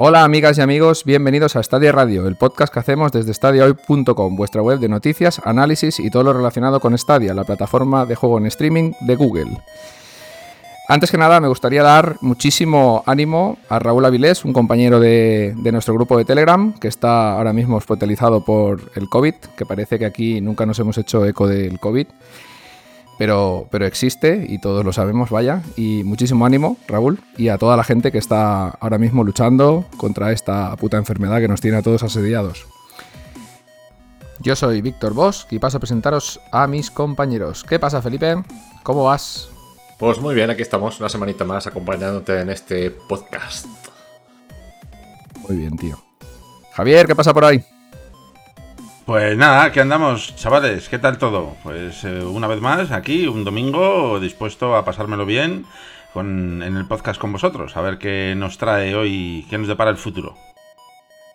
Hola amigas y amigos, bienvenidos a Stadia Radio, el podcast que hacemos desde stadiahoy.com, vuestra web de noticias, análisis y todo lo relacionado con Stadia, la plataforma de juego en streaming de Google. Antes que nada, me gustaría dar muchísimo ánimo a Raúl Avilés, un compañero de, nuestro grupo de Telegram, que está ahora mismo hospitalizado por el COVID, que parece que aquí nunca nos hemos hecho eco del COVID pero, pero existe y todos lo sabemos, vaya. Y muchísimo ánimo, Raúl, y a toda la gente que está ahora mismo luchando contra esta puta enfermedad que nos tiene a todos asediados. Yo soy Víctor Bosch y paso a presentaros a mis compañeros. ¿Qué pasa, Felipe? ¿Cómo vas? Pues muy bien, aquí estamos una semanita más acompañándote en este podcast. Muy bien, tío. Javier, ¿qué pasa por ahí? Pues nada, aquí andamos, chavales, ¿qué tal todo? Pues eh, una vez más, aquí, un domingo, dispuesto a pasármelo bien en el podcast con vosotros, a ver qué nos trae hoy, qué nos depara el futuro.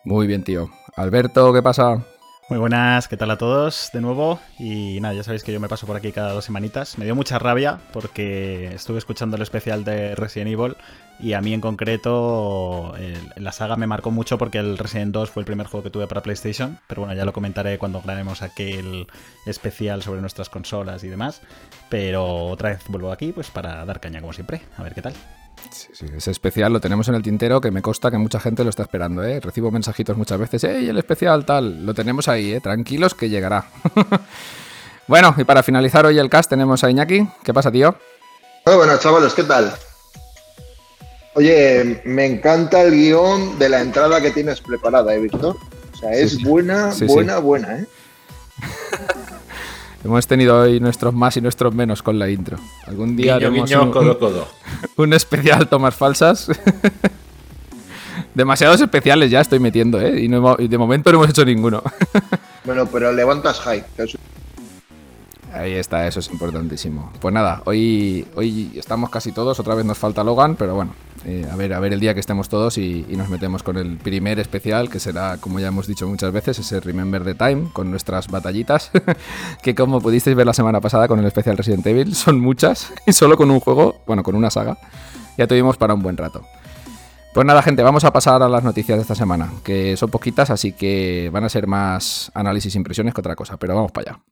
Muy bien, tío. Alberto, ¿qué pasa? Muy buenas, ¿qué tal a todos de nuevo? Y nada, ya sabéis que yo me paso por aquí cada dos semanitas. Me dio mucha rabia porque estuve escuchando el especial de Resident Evil y a mí en concreto la saga me marcó mucho porque el Resident 2 fue el primer juego que tuve para PlayStation. Pero bueno, ya lo comentaré cuando grabemos aquel especial sobre nuestras consolas y demás. Pero otra vez vuelvo aquí pues para dar caña como siempre. A ver qué tal. Sí, sí, ese especial lo tenemos en el tintero que me consta que mucha gente lo está esperando, ¿eh? Recibo mensajitos muchas veces, ¡Ey, el especial tal! Lo tenemos ahí, ¿eh? Tranquilos que llegará. bueno, y para finalizar hoy el cast tenemos a Iñaki. ¿Qué pasa, tío? Muy buenas, chavales, ¿qué tal? Oye, me encanta el guion de la entrada que tienes preparada, ¿eh, Víctor? O sea, es buena, buena, buena, ¿eh? Hemos tenido hoy nuestros más y nuestros menos con la intro. Algún día haremos un, especial tomas falsas. Demasiados especiales ya estoy metiendo, ¿eh? Y, de momento no hemos hecho ninguno. bueno, pero levantas hype. Ahí está, eso es importantísimo. Pues nada, hoy, hoy estamos casi todos, otra vez nos falta Logan, pero bueno, eh, a, ver, a ver el día que estemos todos y, nos metemos con el primer especial, que será, como ya hemos dicho muchas veces, ese Remember the Time, con nuestras batallitas, que como pudisteis ver la semana pasada con el especial Resident Evil, son muchas, y solo con un juego, bueno, con una saga, ya tuvimos para un buen rato. Pues nada, gente, vamos a pasar a las noticias de esta semana, que son poquitas, así que van a ser más análisis e impresiones que otra cosa, pero vamos para allá.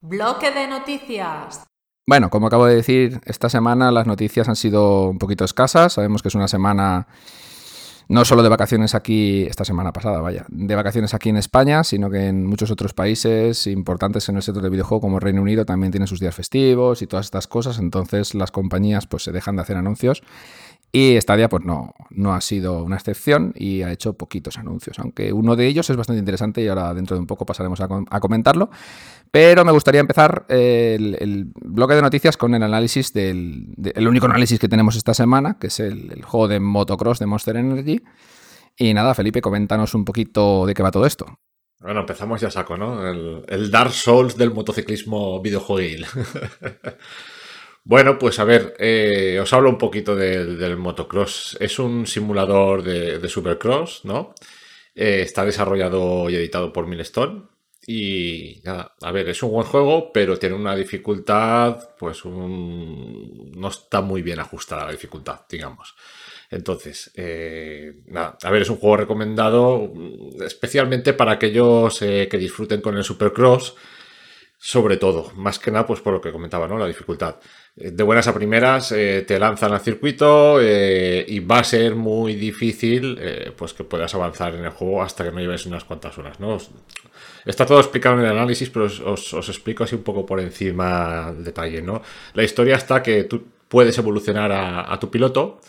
Bloque de noticias. Bueno, como acabo de decir, esta semana las noticias han sido un poquito escasas. Sabemos que es una semana no solo de vacaciones aquí, esta semana pasada, vaya, de vacaciones aquí en España, sino que en muchos otros países importantes en el sector del videojuego, como Reino Unido, también tienen sus días festivos y todas estas cosas. Entonces las compañías pues se dejan de hacer anuncios y Stadia pues no, no ha sido una excepción y ha hecho poquitos anuncios, aunque uno de ellos es bastante interesante y ahora dentro de un poco pasaremos a, comentarlo. Pero me gustaría empezar el, bloque de noticias con el análisis del el único análisis que tenemos esta semana, que es el, juego de motocross de Monster Energy. Y nada, Felipe, coméntanos un poquito de qué va todo esto. Bueno, empezamos ya saco, ¿no? El, el Dark Souls del motociclismo videojueguil. Bueno, pues a ver, eh, os hablo un poquito del motocross. Es un simulador de, supercross, ¿no? Eh, está desarrollado y editado por Milestone. Y nada, a ver, es un buen juego, pero tiene una dificultad, pues no está muy bien ajustada la dificultad, digamos. Entonces, eh, nada, a ver, es un juego recomendado especialmente para aquellos que disfruten con el Supercross, sobre todo, más que nada, pues por lo que comentaba, ¿no? La dificultad de buenas a primeras eh, te lanzan al circuito eh, y va a ser muy difícil eh, pues que puedas avanzar en el juego hasta que no lleves unas cuantas horas. ¿no? Está todo explicado en el análisis, pero os, explico así un poco por encima el detalle. ¿no? La historia está que tú puedes evolucionar a tu piloto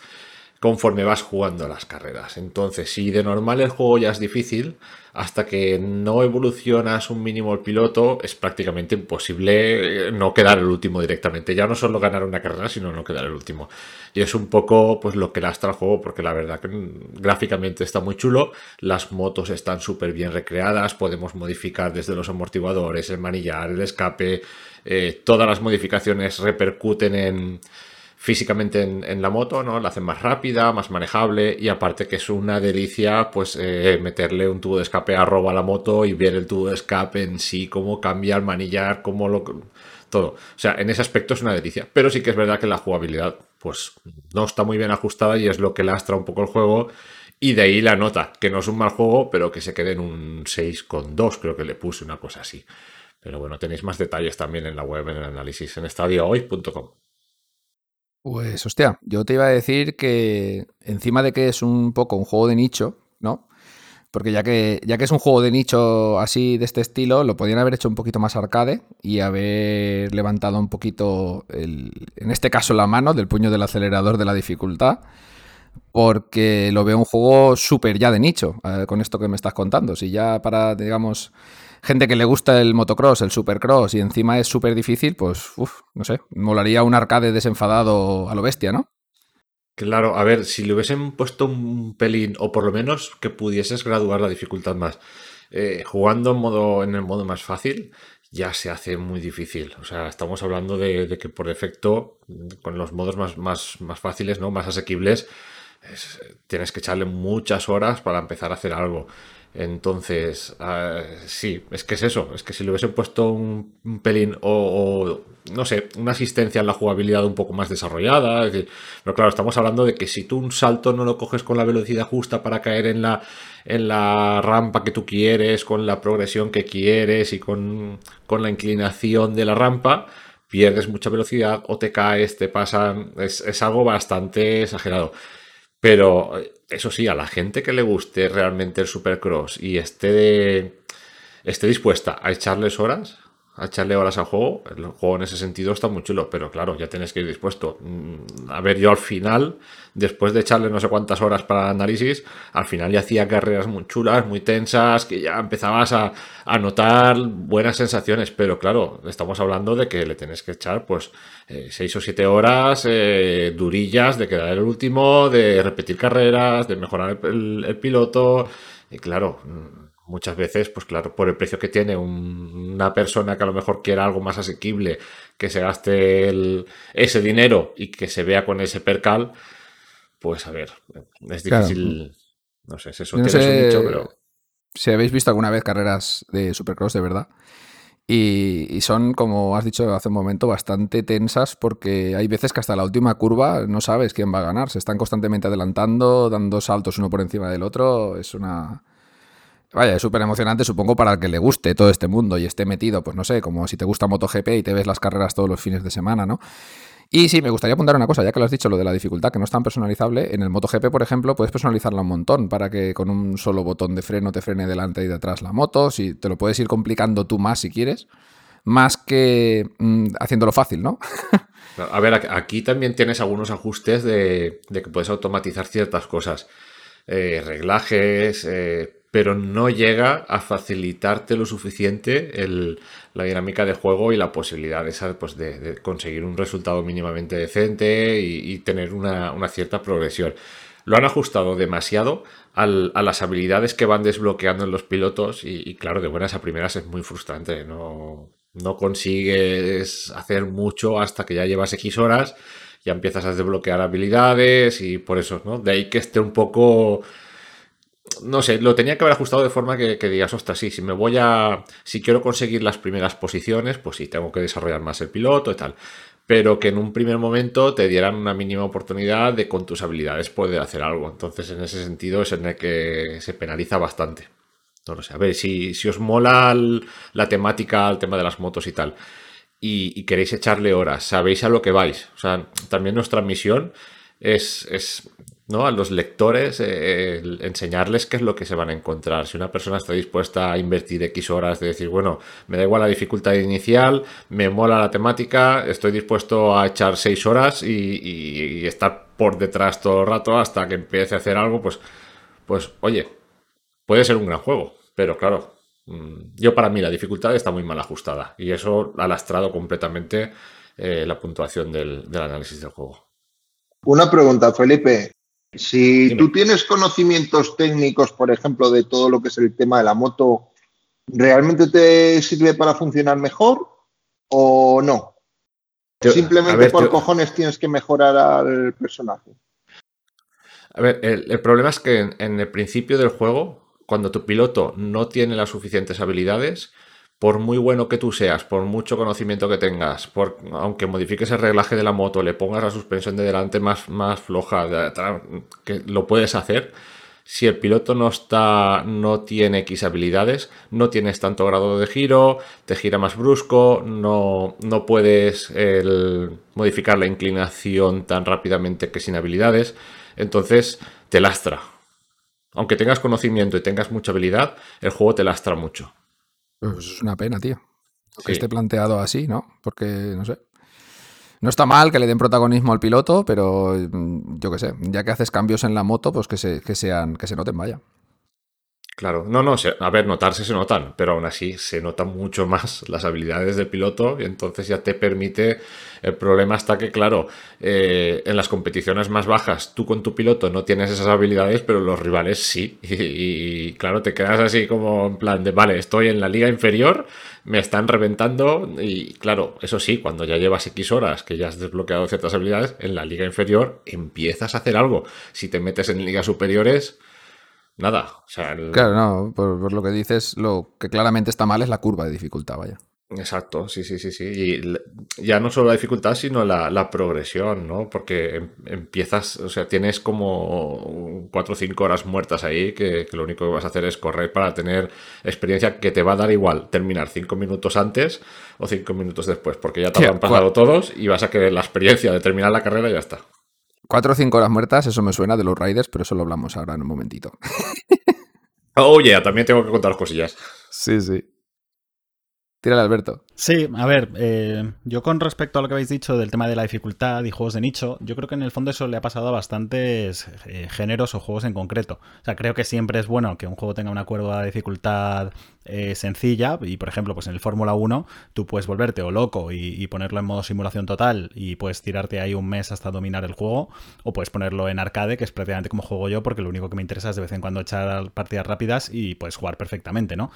conforme vas jugando las carreras. Entonces, si de normal el juego ya es difícil, hasta que no evolucionas un mínimo el piloto, es prácticamente imposible eh, no quedar el último directamente. Ya no solo ganar una carrera, sino no quedar el último. Y es un poco pues lo que lastra el juego, porque la verdad que gráficamente está muy chulo, las motos están súper bien recreadas, podemos modificar desde los amortiguadores, el manillar, el escape, eh, todas las modificaciones repercuten en físicamente en, la moto, ¿no? La hacen más rápida, más manejable y aparte que es una delicia pues eh, meterle un tubo de escape a a la moto y ver el tubo de escape en sí, cómo cambia el manillar, cómo lo... todo. O sea, en ese aspecto es una delicia. Pero sí que es verdad que la jugabilidad pues no está muy bien ajustada y es lo que lastra un poco el juego Y de ahí la nota, que no es un mal juego, pero que se quede en un 6,2, creo que le puse una cosa así. Pero bueno, tenéis más detalles también en la web, en el análisis, en estadiohoy.com. Pues hostia, yo te iba a decir que encima de que es un poco un juego de nicho, ¿no? Porque ya que, ya que es un juego de nicho así de este estilo, lo podrían haber hecho un poquito más arcade y haber levantado un poquito, el, en este caso, la mano del puño del acelerador de la dificultad. Porque lo veo un juego súper ya de nicho, eh, con esto que me estás contando. Si ya para, digamos, gente que le gusta el motocross, el supercross y encima es súper difícil, pues, uf, no sé, molaría un arcade desenfadado a lo bestia, ¿no? Claro, a ver, si le hubiesen puesto un pelín, o por lo menos que pudieses graduar la dificultad más, eh, jugando en, modo, en el modo más fácil, ya se hace muy difícil. O sea, estamos hablando de, que por defecto, con los modos más, más, más fáciles, ¿no? Más asequibles, tienes que echarle muchas horas para empezar a hacer algo. Entonces, ah, sí, es que es eso, es que si le hubiesen puesto un, pelín o, no sé, una asistencia en la jugabilidad un poco más desarrollada, pero claro, estamos hablando de que si tú un salto no lo coges con la velocidad justa para caer en la, en la rampa que tú quieres, con la progresión que quieres y con, con la inclinación de la rampa, pierdes mucha velocidad o te caes, te pasan, es, es algo bastante exagerado. Pero eso sí, a la gente que le guste realmente el Supercross y esté, esté dispuesta a echarles horas, a echarle horas al juego, el juego en ese sentido está muy chulo, pero claro, ya tienes que ir dispuesto. Mm, a ver, yo al final, después de echarle no sé cuántas horas para el análisis, al final ya hacía carreras muy chulas, muy tensas, que ya empezabas a, notar buenas sensaciones, pero claro, estamos hablando de que le tienes que echar pues eh, seis o siete horas eh, durillas de quedar el último, de repetir carreras, de mejorar el piloto, y claro mm, muchas veces, pues claro, por el precio que tiene una persona que a lo mejor quiera algo más asequible, que se gaste ese dinero y que se vea con ese percal, pues a ver, es difícil. No sé, eso no sé pero. Si habéis visto alguna vez carreras de Supercross de verdad. Y, son, como has dicho hace un momento, bastante tensas porque hay veces que hasta la última curva no sabes quién va a ganar. Se están constantemente adelantando, dando saltos uno por encima del otro. Es una, Vaya, es súper emocionante, supongo, para el que le guste todo este mundo y esté metido, pues no sé, como si te gusta MotoGP y te ves las carreras todos los fines de semana, ¿no? Y sí, me gustaría apuntar una cosa, ya que lo has dicho, lo de la dificultad, que no es tan personalizable. En el MotoGP, por ejemplo, puedes personalizarla un montón para que con un solo botón de freno te frene delante y detrás la moto. Si te lo puedes ir complicando tú más si quieres, más que mm, haciéndolo fácil, ¿no? A ver, aquí también tienes algunos ajustes de, que puedes automatizar ciertas cosas. Eh, reglajes, eh, pero no llega a facilitarte lo suficiente la dinámica de juego y la posibilidad de, pues de, conseguir un resultado mínimamente decente y, tener una, cierta progresión. Lo han ajustado demasiado a las habilidades que van desbloqueando en los pilotos y, claro, de buenas a primeras es muy frustrante. No, no consigues hacer mucho hasta que ya llevas X horas, ya empiezas a desbloquear habilidades y por eso, ¿no? De ahí que esté un poco no sé, lo tenía que haber ajustado de forma que, digas, ostras, sí, si me voy a. Si quiero conseguir las primeras posiciones, pues sí, tengo que desarrollar más el piloto y tal. Pero que en un primer momento te dieran una mínima oportunidad de con tus habilidades poder hacer algo. Entonces, en ese sentido, es en el que se penaliza bastante. No lo sé. A ver, si, si os mola la temática, el tema de las motos y tal, y, y, queréis echarle horas, sabéis a lo que vais. O sea, también nuestra misión es, es ¿no? a los lectores eh, enseñarles qué es lo que se van a encontrar. Si una persona está dispuesta a invertir X horas de decir, bueno, me da igual la dificultad inicial, me mola la temática, estoy dispuesto a echar 6 horas y, estar por detrás todo el rato hasta que empiece a hacer algo, pues, pues oye, puede ser un gran juego, pero claro, mm, yo para mí la dificultad está muy mal ajustada y eso ha lastrado completamente eh, la puntuación del análisis del juego. Una pregunta, Felipe. Si tú tienes conocimientos técnicos, por ejemplo, de todo lo que es el tema de la moto, ¿realmente te sirve para funcionar mejor o no? Simplemente por cojones tienes que mejorar al personaje. A ver, el, problema es que en, el principio del juego, cuando tu piloto no tiene las suficientes habilidades, por muy bueno que tú seas, por mucho conocimiento que tengas, por, aunque modifiques el reglaje de la moto, le pongas la suspensión de delante más, más floja, que lo puedes hacer, si el piloto no está, no tiene X habilidades, no tienes tanto grado de giro, te gira más brusco, no, no puedes modificar la inclinación tan rápidamente que sin habilidades, entonces te lastra. Aunque tengas conocimiento y tengas mucha habilidad, el juego te lastra mucho. Pues es una pena, tío. Que esté planteado así, ¿no? Porque, no sé. No está mal que le den protagonismo al piloto, pero mm, yo qué sé, ya que haces cambios en la moto, pues que se, que sean, que se noten, vaya. Claro, no, no, a ver, notarse se notan, pero aún así se notan mucho más las habilidades del piloto y entonces ya te permite. El problema está que, claro, eh, en las competiciones más bajas tú con tu piloto no tienes esas habilidades, pero los rivales sí. Y, claro, te quedas así como en plan de, vale, estoy en la liga inferior, me están reventando y claro, eso sí, cuando ya llevas X horas que ya has desbloqueado ciertas habilidades, en la liga inferior empiezas a hacer algo. Si te metes en ligas superiores nada. O sea, Claro, no, por, lo que dices, lo que claramente está mal es la curva de dificultad, vaya. Exacto, sí, sí, sí, sí. Y ya no solo la dificultad, sino la, progresión, ¿no? Porque em, empiezas, o sea, tienes como cuatro o cinco horas muertas ahí que, lo único que vas a hacer es correr para tener experiencia que te va a dar igual terminar cinco minutos antes o cinco minutos después, porque ya te han pasado todos y vas a querer la experiencia de terminar la carrera y ya está. Cuatro o cinco horas muertas, eso me suena de los Riders, pero eso lo hablamos ahora en un momentito. Oye, también tengo que contar cosillas. Sí, sí. Tírale, Alberto. Sí, a ver, eh, yo con respecto a lo que habéis dicho del tema de la dificultad y juegos de nicho, yo creo que en el fondo eso le ha pasado a bastantes eh, géneros o juegos en concreto. O sea, creo que siempre es bueno que un juego tenga una curva de dificultad eh, sencilla y, por ejemplo, pues en el Fórmula 1 tú puedes volverte o loco y, ponerlo en modo simulación total y puedes tirarte ahí un mes hasta dominar el juego o puedes ponerlo en arcade, que es prácticamente como juego yo, porque lo único que me interesa es de vez en cuando echar partidas rápidas y puedes jugar perfectamente, ¿no?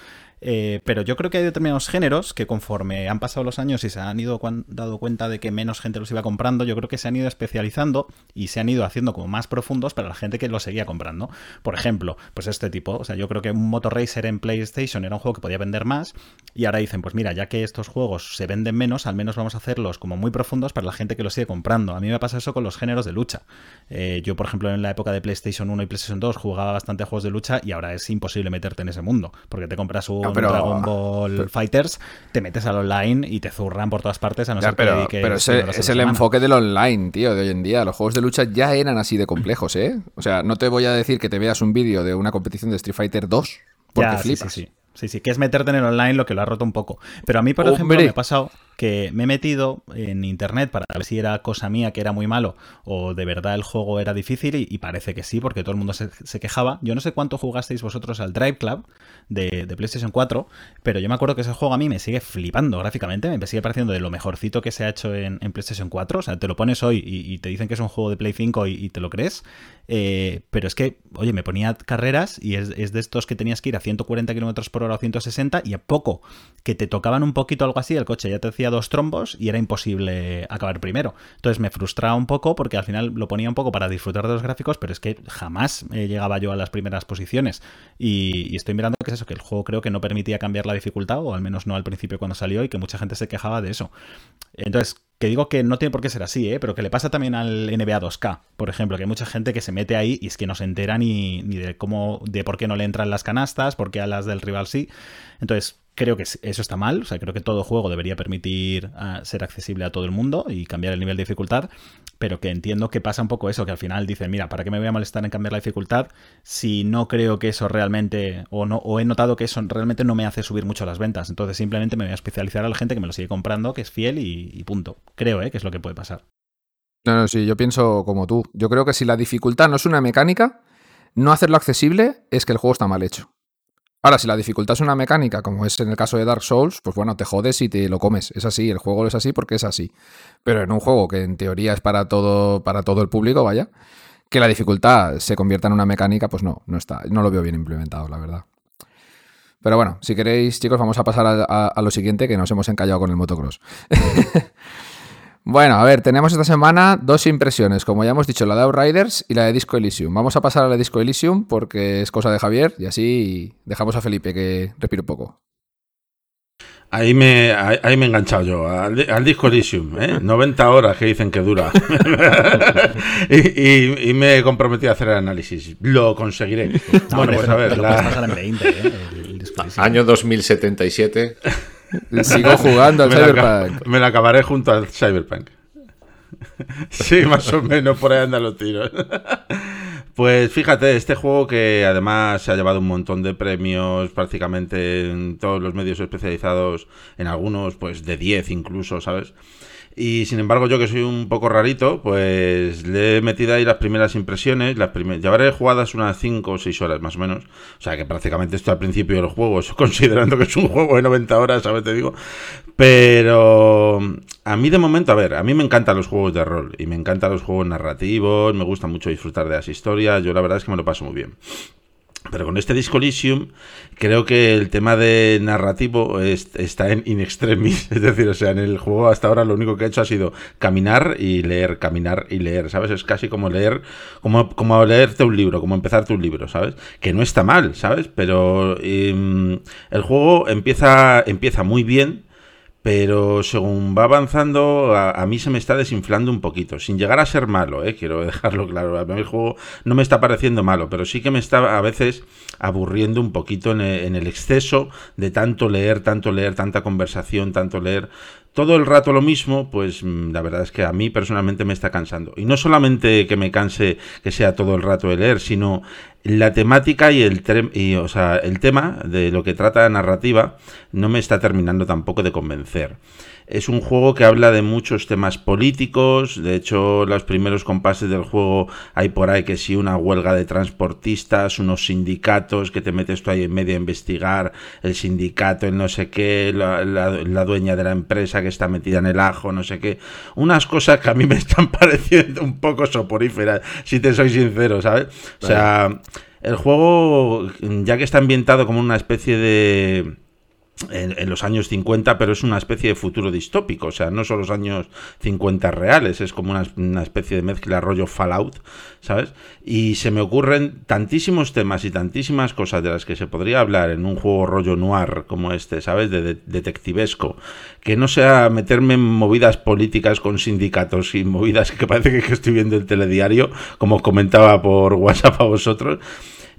pero yo creo que hay determinados géneros que conforme han pasado los años y se han ido dado cuenta de que menos gente los iba comprando, yo creo que se han ido especializando y se han ido haciendo como más profundos para la gente que los seguía comprando. Por ejemplo, pues este tipo, o sea, yo creo que un Motor Racer en PlayStation era un juego que podía vender más y ahora dicen, pues mira, ya que estos juegos se venden menos, al menos vamos a hacerlos como muy profundos para la gente que los sigue comprando. A mí me pasa eso con los géneros de lucha. Eh, yo, por ejemplo, en la época de PlayStation 1 y PlayStation 2 jugaba bastante juegos de lucha y ahora es imposible meterte en ese mundo, porque te compras un Dragon Ball Fighters, te metes al online y te zurran por todas partes a no ser pero, que Pero es el enfoque del online, tío, de hoy en día. Los juegos de lucha ya eran así de complejos, ¿eh? O sea, no te voy a decir que te veas un vídeo de una competición de Street Fighter 2 porque flipas. Sí, sí, sí. Sí, que es meterte en el online lo que lo ha roto un poco. Pero a mí, por ejemplo, me ha pasado que me he metido en internet para ver si era cosa mía que era muy malo o de verdad el juego era difícil y, parece que sí, porque todo el mundo se, quejaba. Yo no sé cuánto jugasteis vosotros al Drive Club de, PlayStation 4, pero yo me acuerdo que ese juego a mí me sigue flipando gráficamente, me sigue pareciendo de lo mejorcito que se ha hecho en, PlayStation 4. O sea, te lo pones hoy y, te dicen que es un juego de Play 5 y, te lo crees. Eh, pero es que, oye, me ponía carreras y es, es de estos que tenías que ir a 140 km por hora o 160 y a poco que te tocaban un poquito algo así, el coche ya te decía dos trombos y era imposible acabar primero. Entonces me frustraba un poco porque al final lo ponía un poco para disfrutar de los gráficos, pero es que jamás llegaba yo a las primeras posiciones. Y, estoy mirando que es eso, que el juego creo que no permitía cambiar la dificultad, o al menos no al principio cuando salió, y que mucha gente se quejaba de eso. Entonces, que digo que no tiene por qué ser así, ¿eh? pero que le pasa también al NBA 2K, por ejemplo, que hay mucha gente que se mete ahí y es que no se entera ni, ni de cómo, de por qué no le entran las canastas, por qué a las del rival sí. Entonces, Creo que eso está mal, o sea, creo que todo juego debería permitir ah, ser accesible a todo el mundo y cambiar el nivel de dificultad, pero que entiendo que pasa un poco eso, que al final dicen, mira, ¿para qué me voy a molestar en cambiar la dificultad si no creo que eso realmente, o no, o he notado que eso realmente no me hace subir mucho las ventas? Entonces simplemente me voy a especializar a la gente que me lo sigue comprando, que es fiel y, punto. Creo, ¿eh? que es lo que puede pasar. No, no, sí, yo pienso como tú. Yo creo que si la dificultad no es una mecánica, no hacerlo accesible es que el juego está mal hecho. Ahora, si la dificultad es una mecánica, como es en el caso de Dark Souls, pues bueno, te jodes y te lo comes. Es así, el juego es así porque es así. Pero en un juego que en teoría es para todo, para todo el público, vaya, que la dificultad se convierta en una mecánica, pues no, no está, no lo veo bien implementado, la verdad. Pero bueno, si queréis, chicos, vamos a pasar a, a lo siguiente, que nos hemos encallado con el motocross. Bueno, a ver, tenemos esta semana dos impresiones, como ya hemos dicho, la de Outriders y la de Disco Elysium. Vamos a pasar a la de Disco Elysium porque es cosa de Javier y así dejamos a Felipe que respire un poco. Ahí me, ahí, me he enganchado yo, al, disco Elysium, ¿eh? 90 horas que dicen que dura. y, me he comprometido a hacer el análisis. Lo conseguiré. bueno, pues a ver. Año 2077. Sigo jugando al Cyberpunk. me lo acabaré junto al Cyberpunk. sí, más o menos, por ahí andan los tiros. Pues fíjate, este juego que además se ha llevado un montón de premios prácticamente en todos los medios especializados, en algunos pues de 10 incluso, ¿sabes? Y sin embargo, yo que soy un poco rarito, pues le he metido ahí las primeras impresiones. Las primeras, llevaré jugadas unas 5 o 6 horas más o menos. O sea que prácticamente estoy al principio del juego, considerando que es un juego de 90 horas, ¿sabes? Te digo. Pero a mí de momento, a ver, a mí me encantan los juegos de rol y me encantan los juegos narrativos, me gusta mucho disfrutar de las historias. Yo la verdad es que me lo paso muy bien. Pero con este Disco Elysium creo que el tema de narrativo está en in extremis. Es decir, o sea, en el juego hasta ahora lo único que he hecho ha sido caminar y leer, caminar y leer, ¿sabes? Es casi como leer, como, como leerte un libro, como empezarte un libro, ¿sabes? Que no está mal, ¿sabes? Pero em, el juego empieza, empieza muy bien pero según va avanzando, a, mí se me está desinflando un poquito, sin llegar a ser malo, ¿eh? quiero dejarlo claro. A mí el juego no me está pareciendo malo, pero sí que me está a veces aburriendo un poquito en el exceso de tanto leer, tanto leer, tanta conversación, tanto leer todo el rato lo mismo, pues mm, la verdad es que a mí personalmente me está cansando. Y no solamente que me canse que sea todo el rato de leer, sino la temática y el, y, o sea, el tema de lo que trata la narrativa no me está terminando tampoco de convencer. Es un juego que habla de muchos temas políticos, de hecho los primeros compases del juego hay por ahí que si una huelga de transportistas, unos sindicatos que te metes tú ahí en medio a investigar, el sindicato, el no sé qué, la, dueña de la empresa que está metida en el ajo, no sé qué, unas cosas que a mí me están pareciendo un poco soporíferas, si te soy sincero, ¿sabes? O sea, el juego, ya que está ambientado como una especie de en, los años 50, pero es una especie de futuro distópico, o sea, no son los años 50 reales, es como una, especie de mezcla rollo Fallout, ¿sabes? Y se me ocurren tantísimos temas y tantísimas cosas de las que se podría hablar en un juego rollo noir como este, ¿sabes? De, detectivesco, que no sea meterme en movidas políticas con sindicatos y movidas que parece que estoy viendo el telediario, como comentaba por WhatsApp a vosotros,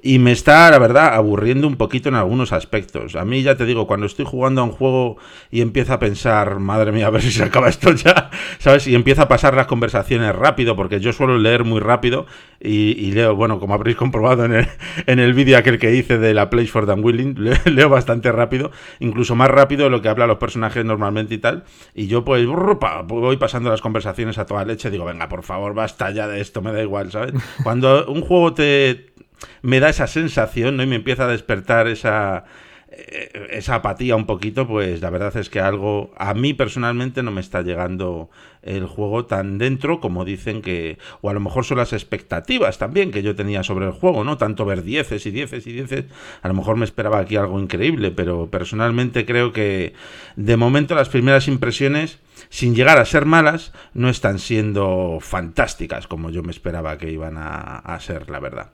y me está, la verdad, aburriendo un poquito en algunos aspectos. A mí, ya te digo, cuando estoy jugando a un juego y empiezo a pensar, madre mía, a ver si se acaba esto ya, ¿sabes? Y empieza a pasar las conversaciones rápido, porque yo suelo leer muy rápido y, leo, bueno, como habréis comprobado en el, en el vídeo aquel que hice de la Place for Dan Willing, leo bastante rápido, incluso más rápido de lo que hablan los personajes normalmente y tal. Y yo, pues, voy pasando las conversaciones a toda leche, digo, venga, por favor, basta ya de esto, me da igual, ¿sabes? Cuando un juego te me da esa sensación, ¿no? Y me empieza a despertar esa, eh, esa apatía un poquito, pues la verdad es que algo a mí personalmente no me está llegando el juego tan dentro como dicen que, o a lo mejor son las expectativas también que yo tenía sobre el juego, ¿no? Tanto ver dieces y dieces y dieces, a lo mejor me esperaba aquí algo increíble, pero personalmente creo que de momento las primeras impresiones, sin llegar a ser malas, no están siendo fantásticas como yo me esperaba que iban a ser, la verdad.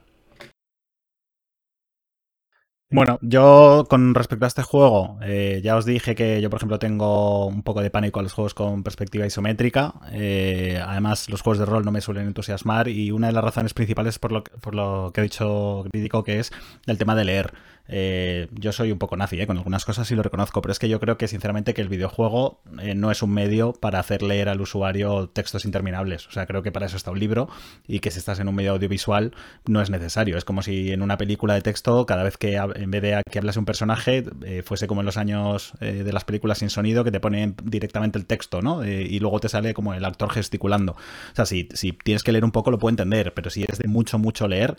Bueno, yo con respecto a este juego, eh, ya os dije que yo, por ejemplo, tengo un poco de pánico a los juegos con perspectiva isométrica. Eh, además, los juegos de rol no me suelen entusiasmar y una de las razones principales por lo, por lo que he dicho crítico que es el tema de leer. Eh, yo soy un poco nazi ¿eh? con algunas cosas y lo reconozco, pero es que yo creo que sinceramente que el videojuego eh, no es un medio para hacer leer al usuario textos interminables. O sea, creo que para eso está un libro y que si estás en un medio audiovisual no es necesario. Es como si en una película de texto, cada vez que en vez de que hablase un personaje, fuese como en los años de las películas sin sonido, que te ponen directamente el texto, ¿no? y luego te sale como el actor gesticulando. O sea, si, si tienes que leer un poco lo puedo entender, pero si es de mucho, mucho leer,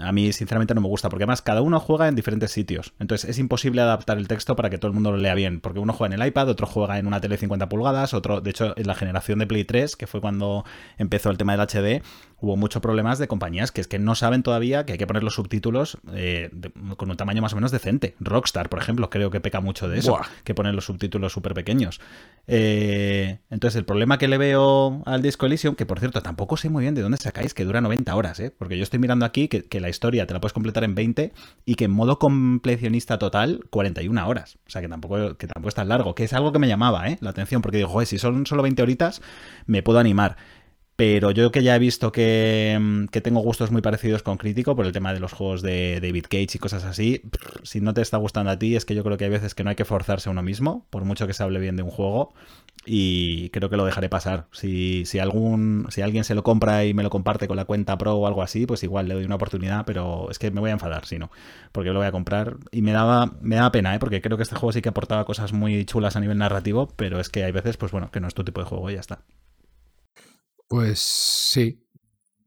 a mí sinceramente no me gusta, porque además cada uno juega en diferentes sitios. Entonces es imposible adaptar el texto para que todo el mundo lo lea bien, porque uno juega en el iPad, otro juega en una tele 50 pulgadas, otro, de hecho, en la generación de Play 3, que fue cuando empezó el tema del HD, hubo muchos problemas de compañías que es que no saben todavía que hay que poner los subtítulos eh, con un tamaño más o menos decente. Rockstar, por ejemplo, creo que peca mucho de eso, que ponen los subtítulos súper pequeños. Eh, entonces, el problema que le veo al Disco Elysium, que por cierto, tampoco sé muy bien de dónde sacáis que dura 90 horas, ¿eh? porque yo estoy mirando aquí que, que la historia te la puedes completar en 20 y que en modo completionista total 41 horas. O sea, que tampoco, que tampoco es tan largo, que es algo que me llamaba ¿eh? la atención, porque digo, joder, si son solo 20 horitas, me puedo animar. Pero yo que ya he visto que, que, tengo gustos muy parecidos con Crítico por el tema de los juegos de David Cage y cosas así, si no te está gustando a ti, es que yo creo que hay veces que no hay que forzarse a uno mismo, por mucho que se hable bien de un juego, y creo que lo dejaré pasar. Si, si, algún, si alguien se lo compra y me lo comparte con la cuenta Pro o algo así, pues igual le doy una oportunidad, pero es que me voy a enfadar si no, porque lo voy a comprar. Y me daba, me daba pena, ¿eh? porque creo que este juego sí que aportaba cosas muy chulas a nivel narrativo, pero es que hay veces, pues bueno, que no es tu tipo de juego y ya está. Pues sí.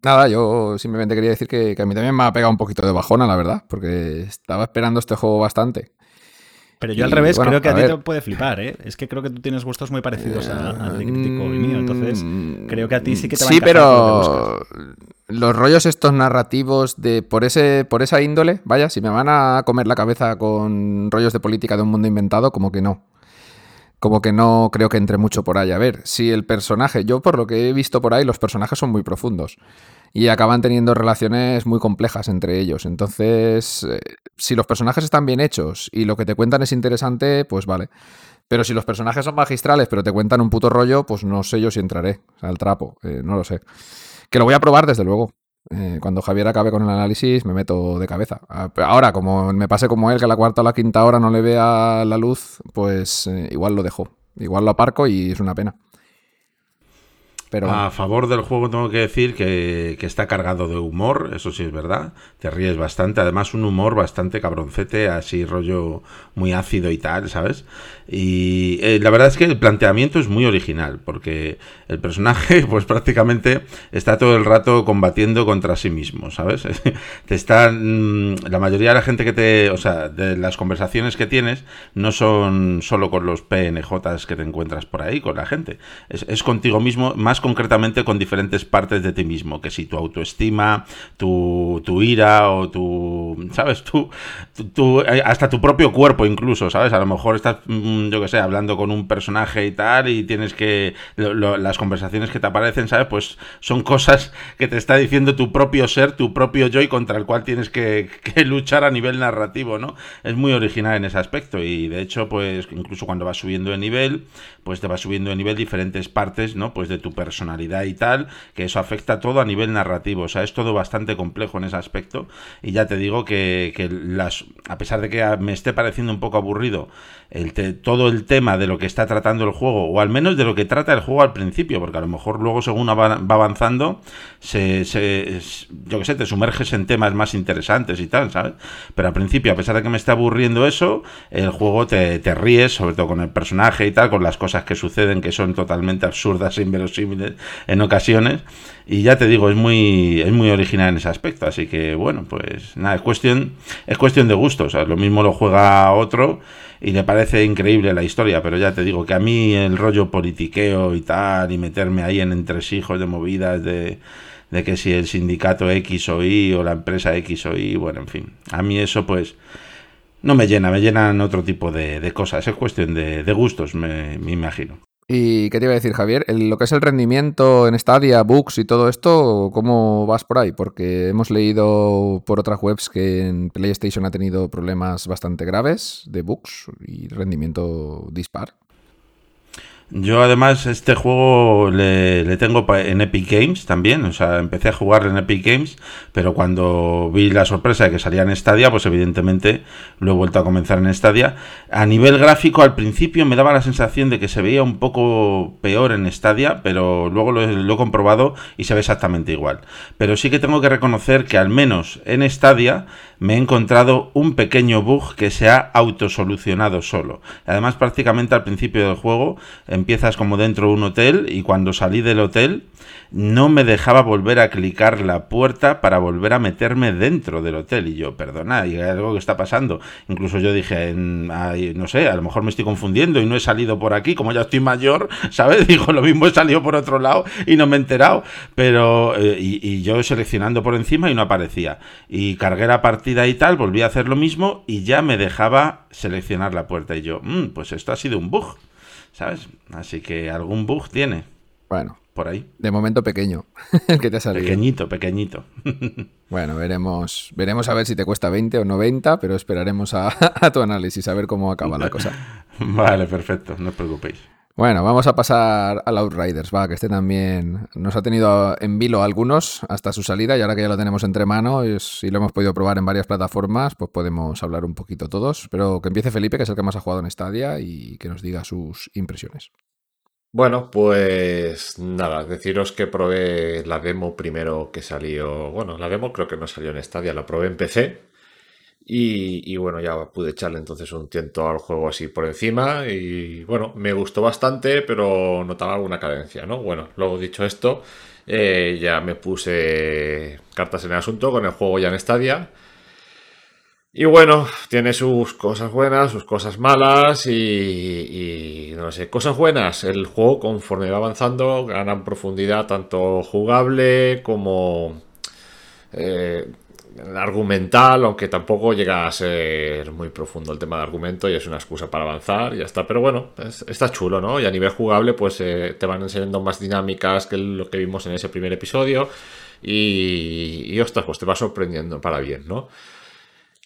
Nada, yo simplemente quería decir que, a mí también me ha pegado un poquito de bajona, la verdad, porque estaba esperando este juego bastante. Pero yo al revés, creo que a, ti te puede flipar, ¿eh? Es que creo que tú tienes gustos muy parecidos al de crítico y mío, entonces creo que a ti sí que te va a Sí, pero los rollos estos narrativos de por ese por esa índole, vaya, si me van a comer la cabeza con rollos de política de un mundo inventado, como que no como que no creo que entre mucho por ahí. A ver, si el personaje, yo por lo que he visto por ahí, los personajes son muy profundos y acaban teniendo relaciones muy complejas entre ellos. Entonces, eh, si los personajes están bien hechos y lo que te cuentan es interesante, pues vale. Pero si los personajes son magistrales, pero te cuentan un puto rollo, pues no sé yo si entraré al trapo, eh, no lo sé. Que lo voy a probar desde luego. Eh, cuando Javier acabe con el análisis me meto de cabeza. Ahora, como me pase como él, que a la cuarta o la quinta hora no le vea la luz, pues eh, igual lo dejo. Igual lo aparco y es una pena. A favor del juego tengo que decir que, está cargado de humor, eso sí es verdad. Te ríes bastante, además un humor bastante cabroncete, así rollo muy ácido y tal, ¿sabes? Y eh, la verdad es que el planteamiento es muy original, porque el personaje pues prácticamente está todo el rato combatiendo contra sí mismo, ¿sabes? te están... Mm, la mayoría de la gente que te... O sea, de las conversaciones que tienes no son solo con los PNJs que te encuentras por ahí, con la gente. Es, es contigo mismo, más concretamente con diferentes partes de ti mismo, que si tu autoestima, tu, tu ira o tu, ¿sabes? Tu, eh, hasta tu propio cuerpo incluso, ¿sabes? A lo mejor estás, mm, yo que sé, hablando con un personaje y tal y tienes que, las conversaciones que te aparecen, ¿sabes? Pues son cosas que te está diciendo tu propio ser, tu propio yo y contra el cual tienes que, que luchar a nivel narrativo, ¿no? Es muy original en ese aspecto y de hecho, pues incluso cuando vas subiendo de nivel, pues te vas subiendo de nivel diferentes partes, ¿no? Pues de tu personaje personalidad y tal, que eso afecta todo a nivel narrativo. O sea, es todo bastante complejo en ese aspecto. Y ya te digo que, las, a pesar de que me esté pareciendo un poco aburrido el todo el tema de lo que está tratando el juego, o al menos de lo que trata el juego al principio, porque a lo mejor luego según va, avanzando, se, yo que sé, te sumerges en temas más interesantes y tal, ¿sabes? Pero al principio, a pesar de que me esté aburriendo eso, el juego te, te ríes, sobre todo con el personaje y tal, con las cosas que suceden que son totalmente absurdas e inverosímiles en ocasiones. Y ya te digo, es muy, es muy original en ese aspecto. Así que bueno, pues nada, es cuestión, es cuestión de gustos. lo mismo lo juega otro y le parece increíble la historia, pero ya te digo que a mí el rollo politiqueo y tal, y meterme ahí en entresijos de movidas de, de que si el sindicato X o Y o la empresa X o Y, bueno, en fin, a mí eso pues no me llena, me llenan otro tipo de, cosas, es cuestión de, gustos, me imagino. ¿Y qué te iba a decir, Javier? lo que es el rendimiento en Stadia, bugs y todo esto, ¿cómo vas por ahí? Porque hemos leído por otras webs que en PlayStation ha tenido problemas bastante graves de bugs y rendimiento dispar. Yo además este juego le, tengo en Epic Games también, o sea, empecé a jugar en Epic Games, pero cuando vi la sorpresa de que salía en Stadia, pues evidentemente lo he vuelto a comenzar en Stadia. A nivel gráfico al principio me daba la sensación de que se veía un poco peor en Stadia, pero luego lo, lo he comprobado y se ve exactamente igual. Pero sí que tengo que reconocer que al menos en Stadia me he encontrado un pequeño bug que se ha autosolucionado solo. Además prácticamente al principio del juego empiezas como dentro de un hotel y cuando salí del hotel no me dejaba volver a clicar la puerta para volver a meterme dentro del hotel. Y yo, perdona, y hay algo que está pasando. Incluso yo dije, no sé, a lo mejor me estoy confundiendo y no he salido por aquí, como ya estoy mayor, ¿sabes? Dijo, lo mismo he salido por otro lado y no me he enterado. Pero, eh, y, yo seleccionando por encima y no aparecía. Y cargué la partida y tal, volví a hacer lo mismo y ya me dejaba seleccionar la puerta. Y yo, mm, pues esto ha sido un bug, ¿sabes? Así que algún bug tiene. Bueno, por ahí. De momento pequeño, el que te ha salido. Pequeñito, pequeñito. bueno, veremos, veremos a ver si te cuesta 20 o 90, pero esperaremos a, tu análisis, a ver cómo acaba la cosa. vale, perfecto, no os preocupéis. Bueno, vamos a pasar al Outriders, va, que este también nos ha tenido en vilo algunos hasta su salida y ahora que ya lo tenemos entre manos y lo hemos podido probar en varias plataformas, pues podemos hablar un poquito todos. Pero que empiece Felipe, que es el que más ha jugado en Stadia y que nos diga sus impresiones. Bueno, pues nada, deciros que probé la demo primero que salió. Bueno, la demo creo que no salió en Stadia, la probé en PC. Y, bueno, ya pude echarle entonces un tiento al juego así por encima. Y bueno, me gustó bastante, pero notaba alguna cadencia, ¿no? Bueno, luego dicho esto, eh, ya me puse cartas en el asunto con el juego ya en Stadia. Y bueno, tiene sus cosas buenas, sus cosas malas y, no sé, cosas buenas. El juego conforme va avanzando gana en profundidad tanto jugable como eh, argumental, aunque tampoco llega a ser muy profundo el tema de argumento y es una excusa para avanzar y ya está. Pero bueno, está chulo, ¿no? Y a nivel jugable pues eh, te van enseñando más dinámicas que lo que vimos en ese primer episodio y, y ostras, pues te va sorprendiendo para bien, ¿no?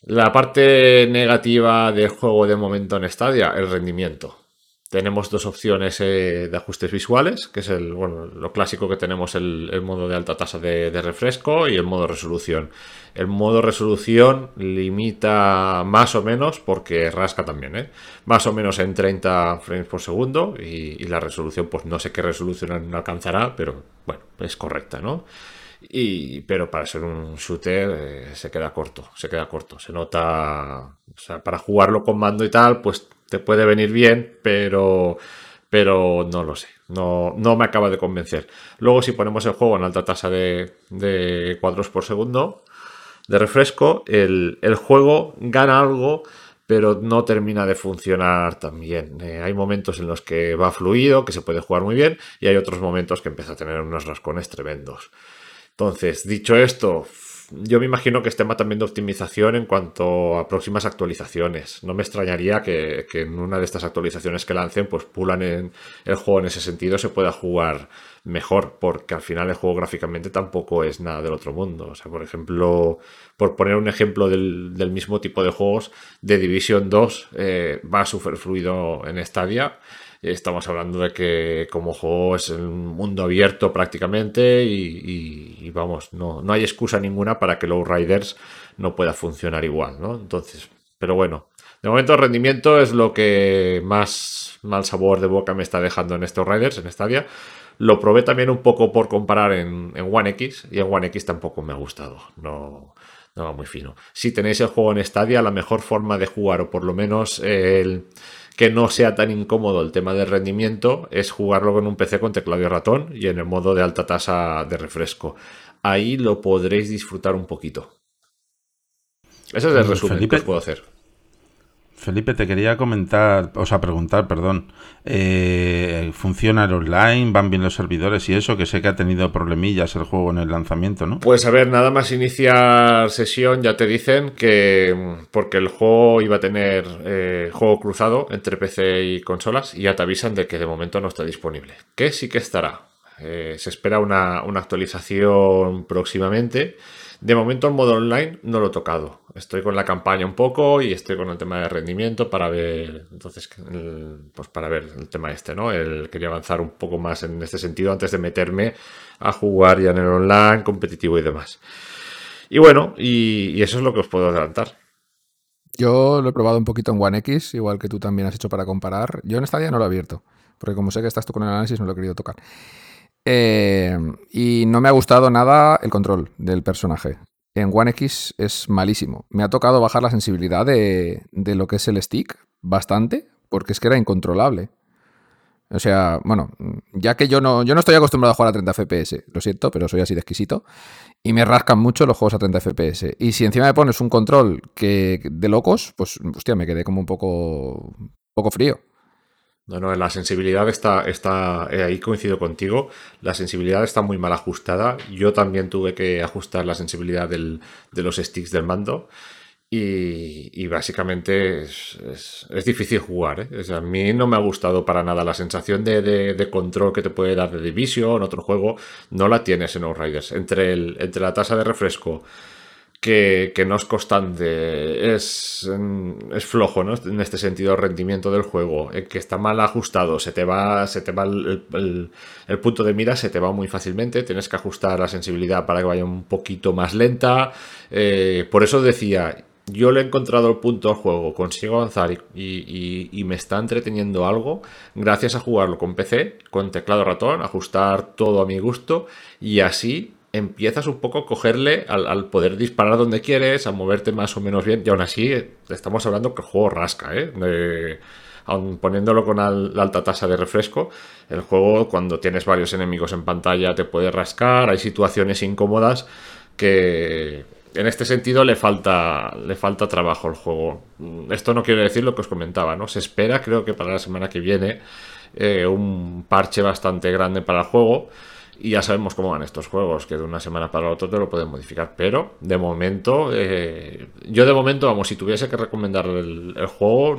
La parte negativa del juego de momento en Stadia, el rendimiento. Tenemos dos opciones eh, de ajustes visuales, que es el, bueno, lo clásico que tenemos el, modo de alta tasa de, refresco y el modo resolución. El modo resolución limita más o menos, porque rasca también, ¿eh? más o menos en 30 frames por segundo y, y la resolución, pues no sé qué resolución alcanzará, pero bueno, es correcta, ¿no? Y, pero para ser un shooter eh, se queda corto, se queda corto. Se nota, o sea, para jugarlo con mando y tal, pues te puede venir bien, pero, pero no lo sé. No, no me acaba de convencer. Luego, si ponemos el juego en alta tasa de, cuadros por segundo de refresco, el, juego gana algo, pero no termina de funcionar tan bien. Eh, hay momentos en los que va fluido, que se puede jugar muy bien, y hay otros momentos que empieza a tener unos rascones tremendos. Entonces, dicho esto, yo me imagino que estén también de optimización en cuanto a próximas actualizaciones. No me extrañaría que, en una de estas actualizaciones que lancen, pues pulan en el juego en ese sentido, se pueda jugar mejor, porque al final el juego gráficamente tampoco es nada del otro mundo. O sea, por ejemplo, por poner un ejemplo del, mismo tipo de juegos, de Division 2 eh, va súper fluido en Stadia Estamos hablando de que como juego es un mundo abierto prácticamente y, vamos, no, no, hay excusa ninguna para que Low Riders no pueda funcionar igual, ¿no? Entonces, pero bueno, de momento el rendimiento es lo que más mal sabor de boca me está dejando en estos Riders, en Stadia. Lo probé también un poco por comparar en, One X y en One X tampoco me ha gustado. No, no va muy fino. Si tenéis el juego en Stadia, la mejor forma de jugar, o por lo menos el que no sea tan incómodo el tema del rendimiento es jugarlo con un PC con teclado y ratón y en el modo de alta tasa de refresco. Ahí lo podréis disfrutar un poquito. Ese es el mm, resumen que os puedo hacer. Felipe, te quería comentar, o sea, preguntar, perdón. Eh, ¿Funciona el online? ¿Van bien los servidores y eso? Que sé que ha tenido problemillas el juego en el lanzamiento, ¿no? Pues a ver, nada más iniciar sesión ya te dicen que porque el juego iba a tener eh, juego cruzado entre PC y consolas y ya te avisan de que de momento no está disponible. Que sí que estará. Eh, se espera una, una actualización próximamente. De momento el modo online no lo he tocado. Estoy con la campaña un poco y estoy con el tema de rendimiento para ver, entonces, pues para ver el tema este, ¿no? El, quería avanzar un poco más en este sentido antes de meterme a jugar ya en el online, competitivo y demás. Y bueno, y, eso es lo que os puedo adelantar. Yo lo he probado un poquito en One X, igual que tú también has hecho para comparar. Yo en esta día no lo he abierto, porque como sé que estás tú con el análisis, no lo he querido tocar. Eh, y no me ha gustado nada el control del personaje. En One X es malísimo. Me ha tocado bajar la sensibilidad de, lo que es el stick bastante, porque es que era incontrolable. O sea, bueno, ya que yo no, yo no estoy acostumbrado a jugar a 30 FPS, lo siento, pero soy así de exquisito. Y me rascan mucho los juegos a 30 FPS. Y si encima me pones un control que de locos, pues hostia, me quedé como un poco, un poco frío. No, no, la sensibilidad está, está, eh, ahí coincido contigo, la sensibilidad está muy mal ajustada. Yo también tuve que ajustar la sensibilidad del, de los sticks del mando y, básicamente es, es, difícil jugar. ¿eh? a mí no me ha gustado para nada la sensación de, de, control que te puede dar de Division, otro juego, no la tienes en Outriders. Entre, el, entre la tasa de refresco que, no es constante, es, es flojo, ¿no? En este sentido, el rendimiento del juego, que está mal ajustado, se te va, se te va el, punto de mira, se te va muy fácilmente, tienes que ajustar la sensibilidad para que vaya un poquito más lenta. Eh, por eso decía, yo le he encontrado el punto al juego, consigo avanzar y, y, me está entreteniendo algo gracias a jugarlo con PC, con teclado ratón, ajustar todo a mi gusto y así empiezas un poco a cogerle al, poder disparar donde quieres, a moverte más o menos bien. Y aún así, estamos hablando que el juego rasca, ¿eh? aun poniéndolo con la alta tasa de refresco, el juego cuando tienes varios enemigos en pantalla te puede rascar, hay situaciones incómodas que en este sentido le falta, le falta trabajo al juego. Esto no quiere decir lo que os comentaba, ¿no? Se espera, creo que para la semana que viene, eh, un parche bastante grande para el juego y ya sabemos cómo van estos juegos, que de una semana para la otra te lo pueden modificar. Pero de momento, eh, yo de momento, vamos, si tuviese que recomendar el, juego,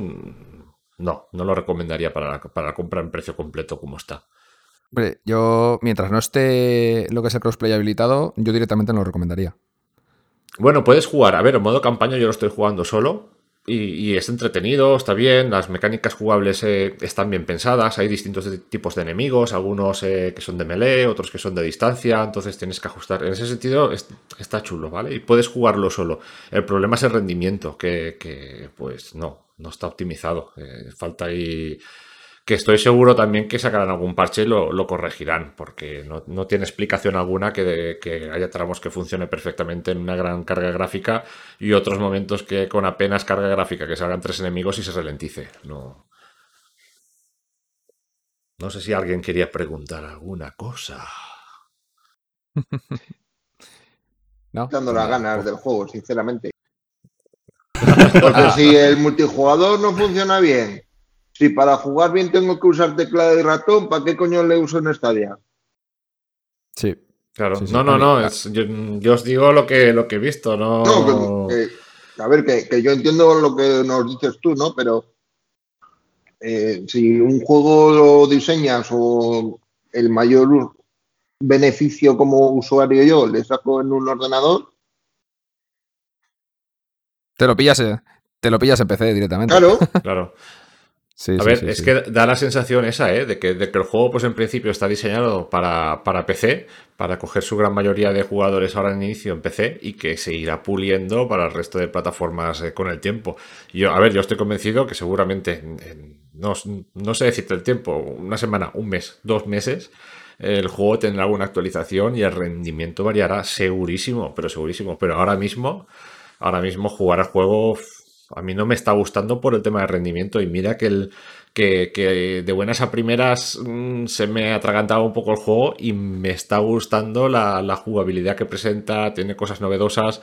no, no lo recomendaría para la, para compra en precio completo como está. Hombre, yo, mientras no esté lo que es el crossplay habilitado, yo directamente no lo recomendaría. Bueno, puedes jugar. A ver, en modo campaña yo lo estoy jugando solo. Y, es entretenido, está bien, las mecánicas jugables eh, están bien pensadas, hay distintos tipos de enemigos, algunos eh, que son de melee, otros que son de distancia, entonces tienes que ajustar. En ese sentido está chulo, ¿vale? Y puedes jugarlo solo. El problema es el rendimiento, que, pues no, no está optimizado. Eh, falta ahí que estoy seguro también que sacarán algún parche y lo, corregirán, porque no, tiene explicación alguna que, que, haya tramos que funcione perfectamente en una gran carga gráfica y otros momentos que con apenas carga gráfica que salgan tres enemigos y se ralentice. No, no sé si alguien quería preguntar alguna cosa. no. Dando las ganas del juego, sinceramente. Porque si el multijugador no funciona bien si para jugar bien tengo que usar teclado y ratón, ¿para qué coño le uso en Stadia? Sí. Claro, no, no, no, yo, os digo lo que, lo que he visto, no... a ver, que, yo entiendo lo que nos dices tú, ¿no? Pero eh, si un juego lo diseñas o el mayor beneficio como usuario yo le saco en un ordenador... Te lo pillas, eh, te lo pillas en PC directamente. Claro. claro a ver, es que da la sensación esa, ¿eh? De que, de que, el juego, pues en principio está diseñado para, para, PC, para coger su gran mayoría de jugadores ahora en inicio en PC y que se irá puliendo para el resto de plataformas eh, con el tiempo. yo, a ver, yo estoy convencido que seguramente, no, no sé decirte el tiempo, una semana, un mes, dos meses, el juego tendrá alguna actualización y el rendimiento variará segurísimo, pero segurísimo. Pero ahora mismo, ahora mismo jugar al juego a mí no me está gustando por el tema de rendimiento y mira que, el, que, de buenas a primeras mm, se me ha atragantado un poco el juego y me está gustando la, jugabilidad que presenta, tiene cosas novedosas,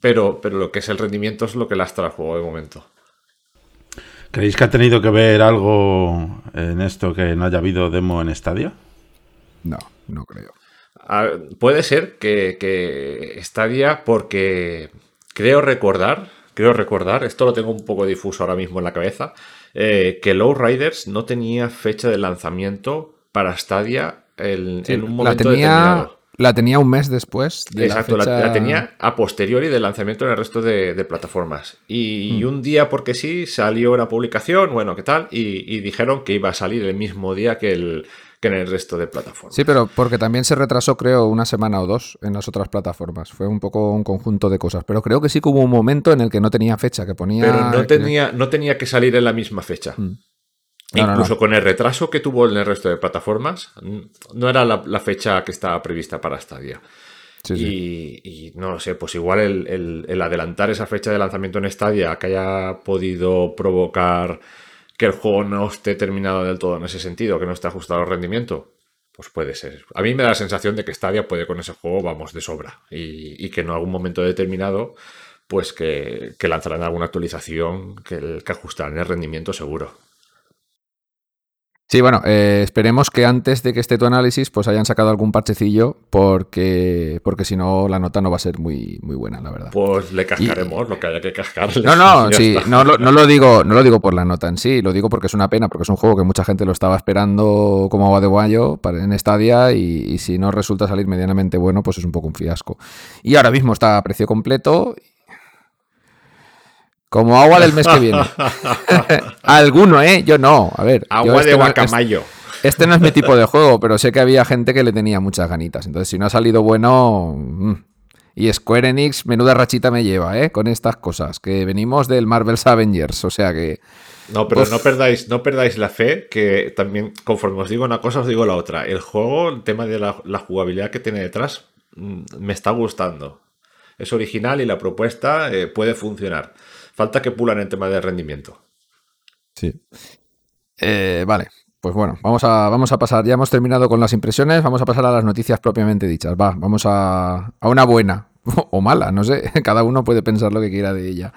pero, pero lo que es el rendimiento es lo que lastra el juego de momento. ¿Creéis que ha tenido que ver algo en esto que no haya habido demo en Stadia? No, no creo. puede ser que, que Stadia, porque Creo recordar, creo recordar, esto lo tengo un poco difuso ahora mismo en la cabeza, eh, que Low Riders no tenía fecha de lanzamiento para Stadia en, un momento la tenía, determinado. La tenía un mes después. De Exacto, la, la, tenía a posteriori del lanzamiento en el resto de, plataformas. Y, mm. un día, porque sí, salió una publicación, bueno, ¿qué tal? y, dijeron que iba a salir el mismo día que el, en el resto de plataformas. Sí, pero porque también se retrasó, creo, una semana o dos en las otras plataformas. Fue un poco un conjunto de cosas. Pero creo que sí que hubo un momento en el que no tenía fecha, que ponía. Pero no tenía, no tenía que salir en la misma fecha. Mm. Incluso con el retraso que tuvo en el resto de plataformas, no era la, fecha que estaba prevista para Stadia. y, no lo sé, pues igual el, el, adelantar esa fecha de lanzamiento en Stadia que haya podido provocar que el juego no esté terminado del todo en ese sentido, que no esté ajustado al rendimiento. Pues puede ser. A mí me da la sensación de que Stadia puede con ese juego, vamos, de sobra. Y, que en algún momento determinado, pues que, lanzarán alguna actualización que, que ajustarán el rendimiento seguro. Sí, bueno, eh, esperemos que antes de que esté tu análisis, pues hayan sacado algún parchecillo, porque, porque si no, la nota no va a ser muy, muy buena, la verdad. Pues le cascaremos lo que haya que cascarle. No, no, sí, no, no, lo digo, no lo digo por la nota en sí, lo digo porque es una pena, porque es un juego que mucha gente lo estaba esperando como agua de guayo en Stadia, y, y si no resulta salir medianamente bueno, pues es un poco un fiasco. Y ahora mismo está a precio completo como agua del mes que viene. Alguno, ¿eh? Yo no. A ver. Agua este de guacamayo. Este, no es mi tipo de juego, pero sé que había gente que le tenía muchas ganitas. Entonces, si no ha salido bueno. Mm. Y Square Enix, menuda rachita me lleva, ¿eh? Con estas cosas. Que venimos del Marvel's Avengers. O sea que. No, pero no perdáis, no perdáis la fe, que también, conforme os digo una cosa, os digo la otra. El juego, el tema de la, jugabilidad que tiene detrás, mm, me está gustando. Es original y la propuesta eh, puede funcionar. Falta que pulan en tema de rendimiento. Sí. Eh, vale, pues bueno, vamos a, vamos a pasar, ya hemos terminado con las impresiones, vamos a pasar a las noticias propiamente dichas. Va, vamos a, a una buena o mala, no sé, cada uno puede pensar lo que quiera de ella.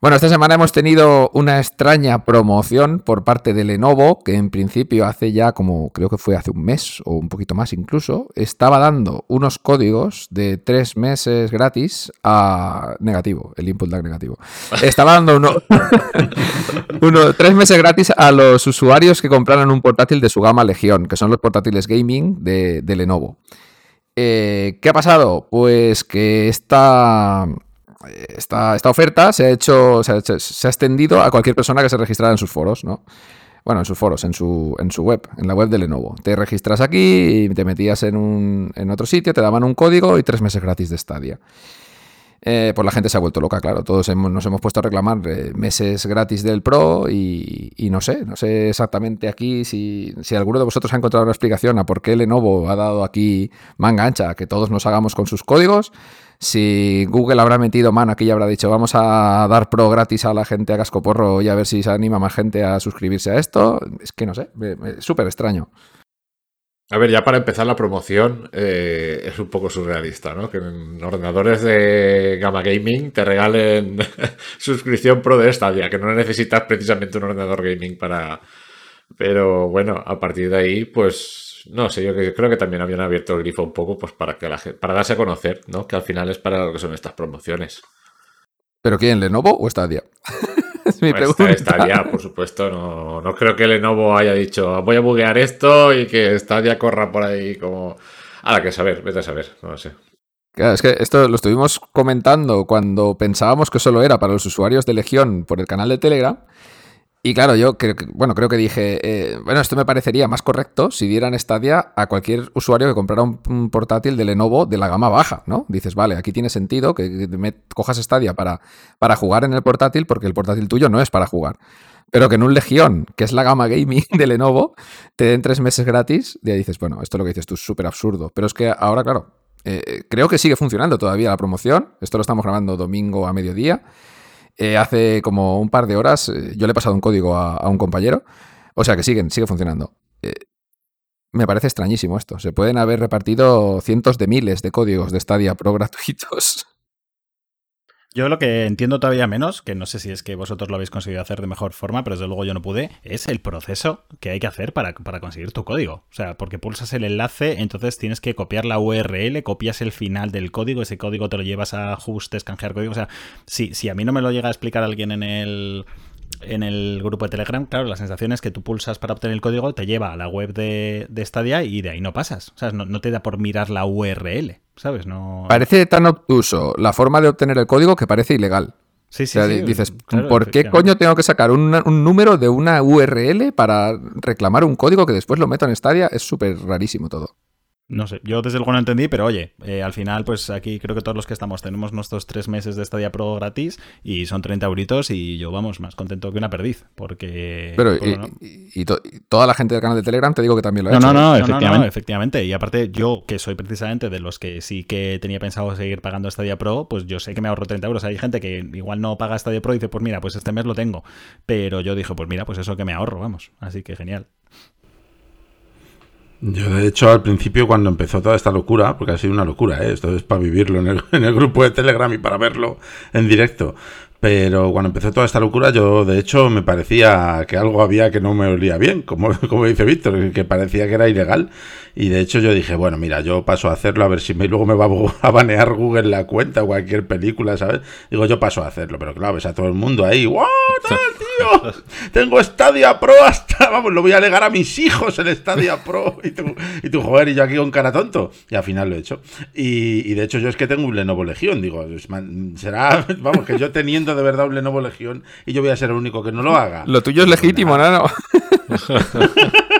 Bueno, esta semana hemos tenido una extraña promoción por parte de Lenovo, que en principio hace ya como creo que fue hace un mes o un poquito más incluso, estaba dando unos códigos de tres meses gratis a negativo, el input lag negativo. Estaba dando uno, tres meses gratis a los usuarios que compraran un portátil de su gama Legión, que son los portátiles gaming de, Lenovo. Eh, ¿Qué ha pasado? Pues que esta esta, esta oferta se ha hecho, se ha, extendido a cualquier persona que se registrara en sus foros, ¿no? Bueno, en sus foros, en su, en su web, en la web de Lenovo. Te registras aquí y te metías en, un, en otro sitio, te daban un código y tres meses gratis de Stadia. Eh, pues la gente se ha vuelto loca, claro. Todos nos hemos puesto a reclamar eh, meses gratis del Pro y, y, no sé, no sé exactamente aquí si, si, alguno de vosotros ha encontrado una explicación a por qué Lenovo ha dado aquí manga ancha, que todos nos hagamos con sus códigos si Google habrá metido mano aquí y habrá dicho vamos a dar pro gratis a la gente a cascoporro y a ver si se anima más gente a suscribirse a esto, es que no sé, súper extraño. A ver, ya para empezar la promoción eh, es un poco surrealista, ¿no? Que en ordenadores de Gama Gaming te regalen suscripción pro de Stadia, que no necesitas precisamente un ordenador gaming para... Pero bueno, a partir de ahí, pues no sé, yo creo que también habían abierto el grifo un poco pues para que la para darse a conocer, ¿no? Que al final es para lo que son estas promociones. ¿Pero quién, Lenovo o Stadia? es mi pues pregunta. Stadia, por supuesto. No, no creo que Lenovo haya dicho voy a buguear esto y que Stadia corra por ahí como... Ahora que saber, vete a saber, no lo sé. Claro, es que esto lo estuvimos comentando cuando pensábamos que solo era para los usuarios de Legión por el canal de Telegram. Y claro, yo creo que, bueno, creo que dije, eh, bueno, esto me parecería más correcto si dieran Stadia a cualquier usuario que comprara un, portátil de Lenovo de la gama baja, ¿no? Dices, vale, aquí tiene sentido que, me cojas Stadia para, para jugar en el portátil porque el portátil tuyo no es para jugar. Pero que en un Legión, que es la gama gaming de Lenovo, te den tres meses gratis, ya dices, bueno, esto es lo que dices tú es súper absurdo. Pero es que ahora, claro, eh, creo que sigue funcionando todavía la promoción. Esto lo estamos grabando domingo a mediodía. Eh, hace como un par de horas eh, yo le he pasado un código a, un compañero. O sea que siguen, sigue funcionando. Eh, me parece extrañísimo esto. Se pueden haber repartido cientos de miles de códigos de Stadia Pro gratuitos yo lo que entiendo todavía menos, que no sé si es que vosotros lo habéis conseguido hacer de mejor forma, pero desde luego yo no pude, es el proceso que hay que hacer para, conseguir tu código. O sea, porque pulsas el enlace, entonces tienes que copiar la URL, copias el final del código, ese código te lo llevas a ajustes, canjear código. O sea, si, si a mí no me lo llega a explicar alguien en el en el grupo de Telegram, claro, la sensación es que tú pulsas para obtener el código, te lleva a la web de, de Stadia y de ahí no pasas. O sea, no, no, te da por mirar la URL, ¿sabes? No... Parece tan obtuso la forma de obtener el código que parece ilegal. Sí, sí, sí, dices, ¿por qué coño tengo que sacar un, un, número de una URL para reclamar un código que después lo meto en Stadia? Es súper rarísimo todo. No sé, yo desde luego no entendí, pero oye, eh, al final, pues aquí creo que todos los que estamos tenemos nuestros tres meses de Stadia Pro gratis y son 30 euritos y yo, vamos, más contento que una perdiz, porque... Pero, y, no. y- y to- y toda la gente del canal de Telegram te digo que también lo ha No, hecho. no, no, ¿eh? efectivamente. efectivamente. Y aparte, yo, que soy precisamente de los que sí que tenía pensado seguir pagando Stadia Pro, pues yo sé que me ahorro 30 euros. Hay gente que igual no paga Stadia Pro y dice, pues mira, pues este mes lo tengo. Pero yo dije, pues mira, pues eso que me ahorro, vamos. Así que genial. Yo, de hecho, al principio, cuando empezó toda esta locura, porque ha sido una locura, ¿eh? esto es para vivirlo en el, en el grupo de Telegram y para verlo en directo. Pero cuando empezó toda esta locura, yo de hecho me parecía que algo había que no me olía bien, como, como dice Víctor, que parecía que era ilegal. Y de hecho yo dije, bueno, mira, yo paso a hacerlo a ver si me, luego me va a banear Google la cuenta o cualquier película, ¿sabes? Digo, yo paso a hacerlo, pero claro, ves a todo el mundo ahí, ¡wow, tal, tío! Tengo Stadia Pro hasta, vamos, lo voy a alegar a mis hijos el Stadia Pro. Y tú, y tú, joder, y yo aquí con cara tonto. Y al final lo he hecho. Y, y de hecho yo es que tengo un Lenovo Legión, digo, será, vamos, que yo teniendo de verdad un Lenovo Legión y yo voy a ser el único que no lo haga. Lo tuyo es legítimo, nada. ¿no?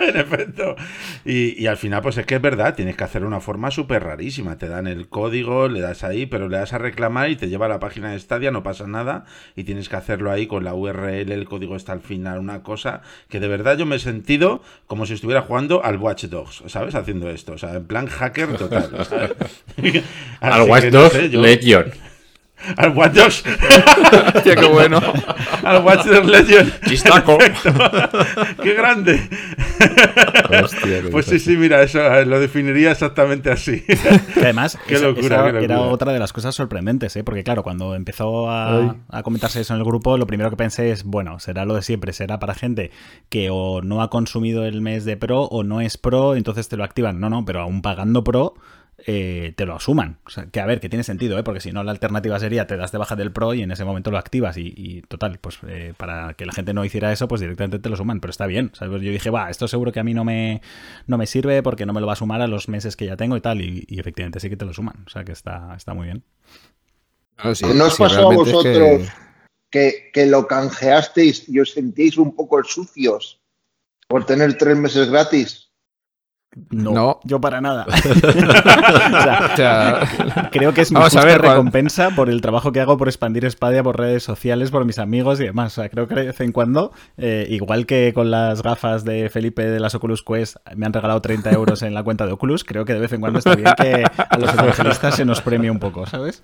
en efecto. Y, y al final, pues es que es verdad, tienes que hacerlo de una forma súper rarísima. Te dan el código, le das ahí, pero le das a reclamar y te lleva a la página de Stadia, no pasa nada. Y tienes que hacerlo ahí con la URL, el código está al final, una cosa que de verdad yo me he sentido como si estuviera jugando al Watch Dogs, ¿sabes? Haciendo esto, o sea, en plan hacker total. Al Watch no Dogs sé, yo- Legion. Al Watch Dogs. Hostia, qué bueno. al Watch Dogs Legion. Chistaco. ¡Qué grande! Hostia, qué Pues sí, sí, mira, eso eh, lo definiría exactamente así. Además, Qué esa- locura, esa qué locura. era otra de las cosas sorprendentes, ¿eh? porque claro, cuando empezó a comentarse eso en el grupo, lo primero que pensé es, bueno, será lo de siempre, será para gente que o no ha consumido el mes de Pro o no es Pro, entonces te lo activan. No, no, pero aún pagando Pro, eh, te lo asuman. O sea, que a ver, que tiene sentido, ¿eh? porque si no la alternativa sería te das de baja del Pro y en ese momento lo activas y, y total, pues eh, para que la gente no hiciera eso, pues directamente te lo suman, pero está bien. ¿sabes? Yo dije, va, esto seguro que a mí no me, no me sirve porque no me lo va a sumar a los meses que ya tengo y tal, y, y efectivamente sí que te lo suman. O sea que está, está muy bien. Claro, sí, ¿No os sí, pasó a es que- vosotros que, que lo canjeasteis y os sentíais un poco sucios por tener tres meses gratis? No, No. yo para nada. o sea, O sea, creo que es mi Vamos a justa ver, cuan- recompensa por el trabajo que hago por expandir Espadia por redes sociales, por mis amigos y demás. O sea, creo que de vez en cuando, eh, igual que con las gafas de Felipe de las Oculus Quest, me han regalado 30 euros en la cuenta de Oculus. Creo que de vez en cuando está bien que a los evangelistas se nos premie un poco, ¿sabes?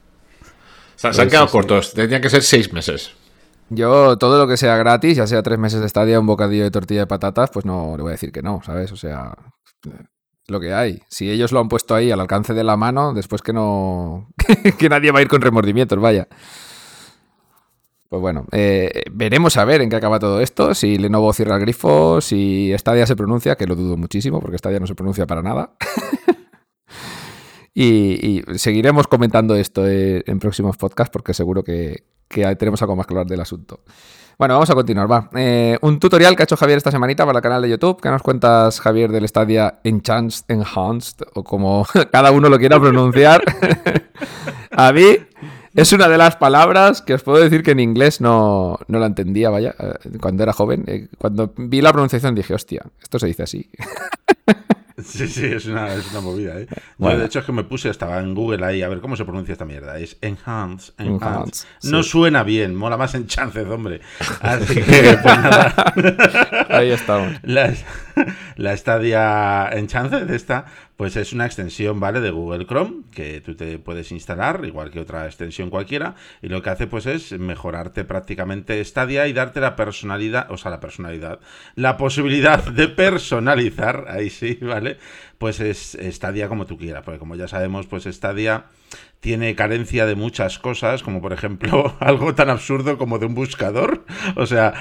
Se, se han quedado cortos. Tenían que ser seis meses. Yo todo lo que sea gratis, ya sea tres meses de estadia, un bocadillo de tortilla de patatas, pues no le voy a decir que no, ¿sabes? O sea, lo que hay. Si ellos lo han puesto ahí al alcance de la mano, después que no. que nadie va a ir con remordimientos, vaya. Pues bueno, eh, veremos a ver en qué acaba todo esto. Si Lenovo cierra el grifo, si Stadia se pronuncia, que lo dudo muchísimo, porque Stadia no se pronuncia para nada. y, y seguiremos comentando esto eh, en próximos podcasts, porque seguro que, que tenemos algo más que hablar del asunto. Bueno, vamos a continuar, va. Eh, un tutorial que ha hecho Javier esta semanita para el canal de YouTube. ¿Qué nos cuentas, Javier, del Stadia Enhanced, Enhanced o como cada uno lo quiera pronunciar? a mí es una de las palabras que os puedo decir que en inglés no, no la entendía, vaya, eh, cuando era joven. Eh, cuando vi la pronunciación dije, hostia, esto se dice así. Sí, sí, es una, es una movida, ¿eh? Yo, de hecho, es que me puse, estaba en Google ahí, a ver cómo se pronuncia esta mierda. Es enhance, enhance. Enhance, No sí. suena bien, mola más enchanced, hombre. Así que, pues nada. Ahí estamos. La, la Stadia Enchanted, esta, pues es una extensión, ¿vale? De Google Chrome, que tú te puedes instalar, igual que otra extensión cualquiera, y lo que hace, pues, es mejorarte prácticamente Stadia y darte la personalidad, o sea, la personalidad, la posibilidad de personalizar, ahí sí, ¿vale? Pues es Stadia como tú quieras, porque como ya sabemos, pues Stadia tiene carencia de muchas cosas, como por ejemplo algo tan absurdo como de un buscador. O sea,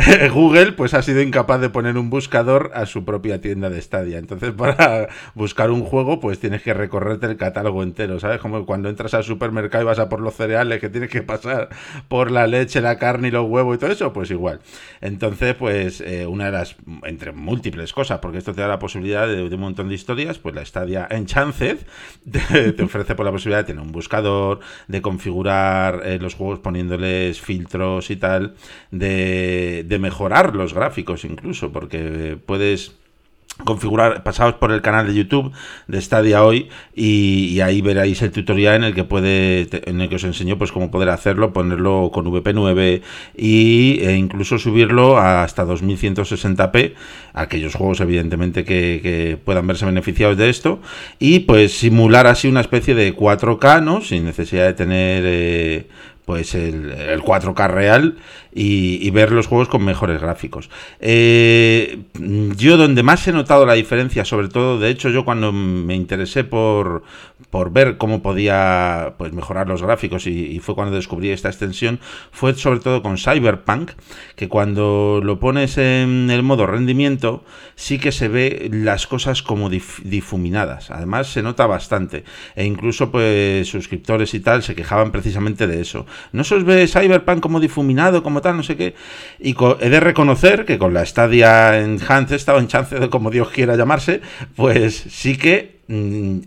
Google pues ha sido incapaz de poner un buscador a su propia tienda de Stadia. Entonces, para buscar un juego, pues tienes que recorrerte el catálogo entero, ¿sabes? Como cuando entras al supermercado y vas a por los cereales, que tienes que pasar por la leche, la carne y los huevos y todo eso, pues igual. Entonces, pues eh, una de las, entre múltiples cosas, porque esto te da la posibilidad de, un montón de historias, pues la Stadia Enchanted te, te ofrece por la posibilidad de tener un buscador, de configurar eh, los juegos poniéndoles filtros y tal, de, de mejorar los gráficos incluso, porque puedes configurar, pasaos por el canal de YouTube de Stadia hoy y, ahí veréis el tutorial en el que puede, en el que os enseño pues cómo poder hacerlo, ponerlo con VP9 y, e incluso subirlo hasta 2160p, aquellos juegos evidentemente que, puedan verse beneficiados de esto y pues simular así una especie de 4K, ¿no? Sin necesidad de tener eh, pues el, 4K real y, ver los juegos con mejores gráficos. Eh, yo donde más he notado la diferencia, sobre todo, de hecho yo cuando me interesé por, por ver cómo podía pues, mejorar los gráficos y, fue cuando descubrí esta extensión, fue sobre todo con Cyberpunk, que cuando lo pones en el modo rendimiento sí que se ve las cosas como difuminadas. Además se nota bastante e incluso pues suscriptores y tal se quejaban precisamente de eso. No se os ve Cyberpunk como difuminado, como no sé qué. Y he de reconocer que con la Stadia Enhanced o en chance de como Dios quiera llamarse, pues sí que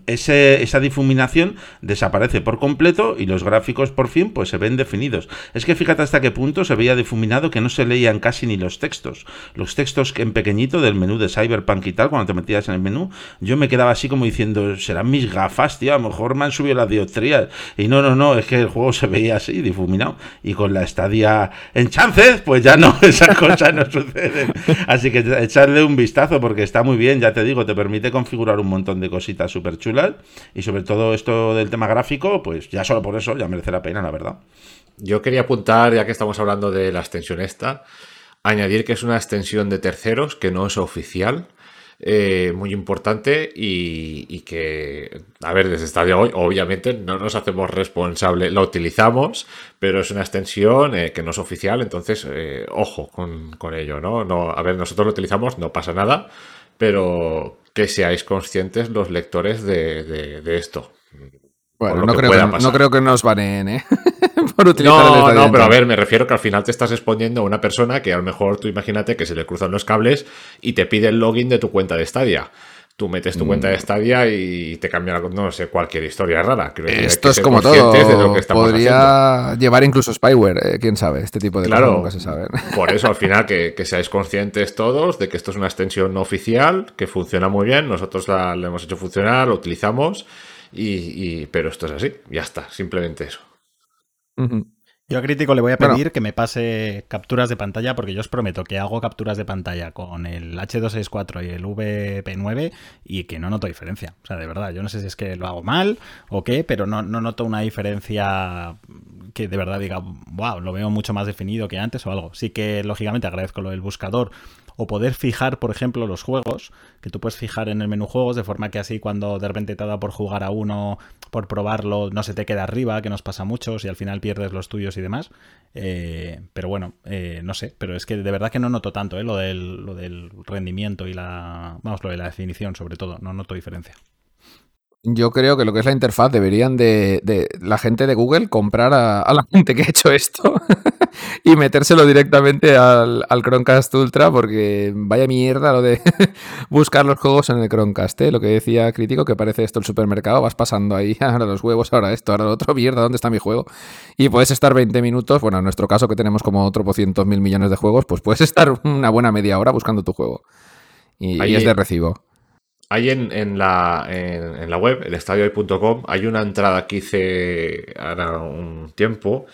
ese, esa difuminación desaparece por completo y los gráficos por fin pues se ven definidos. Es que fíjate hasta qué punto se veía difuminado que no se leían casi ni los textos. Los textos en pequeñito del menú de Cyberpunk y tal, cuando te metías en el menú, yo me quedaba así como diciendo, serán mis gafas, tío, a lo mejor me han subido las dioptrías. Y no, no, no, es que el juego se veía así, difuminado. Y con la estadía en chances, pues ya no, esas cosas no suceden. Así que echarle un vistazo porque está muy bien, ya te digo, te permite configurar un montón de cositas súper chulas y sobre todo esto del tema gráfico, pues ya solo por eso ya merece la pena, la verdad. Yo quería apuntar, ya que estamos hablando de la extensión esta, añadir que es una extensión de terceros que no es oficial. Eh, muy importante y, que, a ver, desde esta de hoy, obviamente no nos hacemos responsables, la utilizamos, pero es una extensión eh, que no es oficial, entonces, eh, ojo con, con, ello, ¿no? ¿no? A ver, nosotros lo utilizamos, no pasa nada, pero que seáis conscientes los lectores de, esto. Bueno, no creo, que, no creo, que, nos baneen, ¿eh? Por utilizar no, el no, pero a ver, me refiero que al final te estás exponiendo a una persona que a lo mejor tú imagínate que se le cruzan los cables y te pide el login de tu cuenta de Stadia. Tú metes tu cuenta de mm. Stadia y te cambia, no sé, cualquier historia rara. Esto es como todo. Podría llevar incluso spyware, eh, quién sabe, este tipo de claro, cosas nunca se sabe. Por eso, al final, que, seáis conscientes todos de que esto es una extensión no oficial, que funciona muy bien. Nosotros la, hemos hecho funcionar, lo utilizamos, y, pero esto es así, ya está, simplemente eso. Yo a Crítico le voy a pedir que me pase capturas de pantalla, porque yo os prometo que hago capturas de pantalla con el H264 y el VP9 y que no noto diferencia. O sea, de verdad, yo no sé si es que lo hago mal o qué, pero no, no noto una diferencia que de verdad diga, wow, lo veo mucho más definido que antes o algo. Sí que, lógicamente, agradezco lo del buscador o poder fijar, por ejemplo, los juegos, que tú puedes fijar en el menú juegos, de forma que así cuando de repente te da por jugar a uno, por probarlo, no se te queda arriba, que nos pasa a muchos y al final pierdes los tuyos y demás. Eh, pero bueno, eh, no sé, pero es que de verdad que no noto tanto eh, lo, del, lo del rendimiento y la, vamos, lo de la definición sobre todo, no noto diferencia. Yo creo que lo que es la interfaz deberían de, la gente de Google comprar a, la gente que ha hecho esto y metérselo directamente al, Chromecast Ultra porque vaya mierda lo de buscar los juegos en el Chromecast. ¿eh? Lo que decía Crítico, que parece esto el supermercado, vas pasando ahí, ahora los huevos, ahora esto, ahora lo otro, mierda, ¿dónde está mi juego? Y puedes estar 20 minutos, bueno, en nuestro caso que tenemos como otro por cientos mil millones de juegos, pues puedes estar una buena media hora buscando tu juego. Y, ahí es de recibo. Hay en, la, en, la web, el estadio.com, hay una entrada que hice ahora un tiempo,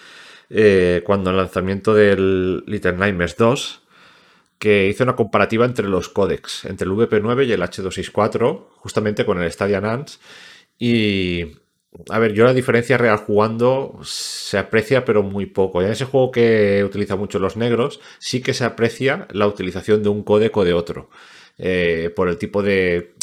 eh, cuando el lanzamiento del Little Nightmares 2, que hice una comparativa entre los códecs, entre el VP9 y el H264, justamente con el Stadia NANS. Y, a ver, yo la diferencia real jugando se aprecia, pero muy poco. En ese juego que utiliza mucho los negros, sí que se aprecia la utilización de un códec o de otro. Eh, por el tipo de...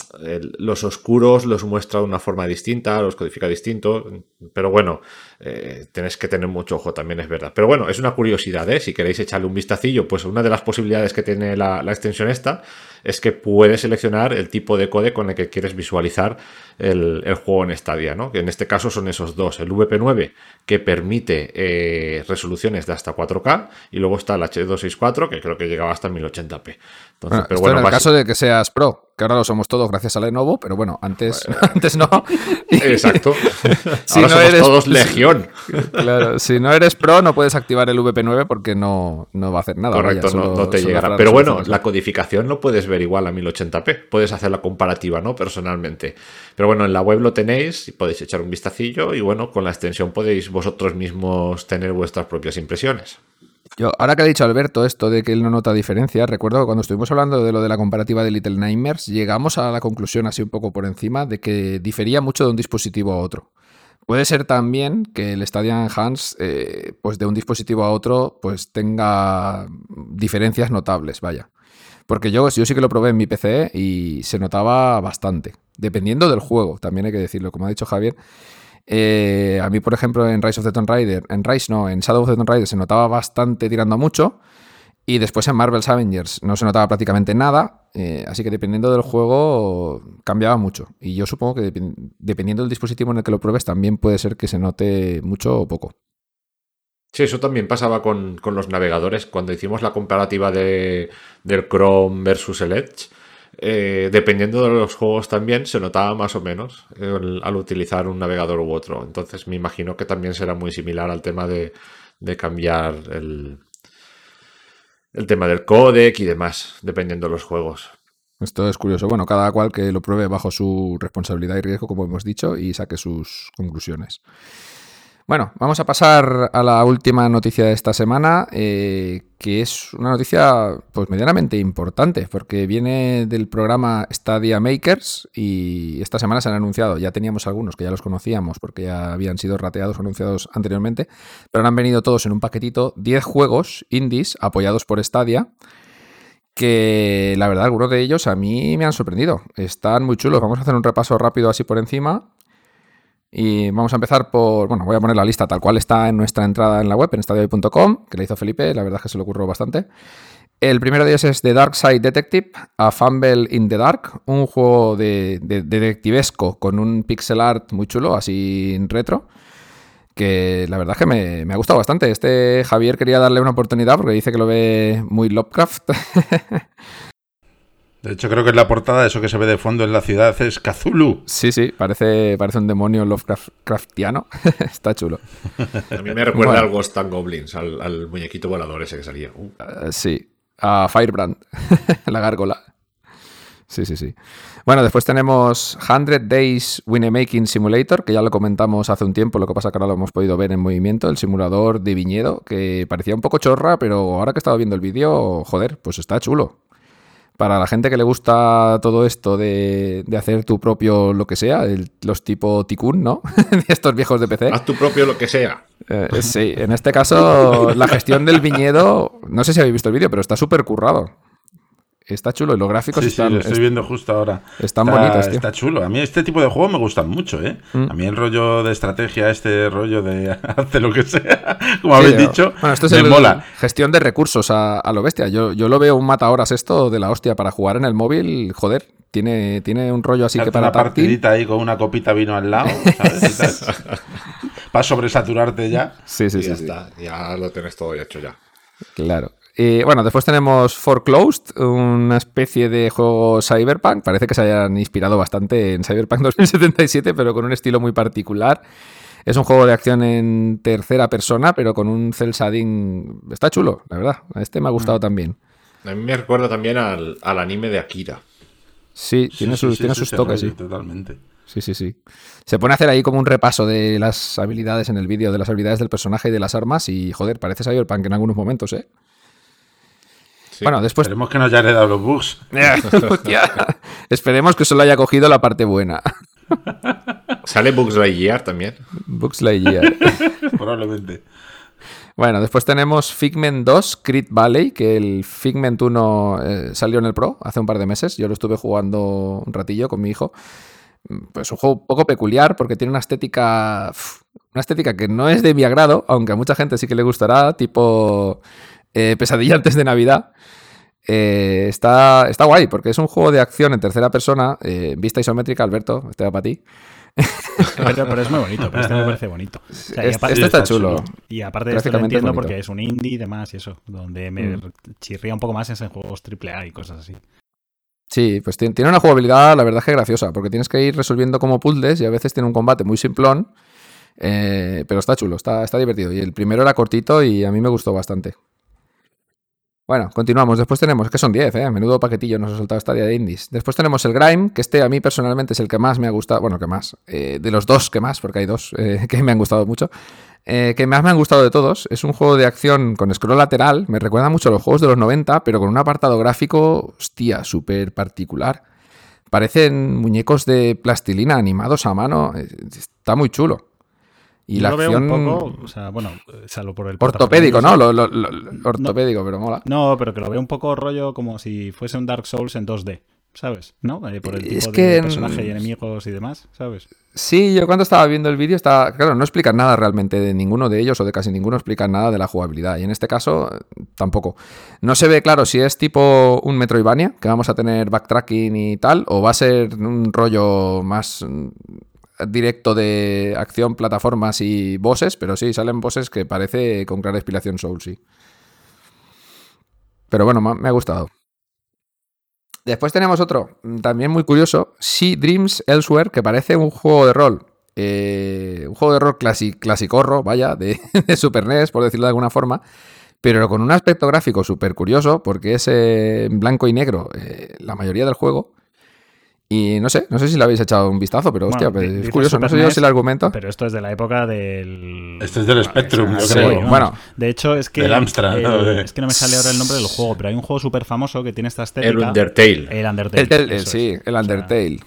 los oscuros los muestra de una forma distinta, los codifica distinto, pero bueno, eh, tenéis que tener mucho ojo, también es verdad. Pero bueno, es una curiosidad, ¿eh? si queréis echarle un vistacillo, pues una de las posibilidades que tiene la, extensión esta es que puedes seleccionar el tipo de code con el que quieres visualizar el, juego en Stadia, ¿no? que en este caso son esos dos, el VP9 que permite eh, resoluciones de hasta 4K y luego está el H264 que creo que llegaba hasta 1080p. Entonces, pero bueno, en el caso de que seas pro. Que ahora lo somos todos gracias a Lenovo, pero bueno, antes, antes no. Exacto. Si Ahora no somos eres- todos legión. Claro, si no eres pro no puedes activar el VP9 porque no, no va a hacer nada. Correcto, vaya, no, solo- no te llegará. Pero bueno, la codificación lo puedes ver igual a 1080p. Puedes hacer la comparativa, ¿no? Personalmente. Pero bueno, en la web lo tenéis y podéis echar un vistacillo y bueno, con la extensión podéis vosotros mismos tener vuestras propias impresiones. Yo, ahora que ha dicho Alberto esto de que él no nota diferencia, recuerdo que cuando estuvimos hablando de lo de la comparativa de Little Nightmares, llegamos a la conclusión así un poco por encima de que difería mucho de un dispositivo a otro. Puede ser también que el Stadia Enhance, eh, pues de un dispositivo a otro, pues tenga diferencias notables, vaya. Porque yo, yo sí que lo probé en mi PC y se notaba bastante. Dependiendo del juego, también hay que decirlo, como ha dicho Javier. Eh, a mí, por ejemplo, en Rise of the Tomb en Rise no, en Shadow of the Tomb Raider se notaba bastante tirando mucho. Y después en Marvel's Avengers no se notaba prácticamente nada. eh, así que dependiendo del juego cambiaba mucho. Y yo supongo que depen- dependiendo del dispositivo en el que lo pruebes también puede ser que se note mucho o poco. Sí, eso también pasaba con, con los navegadores. Cuando hicimos la comparativa de, del Chrome versus el Edge, eh, dependiendo de los juegos también se notaba más o menos el- al utilizar un navegador u otro. Entonces me imagino que también será muy similar al tema de, de cambiar el, el tema del codec y demás, dependiendo de los juegos. Esto es curioso. Bueno, cada cual que lo pruebe bajo su responsabilidad y riesgo, como hemos dicho, y saque sus conclusiones. Bueno, vamos a pasar a la última noticia de esta semana, eh, que es una noticia pues medianamente importante, porque viene del programa Stadia Makers y esta semana se han anunciado, ya teníamos algunos que ya los conocíamos porque ya habían sido rateados o anunciados anteriormente, pero han venido todos en un paquetito, 10 juegos indies apoyados por Stadia, que la verdad algunos de ellos a mí me han sorprendido. Están muy chulos. Vamos a hacer un repaso rápido así por encima. Y vamos a empezar por, bueno, voy a poner la lista tal cual está en nuestra entrada en la web, en estadio.com, que la hizo Felipe, la verdad es que se le ocurrió bastante. El primero de ellos es The Dark Side Detective, A Fumble in the Dark, un juego de, de- de detectivesco con un pixel art muy chulo, así en retro, que la verdad es que me, me ha gustado bastante. Este Javier quería darle una oportunidad porque dice que lo ve muy Lovecraft. De hecho, creo que en la portada eso que se ve de fondo en la ciudad es Cthulhu. Sí, sí, parece, parece un demonio Lovecraftiano. Está chulo. A mí me recuerda Bueno. al Ghost and Goblins, al, al muñequito volador ese que salía. Uh, Eh, sí, a Firebrand, la gárgola. Sí, sí, sí. Bueno, después tenemos 100 Days Winemaking Simulator, que ya lo comentamos hace un tiempo, lo que pasa que ahora lo hemos podido ver en movimiento, el simulador de viñedo, que parecía un poco chorra, pero ahora que he estado viendo el vídeo, joder, pues está chulo. Para la gente que le gusta todo esto de, de hacer tu propio lo que sea, el- los tipo Tikkun, ¿no? De Estos viejos de PC. Haz tu propio lo que sea. Eh, sí, en este caso, la gestión del viñedo, no sé si habéis visto el vídeo, pero está súper currado. Está chulo y los gráficos Sí, sí, están, lo estoy viendo justo ahora. están está, bonitos, tío. Está chulo. A mí este tipo de juegos me gustan mucho, ¿eh? Mm. A mí el rollo de estrategia, este rollo de hacer lo que sea, como Sí, habéis dicho, bueno, esto es me el- mola. gestión de recursos a, a lo bestia. Yo, yo lo veo un mata horas esto de la hostia para jugar en el móvil, joder, tiene, tiene un rollo así que para una partidita ahí con una copita de vino al lado, ¿sabes? Para sobresaturarte ya. Sí, sí, y sí, ya sí. está, ya lo tienes todo hecho ya. Claro. Y bueno, después tenemos Foreclosed, una especie de juego cyberpunk. Parece que se hayan inspirado bastante en Cyberpunk 2077, pero con un estilo muy particular. Es un juego de acción en tercera persona, pero con un cel shading. Está chulo, la verdad. Este me ha Mm. gustado también. A mí me recuerda también al, al anime de Akira. Sí, Sí, tiene sí, sus, sí, tiene sí, sus toques, sí. Totalmente. Sí, sí, sí. Se pone a hacer ahí como un repaso de las habilidades en el vídeo, de las habilidades del personaje y de las armas. Y joder, parece Cyberpunk en algunos momentos, ¿eh? Sí. Bueno, después Esperemos que no haya heredado los bugs. Esperemos que solo haya cogido la parte buena. Sale Bugs Lightyear también. Bugs Lightyear. Probablemente. bueno, después tenemos Figment 2, Crit Valley, que el Figment 1 eh, salió en el Pro hace un par de meses. Yo lo estuve jugando un ratillo con mi hijo. Pues un juego un poco peculiar porque tiene una estética. Una estética que no es de mi agrado, aunque a mucha gente sí que le gustará, tipo eh, Pesadilla antes de Navidad. Eh, está, está guay porque es un juego de acción en tercera persona, eh, vista isométrica, Alberto, este va para ti. Pero, pero es muy bonito, pero este me parece bonito. O sea, y, Este, aparte, este está, está chulo. chulo. y aparte de esto lo entiendo bonito. porque es un indie y demás y eso, donde me Mm. chirría un poco más es en juegos AAA y cosas así. Sí, pues tiene una jugabilidad, la verdad es que graciosa, porque tienes que ir resolviendo como puzzles y a veces tiene un combate muy simplón, eh, pero está chulo, está, está divertido. Y el primero era cortito y a mí me gustó bastante. Bueno, continuamos. Después tenemos, que son 10, ¿eh? Menudo paquetillo nos ha soltado esta día de indies. Después tenemos el Grime, que este a mí personalmente es el que más me ha gustado. Bueno, que más. eh, de los dos que más, porque hay dos eh, que me han gustado mucho. eh, que más me han gustado de todos. Es un juego de acción con scroll lateral. Me recuerda mucho a los juegos de los 90, pero con un apartado gráfico, hostia, súper particular. Parecen muñecos de plastilina animados a mano. Está muy chulo. Y Yo la lo veo acción. un poco, o sea, bueno, salvo por el Ortopédico, ¿no? protagonismo. Lo- lo- lo- ortopédico, pero mola. No, pero que lo veo un poco rollo como si fuese un Dark Souls en 2D, ¿sabes? ¿No? Eh, por el tipo Es de que, personaje y enemigos y demás, ¿sabes? Sí, yo cuando estaba viendo el vídeo estaba. Claro, no explican nada realmente de ninguno de ellos o de casi ninguno explican nada de la jugabilidad. Y en este caso, tampoco. No se ve claro si es tipo un Metroidvania, que vamos a tener backtracking y tal, o va a ser un rollo más directo de acción, plataformas y bosses, pero sí, salen bosses que parece con clara inspiración Soul, sí. Pero bueno, me ha gustado. Después tenemos otro, mm, también muy curioso, Sea Dreams Elsewhere, que parece un juego de rol. eh, un juego de rol clasi clasicorro, vaya, de, de Super NES, por decirlo de alguna forma, pero con un aspecto gráfico súper curioso, porque es eh, en blanco y negro eh, la mayoría del juego. Y no sé, no sé si le habéis echado un vistazo, pero hostia, Bueno, pues, es curioso, no sé yo si el argumento. Pero esto es de la época del... Este es del Spectrum, yo Sí, creo. Bueno. De hecho, es que... Del Amstrad, el- ¿no? De- Es que no me sale ahora el nombre del juego, pero hay un juego súper famoso que tiene esta estética. El Undertale. El Undertale. El, sí, es. el O sea, Undertale.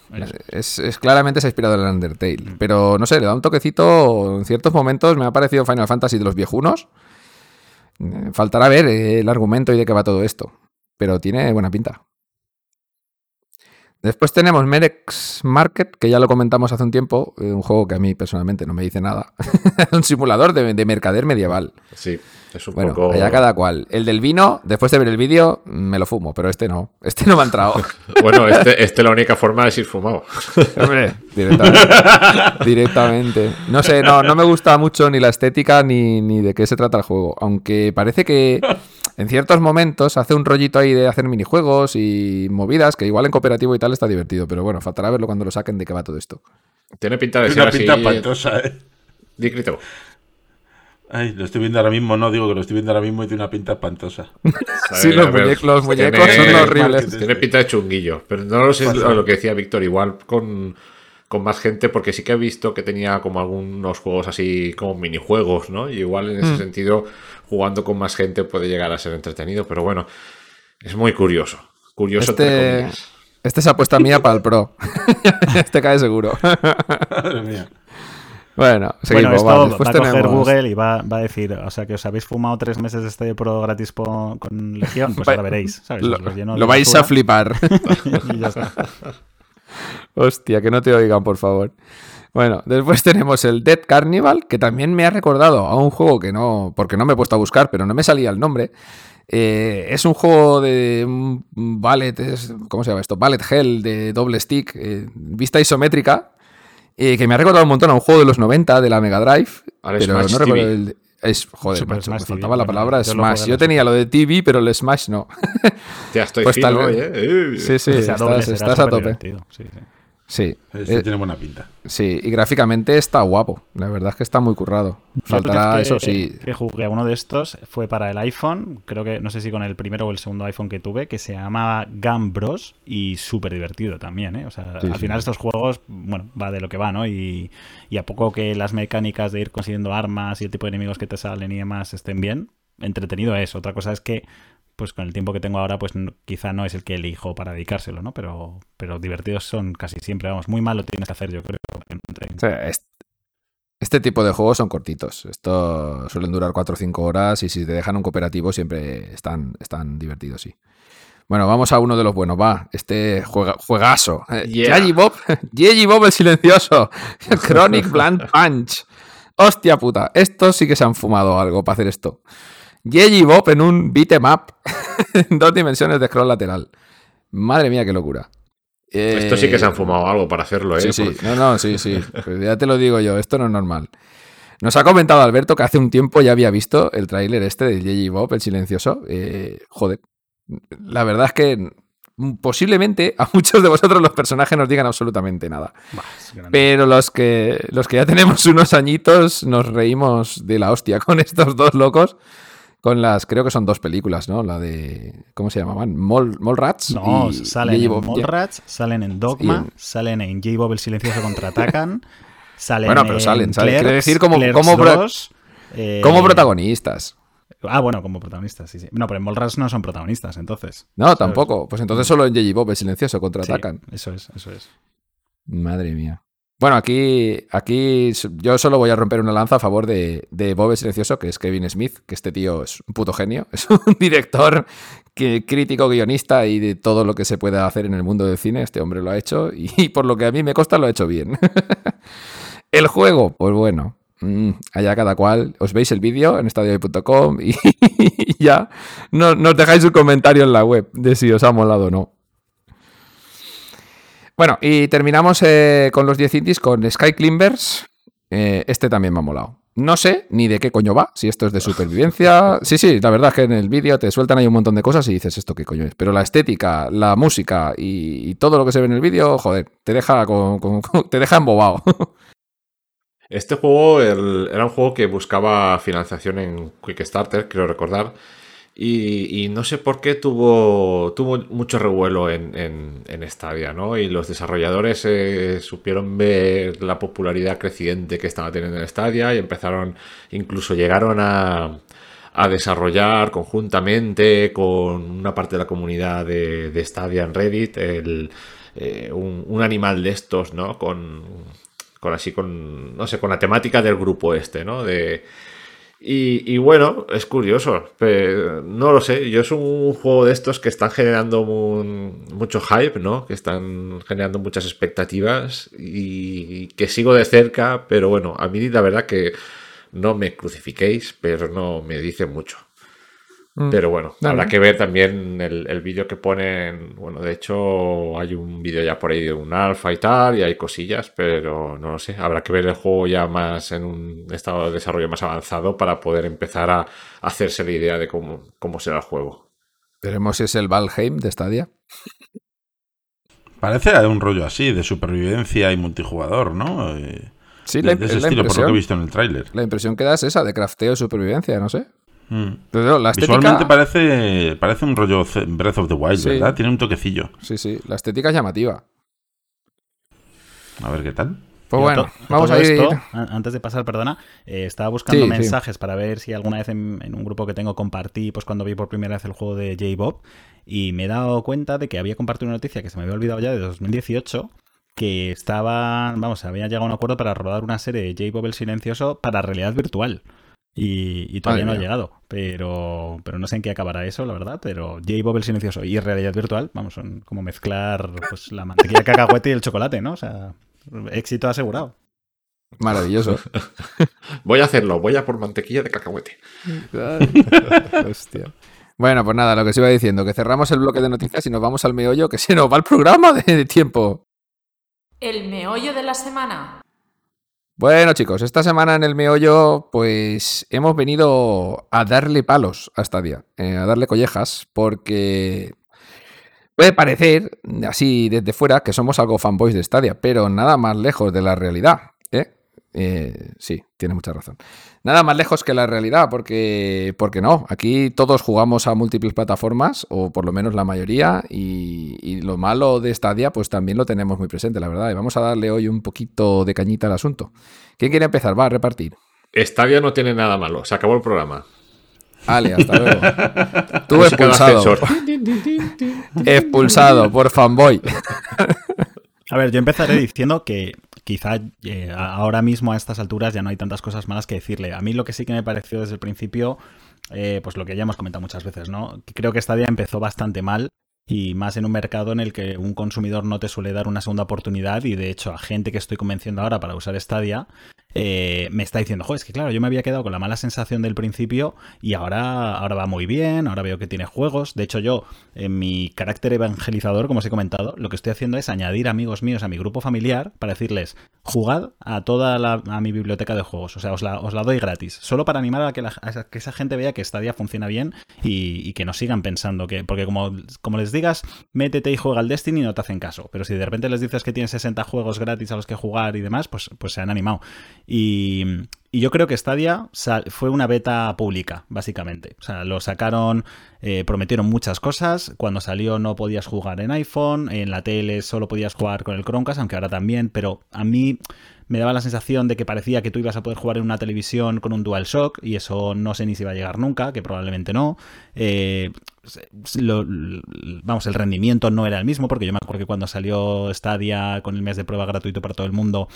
eso es. claramente se ha inspirado en el Undertale. Pero no sé, le da un toquecito. En ciertos momentos me ha parecido Final Fantasy de los viejunos. Eh, Faltará ver eh, el argumento y de qué va todo esto. Pero tiene buena pinta. Después tenemos Merex Market, que ya lo comentamos hace un tiempo. eh, un juego que a mí personalmente no me dice nada. un simulador de, de mercader medieval. Sí, es un Bueno, poco. allá cada cual. El del vino, después de ver el vídeo, me lo fumo, pero este no. Este no me ha entrado. Bueno, este, este la única forma es ir fumado. Hombre, directamente. directamente. No sé, no, no me gusta mucho ni la estética ni, ni de qué se trata el juego. Aunque parece que en ciertos momentos hace un rollito ahí de hacer minijuegos y movidas, que igual en cooperativo y tal está divertido. Pero bueno, faltará verlo cuando lo saquen de qué va todo esto. Tiene pinta de Tiene ser una así. pinta espantosa, ¿eh? Di crítico. Ay, lo estoy viendo ahora mismo, no digo que lo estoy viendo ahora mismo y tiene una pinta espantosa. Sí, los, muñe- los muñecos tiene- son horribles. Tiene pinta de chunguillo. Pero no lo sé lo que decía Víctor, igual con, con más gente, porque sí que he visto que tenía como algunos juegos así como minijuegos, ¿no? Y igual en ese Mm. sentido, jugando con más gente puede llegar a ser entretenido, pero bueno, es muy curioso. Curioso Este, este es apuesta mía para el pro. este cae seguro. Madre mía. bueno, seguimos. Bueno, esto va. a coger tenemos- Google y va, va a decir, o sea, que os habéis fumado tres meses de este Pro gratis po- con Legión, pues ahora veréis, ¿sabes? Lo, lo vais a flipar. y ya está. Hostia, que no te oigan, por favor. Bueno, después tenemos el Dead Carnival, que también me ha recordado a un juego que no, porque no me he puesto a buscar, pero no me salía el nombre. Eh, es un juego de un ballet, ¿cómo se llama esto? Ballet Hell de doble stick, eh, vista isométrica, eh, que me ha recordado un montón a un juego de los 90 de la Mega Drive, pero Smash no recuerdo el... Es, joder, Super macho, me TV, faltaba la palabra Smash. Yo en tenía lo de TV, pero el Smash no. Ya estoy pues fino, tal vez- oye. Eh. Sí, sí, doble estás, a tope. superdivertido, sí, sí. Sí, Este eh, tiene buena pinta. sí, y gráficamente está guapo. La verdad es que está muy currado. Faltará eso, es que- sí. Que jugué a uno de estos, fue para el iPhone, creo que, no sé si con el primero o el segundo iPhone que tuve, que se llamaba Gun Bros y súper divertido también, ¿eh? O sea, Sí, al sí. final estos juegos, bueno, va de lo que va, ¿no? Y, y a poco que las mecánicas de ir consiguiendo armas y el tipo de enemigos que te salen y demás estén bien, entretenido es. Otra cosa es que, pues con el tiempo que tengo ahora, pues no- quizá no es el que elijo para dedicárselo, ¿no? Pero, pero divertidos son casi siempre, vamos, muy mal lo tienes que hacer, yo creo. O sea, Este tipo de juegos son cortitos. Esto suelen durar 4 o 5 horas y si te dejan un cooperativo siempre están, están divertidos, sí. Bueno, vamos a uno de los buenos, va. Este juega- juegazo. Eh, Yeah. Bob, Yayi Bob el silencioso. Chronic Blunt Punch. Hostia puta, estos sí que se han fumado algo para hacer esto. Yayi Bob en un beat'em up en dos dimensiones de scroll lateral. Madre mía, qué locura. Esto sí que se han Eh, fumado algo para hacerlo, ¿eh? Sí, sí, Porque- no, no, sí, sí. Pues ya te lo digo yo, esto no es normal. Nos ha comentado Alberto que hace un tiempo ya había visto el tráiler este de J.J. Bob, el silencioso. Eh, joder, la verdad es que posiblemente a muchos de vosotros los personajes nos digan absolutamente nada. Pero los que, los que ya tenemos unos añitos nos reímos de la hostia con estos dos locos. Con las, creo que son dos películas, ¿no? La de, ¿cómo se llamaban? Rats. No, salen en Mall Rats, salen en Dogma, salen en J-Bob el silencioso contraatacan, salen Bueno, pero salen, salen. Quiero decir como, como, eh, como protagonistas. Ah, bueno, como protagonistas, sí, sí. No, pero en Mallrats no son protagonistas, entonces. No, tampoco. Pues entonces solo en J.J. Bob, el silencioso, contraatacan. eso es, eso es. Madre mía. Bueno, aquí, aquí yo solo voy a romper una lanza a favor de, de Bob Silencioso, que es Kevin Smith, que este tío es un puto genio. Es un director, que, crítico, guionista y de todo lo que se pueda hacer en el mundo del cine. Este hombre lo ha hecho y por lo que a mí me consta lo ha hecho bien. el juego, pues bueno, Mm, allá cada cual. Os veis el vídeo en estadio.com y, ya no, nos dejáis un comentario en la web de si os ha molado o no. Bueno, y terminamos eh, con los 10 indies con Sky Climbers. Eh, este también me ha molado. No sé ni de qué coño va, si esto es de supervivencia. Sí, sí, la verdad es que en el vídeo te sueltan ahí un montón de cosas y dices esto qué coño es. Pero la estética, la música y, todo lo que se ve en el vídeo, joder, te deja, con, te deja embobado. Este juego era un juego que buscaba financiación en Quickstarter, quiero recordar. Y, no sé por qué tuvo, tuvo mucho revuelo en, en, Stadia, ¿no? Y los desarrolladores eh, supieron ver la popularidad creciente que estaba teniendo en Stadia y empezaron, incluso llegaron a, desarrollar conjuntamente con una parte de la comunidad de, de Stadia en Reddit eh, un, un, animal de estos, ¿no? Con, con así, con, no sé, con la temática del grupo este, ¿no? De, y, bueno, es curioso, pero no lo sé, yo es un juego de estos que están generando mucho hype, ¿no? Que están generando muchas expectativas y que sigo de cerca, pero bueno, a mí la verdad que no me crucifiquéis, pero no me dice mucho. Mm. Pero bueno, habrá que ver también el, vídeo que ponen. Bueno, de hecho, hay un vídeo ya por ahí de un alfa y tal, y hay cosillas, pero no lo sé. Habrá que ver el juego ya más en un estado de desarrollo más avanzado para poder empezar a hacerse la idea de cómo, cómo será el juego. Veremos si es el Valheim de Stadia. Parece un rollo así, de supervivencia y multijugador, ¿no? Eh, sí, la, de ese estilo, por lo que he visto en el tráiler. La impresión que da es esa, de crafteo y supervivencia, no sé. Mm. Visualmente parece, parece un rollo Breath of the Wild, ¿verdad? Tiene un toquecillo. Sí, sí, la estética es llamativa. A ver qué tal. Pues bueno, vamos a ir. antes de pasar, perdona, eh, estaba buscando mensajes para ver si alguna vez en, un grupo que tengo compartí, pues cuando vi por primera vez el juego de J-Bob, y me he dado cuenta de que había compartido una noticia que se me había olvidado ya de 2018, que estaba, vamos, había llegado a un acuerdo para rodar una serie de J-Bob el Silencioso para realidad virtual. Y, todavía no ha llegado. Pero, pero no sé en qué acabará eso, la verdad. Pero J-Bob el silencioso y realidad virtual, vamos, son como mezclar pues, la mantequilla de cacahuete y el chocolate, ¿no? O sea, éxito asegurado. Maravilloso. voy a hacerlo, voy a por mantequilla de cacahuete. Hostia. Bueno, pues nada, lo que os iba diciendo, que cerramos el bloque de noticias y nos vamos al meollo, que se nos va el programa de tiempo. El meollo de la semana. Bueno chicos, esta semana en el meollo pues hemos venido a darle palos a Stadia, eh, a darle collejas, porque puede parecer así desde fuera que somos algo fanboys de Stadia, pero nada más lejos de la realidad. ¿Eh? Sí, tiene mucha razón. Nada más lejos que la realidad, porque, porque no, aquí todos jugamos a múltiples plataformas, o por lo menos la mayoría, y, lo malo de Stadia, pues también lo tenemos muy presente, la verdad. Y vamos a darle hoy un poquito de cañita al asunto. ¿Quién quiere empezar? Va a repartir. Stadia no tiene nada malo, se acabó el programa. Vale, hasta luego. Tú expulsado. expulsado por fanboy. A ver, yo empezaré diciendo que quizá eh, ahora mismo a estas alturas ya no hay tantas cosas malas que decirle. A mí lo que sí que me pareció desde el principio, eh, pues lo que ya hemos comentado muchas veces, ¿no? Creo que esta día empezó bastante mal y más en un mercado en el que un consumidor no te suele dar una segunda oportunidad y de hecho a gente que estoy convenciendo ahora para usar Stadia eh, me está diciendo, joder, es que claro, yo me había quedado con la mala sensación del principio y ahora, ahora va muy bien, ahora veo que tiene juegos. De hecho, yo, en mi carácter evangelizador, como os he comentado, lo que estoy haciendo es añadir amigos míos a mi grupo familiar para decirles, jugad a toda la, a mi biblioteca de juegos. O sea, os la, os la doy gratis. Solo para animar a que, que esa gente vea que Stadia funciona bien y, que no sigan pensando que. Porque como, como les digas, métete y juega al Destiny, no te hacen caso. Pero si de repente les dices que tienes 60 juegos gratis a los que jugar y demás, pues, pues se han animado. Y, yo creo que Stadia fue una beta pública, básicamente. O sea, lo sacaron, eh, prometieron muchas cosas. Cuando salió no podías jugar en iPhone, en la tele solo podías jugar con el Chromecast, aunque ahora también. Pero a mí me daba la sensación de que parecía que tú ibas a poder jugar en una televisión con un DualShock y eso no sé ni si va a llegar nunca, que probablemente no. Eh, vamos, el rendimiento no era el mismo, porque yo me acuerdo que cuando salió Stadia con el mes de prueba gratuito para todo el mundo,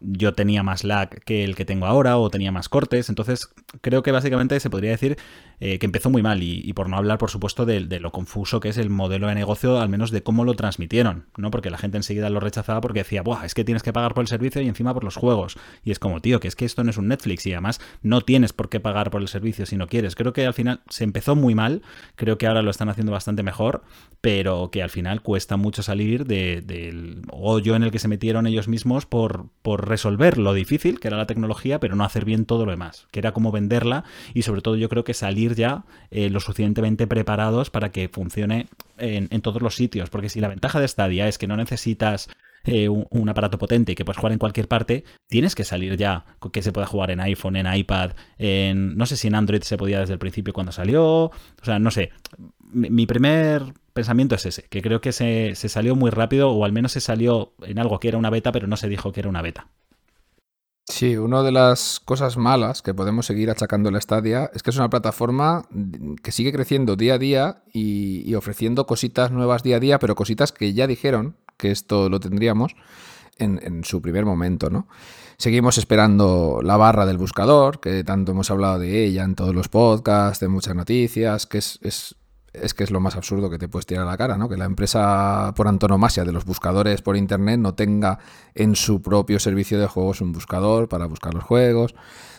yo tenía más lag que el que tengo ahora o tenía más cortes. Entonces, creo que básicamente se podría decir eh, que empezó muy mal y, por no hablar, por supuesto, de, lo confuso que es el modelo de negocio, al menos de cómo lo transmitieron, ¿no? Porque la gente enseguida lo rechazaba porque decía, Buah, es que tienes que pagar por el servicio y encima por los juegos. Y es como, tío, que es que esto no es un Netflix y además no tienes por qué pagar por el servicio si no quieres. Creo que al final se empezó muy mal, creo que ahora lo están haciendo bastante mejor, pero que al final cuesta mucho salir del hoyo en el que se metieron ellos mismos por, por resolver lo difícil, que era la tecnología, pero no hacer bien todo lo demás, que era como venderla y sobre todo yo creo que salir ya eh, lo suficientemente preparados para que funcione en, en, todos los sitios, porque si la ventaja de Stadia es que no necesitas eh, un, aparato potente y que puedes jugar en cualquier parte, tienes que salir ya que se pueda jugar en iPhone, en iPad, en no sé si en Android se podía desde el principio cuando salió, o sea, no sé. Mi, primer pensamiento es ese, que creo que se, salió muy rápido o al menos se salió en algo que era una beta, pero no se dijo que era una beta. Sí, una de las cosas malas que podemos seguir achacando la Stadia es que es una plataforma que sigue creciendo día a día y, y, ofreciendo cositas nuevas día a día, pero cositas que ya dijeron que esto lo tendríamos en, su primer momento, ¿no? Seguimos esperando la barra del buscador, que tanto hemos hablado de ella en todos los podcasts, de muchas noticias, que es, es, es que es lo más absurdo que te puedes tirar a la cara, ¿no? Que la empresa por antonomasia de los buscadores por internet no tenga en su propio servicio de juegos un buscador para buscar los juegos.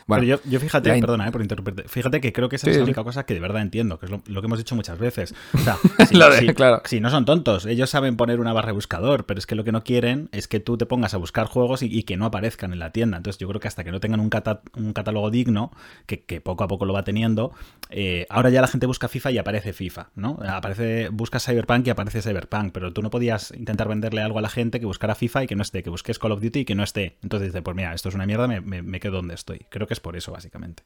Bueno, yo, yo, fíjate, perdona eh, por interrumpirte, fíjate que creo que esa es la única cosa que de verdad entiendo, que es lo, que hemos dicho muchas veces. O sea, si, claro. si, no son tontos, ellos saben poner una barra de buscador, pero es que lo que no quieren es que tú te pongas a buscar juegos y, que no aparezcan en la tienda. Entonces yo creo que hasta que no tengan un, un catálogo digno, que, poco a poco lo va teniendo, eh, ahora ya la gente busca FIFA y aparece FIFA, ¿no? Aparece, busca Cyberpunk y aparece Cyberpunk, pero tú no podías intentar venderle algo a la gente que buscara FIFA y que no esté, que busques Call of Duty y que no esté. Entonces dice, pues mira, esto es una mierda, me, me quedo donde estoy. Creo que es por eso, básicamente.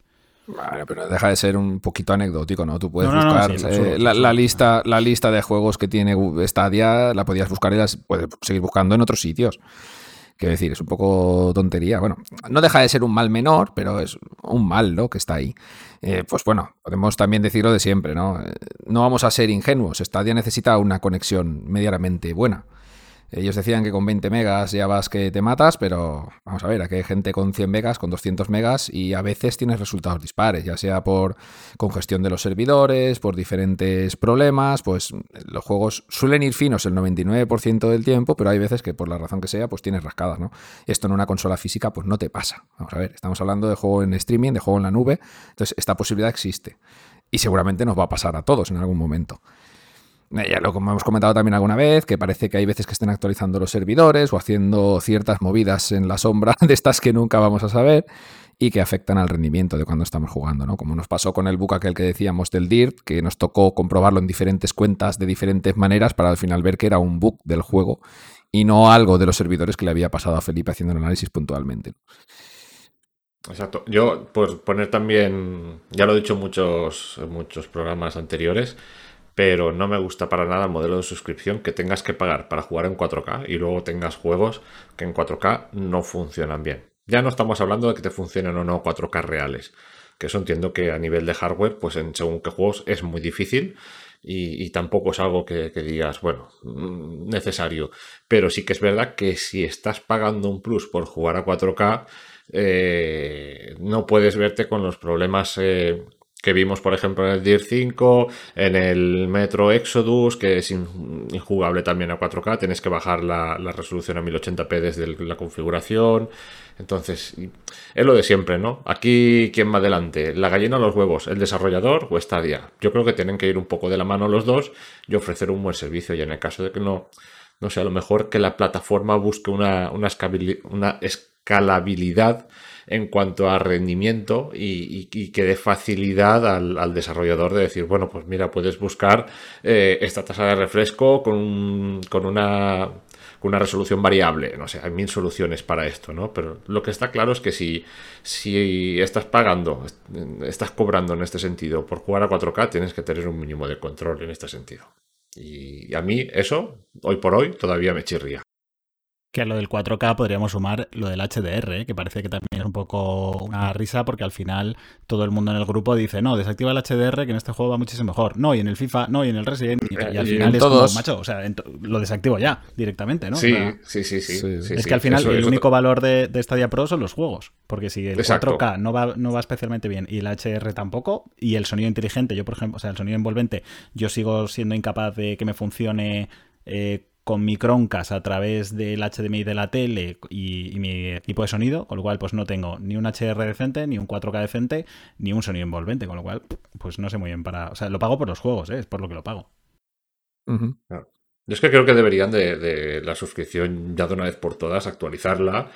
Bueno, pero deja de ser un poquito anecdótico, ¿no? Tú puedes buscar eh, la, lista, la lista de juegos que tiene Stadia, la podías buscar y las puedes seguir buscando en otros sitios. Quiero decir, es un poco tontería. Bueno, no deja de ser un mal menor, pero es un mal, ¿no? Que está ahí. Eh, pues bueno, podemos también decirlo de siempre, ¿no? Eh, no vamos a ser ingenuos. Stadia necesita una conexión medianamente buena. Ellos decían que con 20 megas ya vas que te matas, pero vamos a ver, aquí hay gente con 100 megas, con 200 megas y a veces tienes resultados dispares, ya sea por congestión de los servidores, por diferentes problemas, pues los juegos suelen ir finos el 99% del tiempo, pero hay veces que por la razón que sea, pues tienes rascadas, ¿no? Esto en una consola física pues no te pasa. Vamos a ver, estamos hablando de juego en streaming, de juego en la nube, entonces esta posibilidad existe y seguramente nos va a pasar a todos en algún momento. Eh, ya lo como hemos comentado también alguna vez, que parece que hay veces que estén actualizando los servidores o haciendo ciertas movidas en la sombra de estas que nunca vamos a saber y que afectan al rendimiento de cuando estamos jugando, ¿no? Como nos pasó con el book aquel que decíamos del DIRT, que nos tocó comprobarlo en diferentes cuentas de diferentes maneras para al final ver que era un bug del juego y no algo de los servidores que le había pasado a Felipe haciendo el análisis puntualmente. Exacto. Yo, por poner también, ya lo he dicho en muchos, muchos programas anteriores, pero no me gusta para nada el modelo de suscripción que tengas que pagar para jugar en 4K y luego tengas juegos que en 4K no funcionan bien. Ya no estamos hablando de que te funcionen o no 4K reales, que eso entiendo que a nivel de hardware, pues en según qué juegos es muy difícil y, tampoco es algo que, digas, bueno, mm, necesario. Pero sí que es verdad que si estás pagando un plus por jugar a 4K, eh, no puedes verte con los problemas eh, que vimos, por ejemplo, en el Dirt 5, en el Metro Exodus, que es injugable también a 4K, tienes que bajar la, resolución a 1080p desde la configuración. Entonces, es lo de siempre, ¿no? Aquí, ¿quién va adelante? ¿La gallina o los huevos? ¿El desarrollador o Stadia? Yo creo que tienen que ir un poco de la mano los dos y ofrecer un buen servicio. Y en el caso de que no, no sé, a lo mejor que la plataforma busque una escalabilidad en cuanto a rendimiento y, que dé facilidad al, desarrollador de decir, bueno, pues mira, puedes buscar eh, esta tasa de refresco con, con una con una resolución variable. No sé, hay mil soluciones para esto, ¿no? Pero lo que está claro es que si, si estás pagando, estás cobrando en este sentido por jugar a 4K, tienes que tener un mínimo de control en este sentido. Y a mí eso, hoy por hoy, todavía me chirría. Que a lo del 4K podríamos sumar lo del HDR, ¿eh? que parece que también es un poco una risa porque al final todo el mundo en el grupo dice, no, desactiva el HDR que en este juego va muchísimo mejor. No, y en el FIFA, no, y en el Resident. Y, al final es como, macho, o sea, lo desactivo ya directamente, ¿no? Sí, sí, sí, sí, Es que al final el único valor de, de, Stadia Pro son los juegos. Porque si el 4K no va, no va especialmente bien y el HDR tampoco, y el sonido inteligente, yo por ejemplo, o sea, el sonido envolvente, yo sigo siendo incapaz de que me funcione. Eh, con mi Chromecast a través del HDMI de la tele y, mi equipo de sonido, con lo cual pues no tengo ni un HR decente, ni un 4K decente, ni un sonido envolvente, con lo cual pues no sé muy bien para... O sea, lo pago por los juegos, ¿eh? es por lo que lo pago. Yo es que creo que deberían de, de, la suscripción ya de una vez por todas actualizarla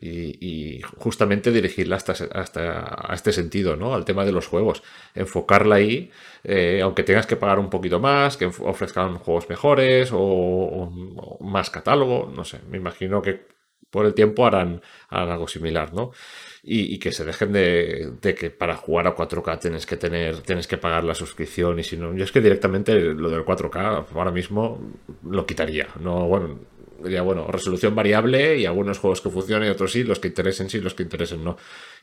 y, justamente dirigirla hasta, hasta, a este sentido, ¿no? Al tema de los juegos. Enfocarla ahí, eh, aunque tengas que pagar un poquito más, que ofrezcan juegos mejores o, más catálogo, no sé, me imagino que por el tiempo harán, algo similar, ¿no? Y, que se dejen de, que para jugar a 4K tienes que tener, tienes que pagar la suscripción y si no, yo es que directamente lo del 4K ahora mismo lo quitaría, no, bueno, diría, bueno, resolución variable y algunos juegos que funcionen y otros sí, los que interesen sí, los que interesen no.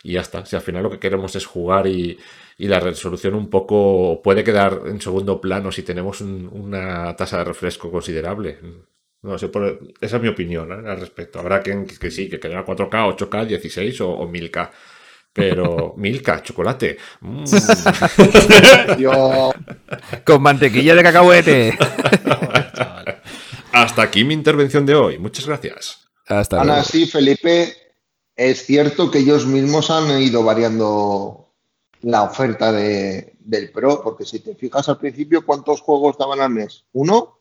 Y ya está. Si al final lo que queremos es jugar y, la resolución un poco puede quedar en segundo plano si tenemos una tasa de refresco considerable. No sé, esa es mi opinión ¿eh? al respecto. Habrá quien que, sí, que quede 4K, 8K, 16 o, 1000K. Pero Milka, chocolate. Mm. Con mantequilla de cacahuete. Hasta aquí mi intervención de hoy. Muchas gracias. Hasta Ana, sí, Felipe, es cierto que ellos mismos han ido variando la oferta de, del Pro, porque si te fijas al principio, ¿cuántos juegos daban al mes? ¿Uno?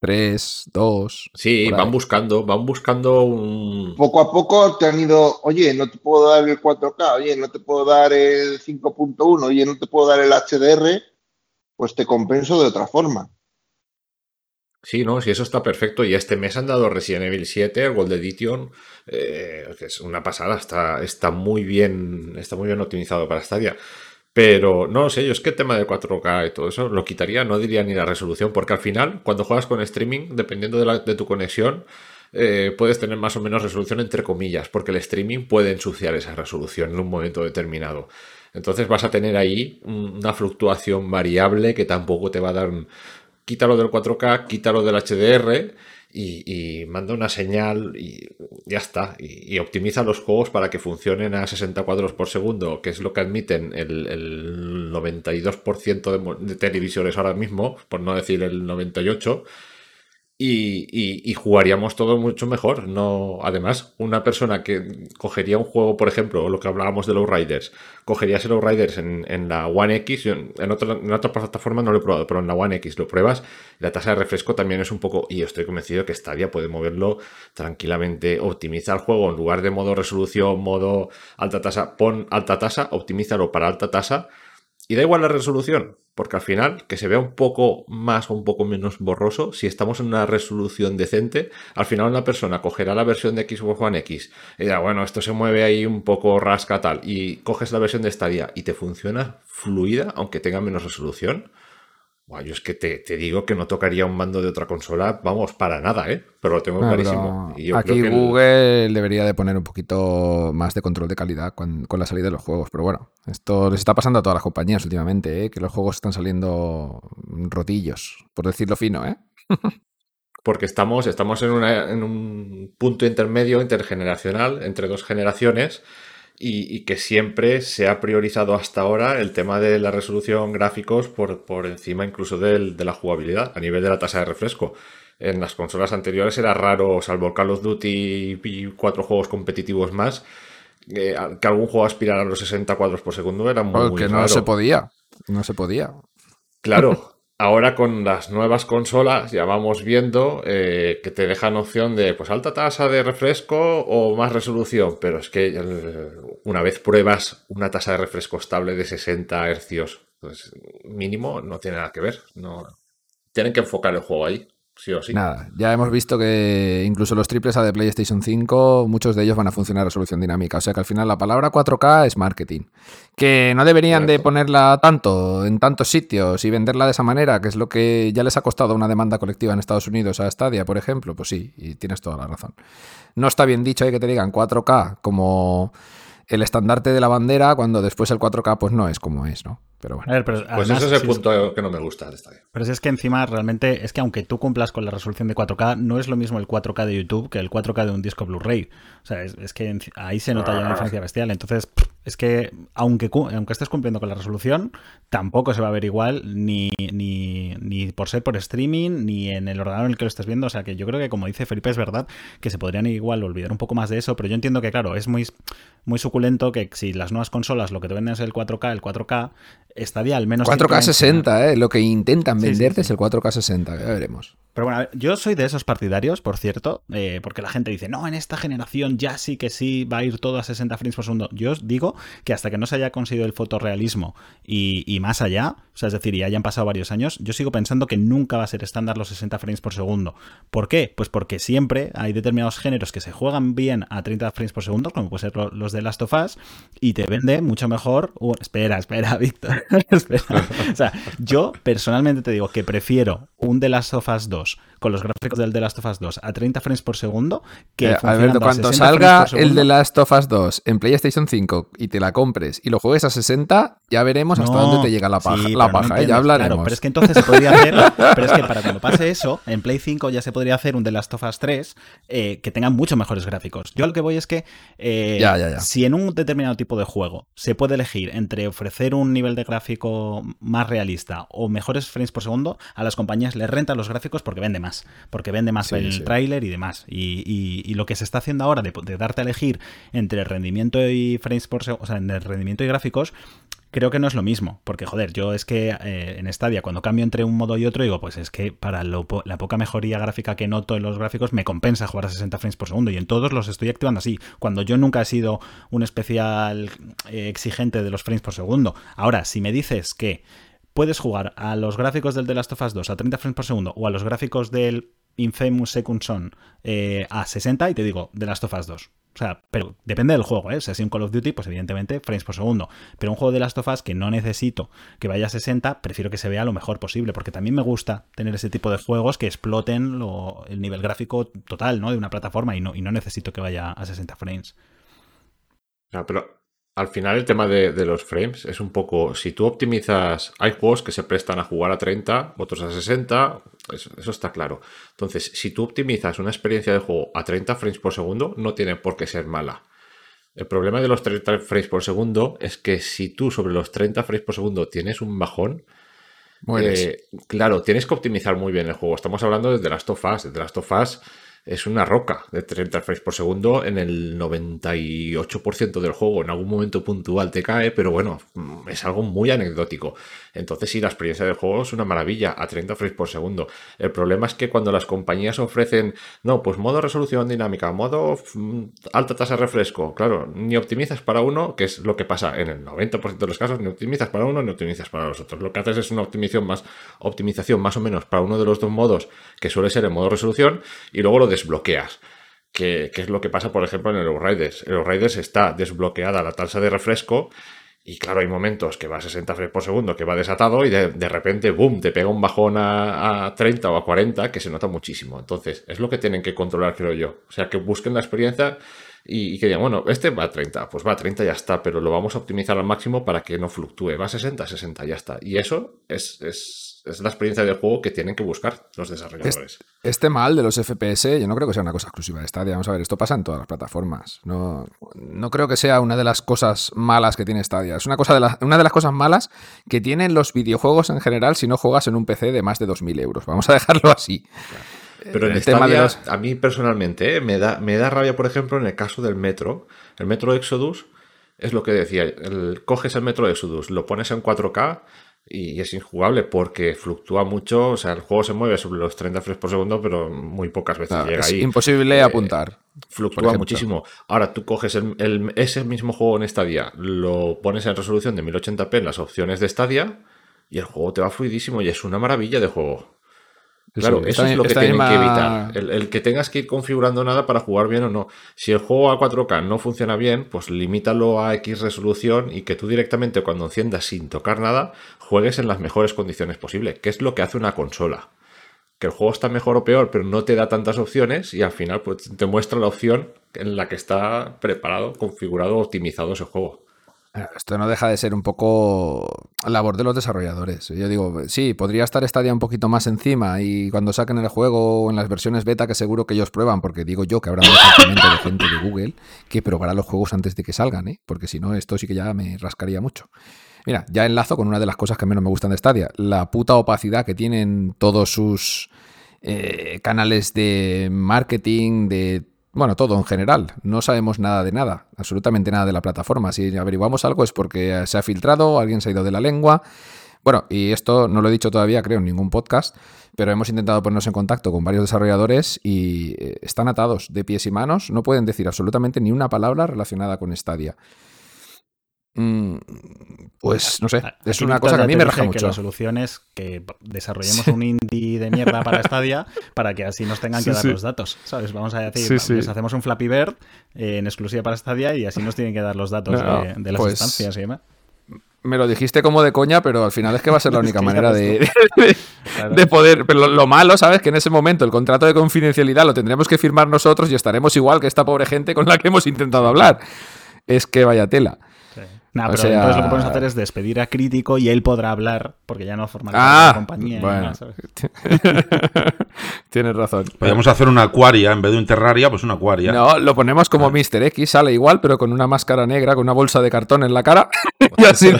Tres, dos. Sí, van buscando, van buscando un. Poco a poco te han ido, oye, no te puedo dar el 4K, oye, no te puedo dar el 5.1, oye, no te puedo dar el HDR, pues te compenso de otra forma. Sí, no, sí, eso está perfecto. Y este mes han dado Resident Evil 7, el Gold Edition, eh, que es una pasada, está, está, muy bien, está muy bien optimizado para Stadia. Pero no sé, yo es que el tema de 4K y todo eso lo quitaría, no diría ni la resolución, porque al final, cuando juegas con streaming, dependiendo de, tu conexión, eh, puedes tener más o menos resolución entre comillas, porque el streaming puede ensuciar esa resolución en un momento determinado. Entonces vas a tener ahí una fluctuación variable que tampoco te va a dar quítalo del 4K, quítalo del HDR y, manda una señal y ya está. Y, optimiza los juegos para que funcionen a 60 cuadros por segundo, que es lo que admiten el, 92% de, de, televisores ahora mismo, por no decir el 98%. Y, jugaríamos todo mucho mejor. No, además, una persona que cogería un juego, por ejemplo, lo que hablábamos de los Riders, cogerías los Riders en, en la One X, en, otra, en otra plataforma no lo he probado, pero en la One X lo pruebas, la tasa de refresco también es un poco, y estoy convencido que Stadia puede moverlo tranquilamente, optimiza el juego en lugar de modo resolución, modo alta tasa, pon alta tasa, optimízalo para alta tasa y da igual la resolución, porque al final, que se vea un poco más o un poco menos borroso, si estamos en una resolución decente, al final una persona cogerá la versión de Xbox One X y dirá, bueno, esto se mueve ahí un poco rasca tal, y coges la versión de Stadia y te funciona fluida, aunque tenga menos resolución, yo es que te, digo que no tocaría un mando de otra consola, vamos, para nada, ¿eh? Pero lo tengo clarísimo. aquí Google debería de poner un poquito más de control de calidad con, la salida de los juegos. Pero bueno, esto les está pasando a todas las compañías últimamente, ¿eh? Que los juegos están saliendo rotillos, por decirlo fino, ¿eh? Porque estamos, estamos en, en un punto intermedio intergeneracional entre dos generaciones y, que siempre se ha priorizado hasta ahora el tema de la resolución gráficos por, por encima incluso de la jugabilidad, a nivel de la tasa de refresco. En las consolas anteriores era raro, salvo Call of Duty y cuatro juegos competitivos más, eh, que algún juego aspirara a los 60 cuadros por segundo era muy, Porque no se podía, no se podía. Claro, Ahora con las nuevas consolas ya vamos viendo eh, que te dejan opción de pues alta tasa de refresco o más resolución, pero es que eh, una vez pruebas una tasa de refresco estable de 60 Hz, pues mínimo no tiene nada que ver. No, tienen que enfocar el juego ahí. Sí o sí. Nada, ya hemos visto que incluso los triples A de PlayStation 5, muchos de ellos van a funcionar a resolución dinámica. O sea que al final la palabra 4K es marketing. Que no deberían de ponerla tanto en tantos sitios y venderla de esa manera, que es lo que ya les ha costado una demanda colectiva en Estados Unidos a Stadia, por ejemplo. Pues sí, y tienes toda la razón. No está bien dicho hay que te digan 4K como el estandarte de la bandera cuando después el 4K pues no es como es, ¿no? Pero bueno. pues ese es el punto que no me gusta de esta. Pero si es que encima realmente es que aunque tú cumplas con la resolución de 4K, no es lo mismo el 4K de YouTube que el 4K de un disco Blu-ray. O sea, es, que ahí se nota ya una diferencia bestial. Entonces, es que aunque, aunque estés cumpliendo con la resolución, tampoco se va a ver igual ni, ni, ni por ser por streaming, ni en el ordenador en el que lo estés viendo. O sea, que yo creo que como dice Felipe, es verdad que se podrían igual olvidar un poco más de eso, pero yo entiendo que, claro, es muy, muy suculento que si las nuevas consolas lo que te venden es el 4K, el 4K, estaría al menos... 4K 60, ¿eh? Lo que intentan venderte es el 4K 60, ya veremos. Pero bueno, yo soy de esos partidarios, por cierto, eh, porque la gente dice, no, en esta generación ya sí que sí va a ir todo a 60 frames por segundo. Yo os digo que hasta que no se haya conseguido el fotorrealismo y, más allá, o sea, es decir, y hayan pasado varios años, yo sigo pensando que nunca va a ser estándar los 60 frames por segundo. ¿Por qué? Pues porque siempre hay determinados géneros que se juegan bien a 30 frames por segundo, como puede ser los de Last of Us, y te vende mucho mejor... espera, espera, Víctor. o sea, yo personalmente te digo que prefiero un The Last of Us 2 con los gráficos del The Last of Us 2 a 30 frames por segundo que eh, Alberto, cuando salga el The Last of Us 2 en PlayStation 5 y te la compres y lo juegues a 60, ya veremos hasta dónde te llega la paja, la paja ¿eh? ya hablaremos. Claro, pero es que entonces se podría hacer, pero es que para cuando pase eso, en Play 5 ya se podría hacer un The Last of Us 3 eh, que tenga mucho mejores gráficos. Yo lo que voy es que si en un determinado tipo de juego se puede elegir entre ofrecer un nivel de gráfico más realista o mejores frames por segundo, a las compañías les renta los gráficos porque vende más, porque vende más el tráiler y demás. Y, lo que se está haciendo ahora de, darte a elegir entre rendimiento y frames por segundo, o sea, entre rendimiento y gráficos, creo que no es lo mismo. Porque, joder, yo es que eh, en Stadia, cuando cambio entre un modo y otro, digo, pues es que para la poca mejoría gráfica que noto en los gráficos, me compensa jugar a 60 frames por segundo. Y en todos los estoy activando así. Cuando yo nunca he sido un especial eh, exigente de los frames por segundo. Ahora, si me dices que puedes jugar a los gráficos del The Last of Us 2 a 30 frames por segundo o a los gráficos del Infamous Second Son eh, a 60 y te digo The Last of Us 2. O sea, pero depende del juego, ¿eh? Si es un Call of Duty, pues evidentemente frames por segundo. Pero un juego de Last of Us que no necesito que vaya a 60, prefiero que se vea lo mejor posible, porque también me gusta tener ese tipo de juegos que exploten el nivel gráfico total, ¿no? De una plataforma y no, y no necesito que vaya a 60 frames. pero al final el tema de, los frames es un poco, si tú optimizas, hay juegos que se prestan a jugar a 30, otros a 60, eso, está claro. Entonces, si tú optimizas una experiencia de juego a 30 frames por segundo, no tiene por qué ser mala. El problema de los 30 frames por segundo es que si tú sobre los 30 frames por segundo tienes un bajón, eh, claro, tienes que optimizar muy bien el juego. Estamos hablando de The Last of Us. The Last of Us es una roca de 30 frames por segundo en el 98% del juego. En algún momento puntual te cae, pero bueno, mm, es algo muy anecdótico. Entonces sí, la experiencia del juego es una maravilla a 30 frames por segundo. El problema es que cuando las compañías ofrecen, no, pues modo resolución dinámica, modo mm, alta tasa de refresco, claro, ni optimizas para uno, que es lo que pasa en el 90% de los casos, ni optimizas para uno ni optimizas para los otros. Lo que haces es una optimización más, optimización más o menos para uno de los dos modos, que suele ser el modo resolución, y luego lo desbloqueas. Que, es lo que pasa, por ejemplo, en el Riders. En Riders está desbloqueada la tasa de refresco y claro, hay momentos que va a 60 frames por segundo, que va desatado y de, repente, boom, te pega un bajón a, a, 30 o a 40 que se nota muchísimo. Entonces, es lo que tienen que controlar, creo yo. O sea, que busquen la experiencia y, que digan, bueno, este va a 30, pues va a 30 ya está, pero lo vamos a optimizar al máximo para que no fluctúe. Va a 60, 60 ya está. Y eso es, es, es la experiencia del juego que tienen que buscar los desarrolladores. Este mal de los FPS, yo no creo que sea una cosa exclusiva de Stadia. Vamos a ver, esto pasa en todas las plataformas. No, no creo que sea una de las cosas malas que tiene Stadia. Es una, cosa de la, una de las cosas malas que tienen los videojuegos en general si no juegas en un PC de más de 2.000 euros. Vamos a dejarlo así. Pero en el tema de los... a mí personalmente eh, me, da, me da rabia, por ejemplo, en el caso del Metro. El Metro Exodus es lo que decía. El, coges el Metro Exodus, lo pones en 4K y es injugable porque fluctúa mucho. O sea, el juego se mueve sobre los 30 frames por segundo, pero muy pocas veces llega es ahí. Imposible eh, apuntar. Fluctúa muchísimo. Ahora tú coges el, ese mismo juego en Stadia, lo pones en resolución de 1080p en las opciones de Stadia y el juego te va fluidísimo y es una maravilla de juego. Claro, eso es lo que tienen que evitar. El, que tengas que ir configurando nada para jugar bien o no. Si el juego a 4K no funciona bien, pues limítalo a X resolución y que tú directamente cuando enciendas sin tocar nada, juegues en las mejores condiciones posibles, que es lo que hace una consola. Que el juego está mejor o peor, pero no te da tantas opciones y al final pues, te muestra la opción en la que está preparado, configurado, optimizado ese juego. Esto no deja de ser un poco labor de los desarrolladores. Yo digo, sí, podría estar Stadia un poquito más encima y cuando saquen el juego en las versiones beta que seguro que ellos prueban, porque digo yo que habrá de gente de Google que probará los juegos antes de que salgan, ¿eh? porque si no, esto sí que ya me rascaría mucho. Mira, ya enlazo con una de las cosas que menos me gustan de Stadia, la puta opacidad que tienen todos sus eh, canales de marketing, de bueno, todo en general. No sabemos nada de nada, absolutamente nada de la plataforma. Si averiguamos algo es porque se ha filtrado, alguien se ha ido de la lengua. Bueno, y esto no lo he dicho todavía, creo, en ningún podcast, pero hemos intentado ponernos en contacto con varios desarrolladores y eh, están atados de pies y manos, no pueden decir absolutamente ni una palabra relacionada con Stadia. Mm, pues no sé, es una cosa que a mí me raja mucho. la solución es que desarrollemos un indie de mierda para Stadia para que así nos tengan que dar los datos, ¿sabes? Vamos a decir, les hacemos un Flappy Bird en exclusiva para Stadia y así nos tienen que dar los datos de, las pues instancias y demás. Me lo dijiste como de coña, pero al final es que va a ser la única manera de, de, poder. Pero lo, malo, ¿sabes? Que en ese momento el contrato de confidencialidad lo tendremos que firmar nosotros y estaremos igual que esta pobre gente con la que hemos intentado hablar. Es que vaya tela. Nah, pero entonces lo que podemos hacer es despedir a Crítico y él podrá hablar, porque ya no formará ah, la compañía. Bueno. Tienes razón. Podemos hacer una acuaria, en vez de un terraria, pues una acuaria. No, lo ponemos como ah. Mr. X, sale igual, pero con una máscara negra, con una bolsa de cartón en la cara. y así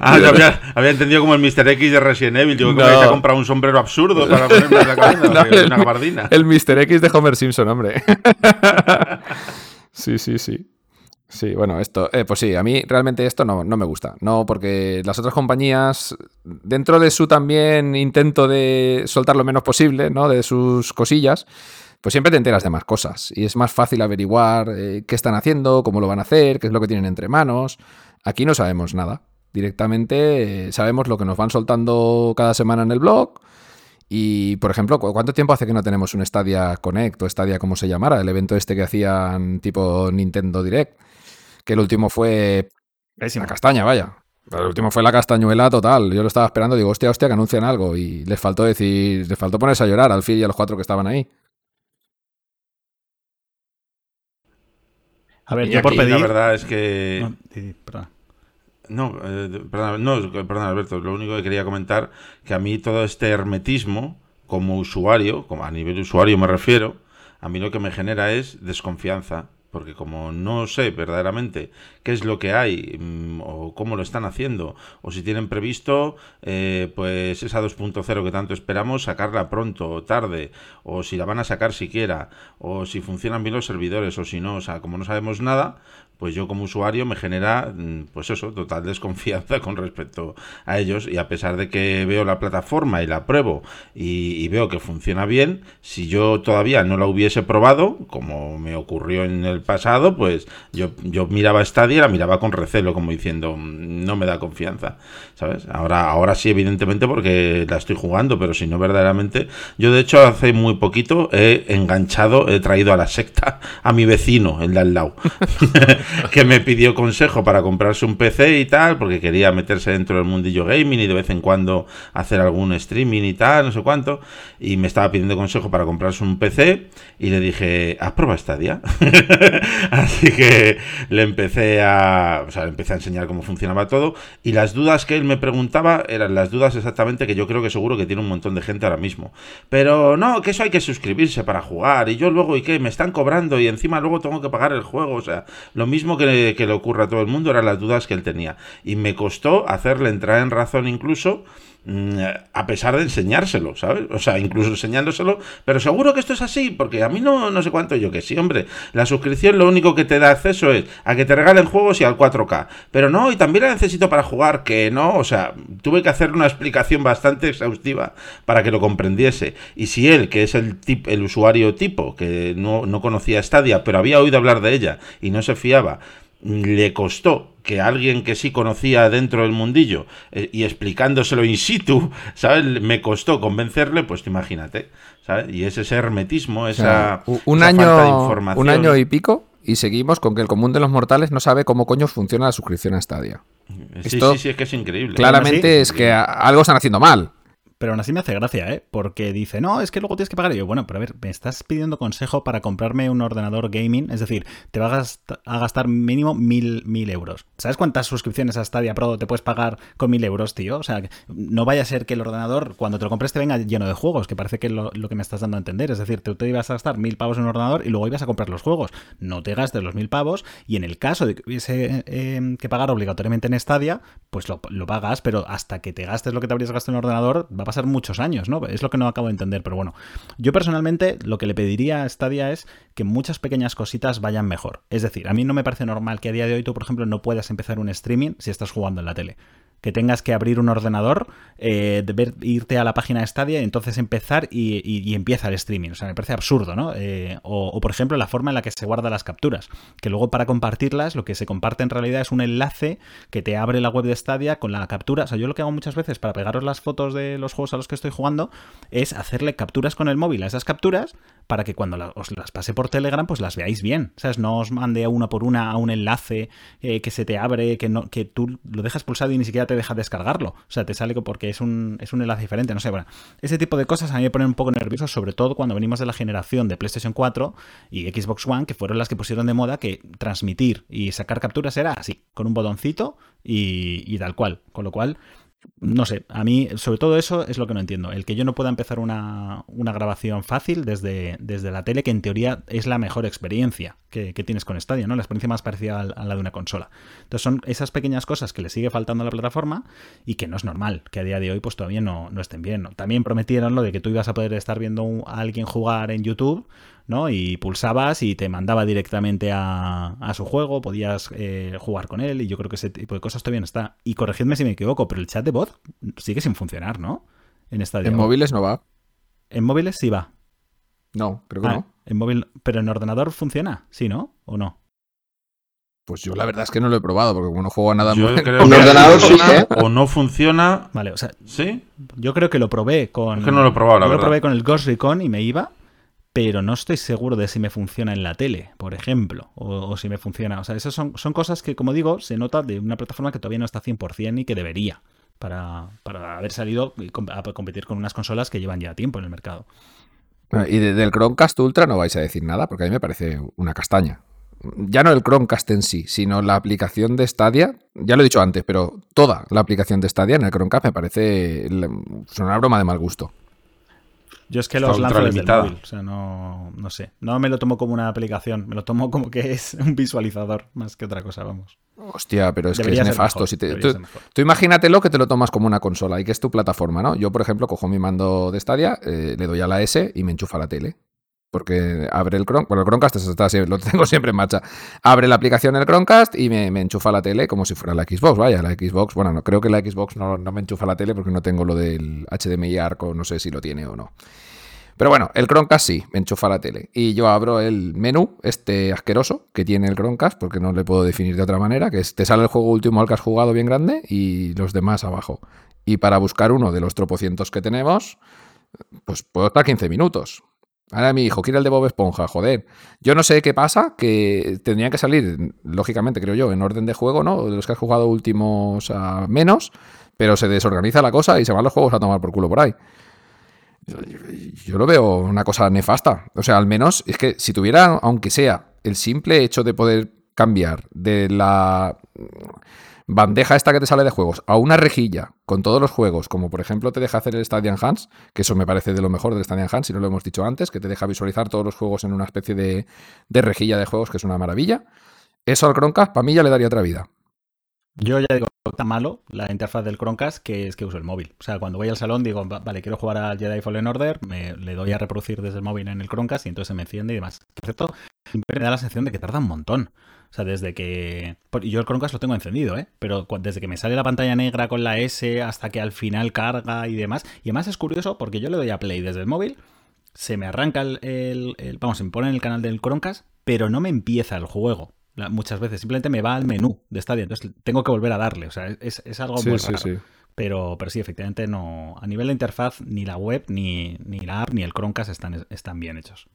ah, había, había, entendido como el Mr. X de Resident Evil. Digo, que no. comprado un sombrero absurdo para ponerme en la cabeza, una gabardina. El Mr. X de Homer Simpson, hombre. sí, sí, sí. Sí, bueno, esto, eh, pues sí, a mí realmente esto no, no, me gusta. No, porque las otras compañías, dentro de su también intento de soltar lo menos posible, ¿no? De sus cosillas, pues siempre te enteras de más cosas. Y es más fácil averiguar eh, qué están haciendo, cómo lo van a hacer, qué es lo que tienen entre manos. Aquí no sabemos nada. Directamente eh, sabemos lo que nos van soltando cada semana en el blog. Y, por ejemplo, ¿cuánto tiempo hace que no tenemos un Stadia Connect o Stadia como se llamara? El evento este que hacían tipo Nintendo Direct que el último fue la castaña, vaya. El último fue la castañuela total. Yo lo estaba esperando, digo, hostia, hostia, que anuncian algo. Y les faltó decir, les faltó ponerse a llorar al fin y a los cuatro que estaban ahí. A ver, yo por pedir. La verdad es que. No, eh, perdón, no, perdón, Alberto. Lo único que quería comentar que a mí todo este hermetismo, como usuario, como a nivel usuario me refiero, a mí lo que me genera es desconfianza porque como no sé verdaderamente qué es lo que hay mm, o cómo lo están haciendo, o si tienen previsto, eh, pues esa 2.0 que tanto esperamos, sacarla pronto o tarde, o si la van a sacar siquiera, o si funcionan bien los servidores, o si no, o sea, como no sabemos nada, pues yo como usuario me genera, mm, pues eso, total desconfianza con respecto a ellos y a pesar de que veo la plataforma y la pruebo y, veo que funciona bien, si yo todavía no la hubiese probado, como me ocurrió en el pasado, pues yo, yo miraba Stadia y la miraba con recelo, como diciendo, "Mm, no me da confianza, ¿sabes? Ahora, ahora sí, evidentemente, porque la estoy jugando, pero si no, verdaderamente. Yo, de hecho, hace muy poquito he enganchado, he traído a la secta a mi vecino, el de al lado, que me pidió consejo para comprarse un PC y tal, porque quería meterse dentro del mundillo gaming y de vez en cuando hacer algún streaming y tal, no sé cuánto, y me estaba pidiendo consejo para comprarse un PC y le dije, ¿has probado Stadia? Así que le empecé a, o sea, le empecé a enseñar cómo funcionaba todo y las dudas que él me preguntaba eran las dudas exactamente que yo creo que seguro que tiene un montón de gente ahora mismo. Pero no, que eso hay que suscribirse para jugar y yo luego, ¿y qué? Me están cobrando y encima luego tengo que pagar el juego, o sea, lo mismo que, que le ocurre a todo el mundo eran las dudas que él tenía. Y me costó hacerle entrar en razón incluso a pesar de enseñárselo, ¿sabes? O sea, incluso enseñándoselo, pero seguro que esto es así, porque a mí no, no sé cuánto yo que sí, hombre. La suscripción lo único que te da acceso es a que te regalen juegos y al 4K. Pero no, y también la necesito para jugar, que no, o sea, tuve que hacer una explicación bastante exhaustiva para que lo comprendiese. Y si él, que es el, tip, el usuario tipo, que no, no conocía Stadia, pero había oído hablar de ella y no se fiaba, le costó que alguien que sí conocía dentro del mundillo eh, y explicándoselo in situ, ¿sabes? Me costó convencerle, pues imagínate, ¿sabes? Y es ese hermetismo, esa, O sea, un, esa año, falta de información. un año y pico y seguimos con que el común de los mortales no sabe cómo coño funciona la suscripción a Stadia. Sí, Esto sí, sí, es que es increíble. Claramente sí, es que algo están haciendo mal. Pero aún así me hace gracia, ¿eh? Porque dice, no, es que luego tienes que pagar. Y yo, bueno, pero a ver, me estás pidiendo consejo para comprarme un ordenador gaming. Es decir, te vas a gast- a gastar mínimo mil, mil euros. ¿Sabes cuántas suscripciones a Stadia Pro te puedes pagar con mil euros, tío? O sea, no vaya a ser que el ordenador, cuando te lo compres, te venga lleno de juegos, que parece que es lo, que me estás dando a entender. Es decir, tú te ibas a gastar mil pavos en un ordenador y luego ibas a comprar los juegos. No te gastes los mil pavos y en el caso de que hubiese eh, que pagar obligatoriamente en Stadia, pues lo, lo pagas, pero hasta que te gastes lo que te habrías gastado en un ordenador va pasar muchos años, ¿no? Es lo que no acabo de entender, pero bueno. Yo personalmente lo que le pediría a Stadia es que muchas pequeñas cositas vayan mejor. Es decir, a mí no me parece normal que a día de hoy tú, por ejemplo, no puedas empezar un streaming si estás jugando en la tele que tengas que abrir un ordenador, eh, de ver- irte a la página de Stadia y entonces empezar y, empieza el streaming. O sea, me parece absurdo, ¿no? Eh, o, o, por ejemplo, la forma en la que se guardan las capturas. Que luego para compartirlas, lo que se comparte en realidad es un enlace que te abre la web de Stadia con la captura. O sea, yo lo que hago muchas veces para pegaros las fotos de los juegos a los que estoy jugando es hacerle capturas con el móvil a esas capturas para que cuando os las pase por Telegram, pues las veáis bien. ¿Sabes? No os mande una por una a un enlace eh, que se te abre, que, no, que tú lo dejas pulsado y ni siquiera te deja descargarlo. O sea, te sale porque es un, es un enlace diferente. No sé, bueno. Ese tipo de cosas a mí me ponen un poco nervioso, sobre todo cuando venimos de la generación de PlayStation 4 y Xbox One, que fueron las que pusieron de moda que transmitir y sacar capturas era así, con un botoncito y, y tal cual. Con lo cual, no sé, a mí sobre todo eso es lo que no entiendo. El que yo no pueda empezar una, una grabación fácil desde, desde la tele, que en teoría es la mejor experiencia que, que tienes con Stadia, ¿no? La experiencia más parecida a, la de una consola. Entonces son esas pequeñas cosas que le sigue faltando a la plataforma y que no es normal, que a día de hoy pues todavía no, no estén bien. También prometieron lo de que tú ibas a poder estar viendo a alguien jugar en YouTube, ¿no? Y pulsabas y te mandaba directamente a, a su juego, podías eh, jugar con él y yo creo que ese tipo de cosas todavía no está. Y corregidme si me equivoco, pero el chat de voz sigue sin funcionar, ¿no? En Stadia. En móviles no va. En móviles sí va. No, creo que Ah, no. En móvil, pero en ordenador funciona, ¿sí, no? ¿O no? Pues yo la verdad es que no lo he probado porque como no juego a nada Yo muy- creo En que ordenador sí, ¿eh? O no funciona. Vale, o sea, ¿Sí? yo creo que lo probé con. Es que no lo he probado, la yo lo probé con el Ghost Recon y me iba, pero no estoy seguro de si me funciona en la tele, por ejemplo, o, si me funciona. O sea, esas son, cosas que, como digo, se nota de una plataforma que todavía no está 100% y que debería para, para haber salido a competir con unas consolas que llevan ya tiempo en el mercado. Bueno, Y de- del Chromecast Ultra no vais a decir nada porque a mí me parece una castaña. Ya no el Chromecast en sí, sino la aplicación de Stadia. Ya lo he dicho antes, pero toda la aplicación de Stadia en el Chromecast me parece una broma de mal gusto. Yo es que Está los lanzo desde el móvil, o sea, no, no sé. No me lo tomo como una aplicación, me lo tomo como que es un visualizador más que otra cosa, vamos. Hostia, pero es Debería que es nefasto. mejor, Si te- tú, tú imagínatelo que te lo tomas como una consola y que es tu plataforma, ¿no? Yo, por ejemplo, cojo mi mando de Stadia, eh, le doy a la S y me enchufa la tele. Porque abre el Chrome, bueno, el Chromecast está lo tengo siempre en marcha. Abre la aplicación el Chromecast y me, me enchufa la tele como si fuera la Xbox. Vaya, la Xbox, bueno, no creo que la Xbox no, no me enchufa la tele porque no tengo lo del HDMI arco, no sé si lo tiene o no. Pero bueno, el Chromecast sí, me enchufa la tele. Y yo abro el menú, este asqueroso que tiene el Chromecast, porque no le puedo definir de otra manera, que es, te sale el juego último al que has jugado bien grande y los demás abajo. Y para buscar uno de los tropocientos que tenemos, pues puedo estar 15 minutos. Ahora mi hijo quiere el de Bob Esponja, joder. Yo no sé qué pasa, que tendrían que salir, lógicamente, creo yo, en orden de juego, ¿no? De los que has jugado últimos a menos, pero se desorganiza la cosa y se van los juegos a tomar por culo por ahí. Yo lo veo una cosa nefasta. O sea, al menos es que si tuviera, aunque sea el simple hecho de poder cambiar de la bandeja esta que te sale de juegos a una rejilla con todos los juegos, como por ejemplo te deja hacer el Stadium Hands, que eso me parece de lo mejor del Stadium Hands, si no lo hemos dicho antes, que te deja visualizar todos los juegos en una especie de, de rejilla de juegos, que es una maravilla. Eso al Chromecast, para mí ya le daría otra vida. Yo ya digo, está malo la interfaz del Chromecast que es que uso el móvil. O sea, cuando voy al salón digo, vale, quiero jugar al Jedi Fallen Order, me, le doy a reproducir desde el móvil en el Chromecast y entonces se me enciende y demás. Por cierto, me da la sensación de que tarda un montón. O sea, desde que... Yo el Chromecast lo tengo encendido, ¿eh? Pero desde que me sale la pantalla negra con la S hasta que al final carga y demás. Y además es curioso porque yo le doy a play desde el móvil, se me arranca el... el vamos, se me pone en el canal del Chromecast, pero no me empieza el juego muchas veces. Simplemente me va al menú de Stadia. Entonces tengo que volver a darle. O sea, es, algo muy raro. Pero, pero sí, efectivamente, no. A nivel de interfaz, ni la web, ni, ni la app, ni el Chromecast están, están bien hechos.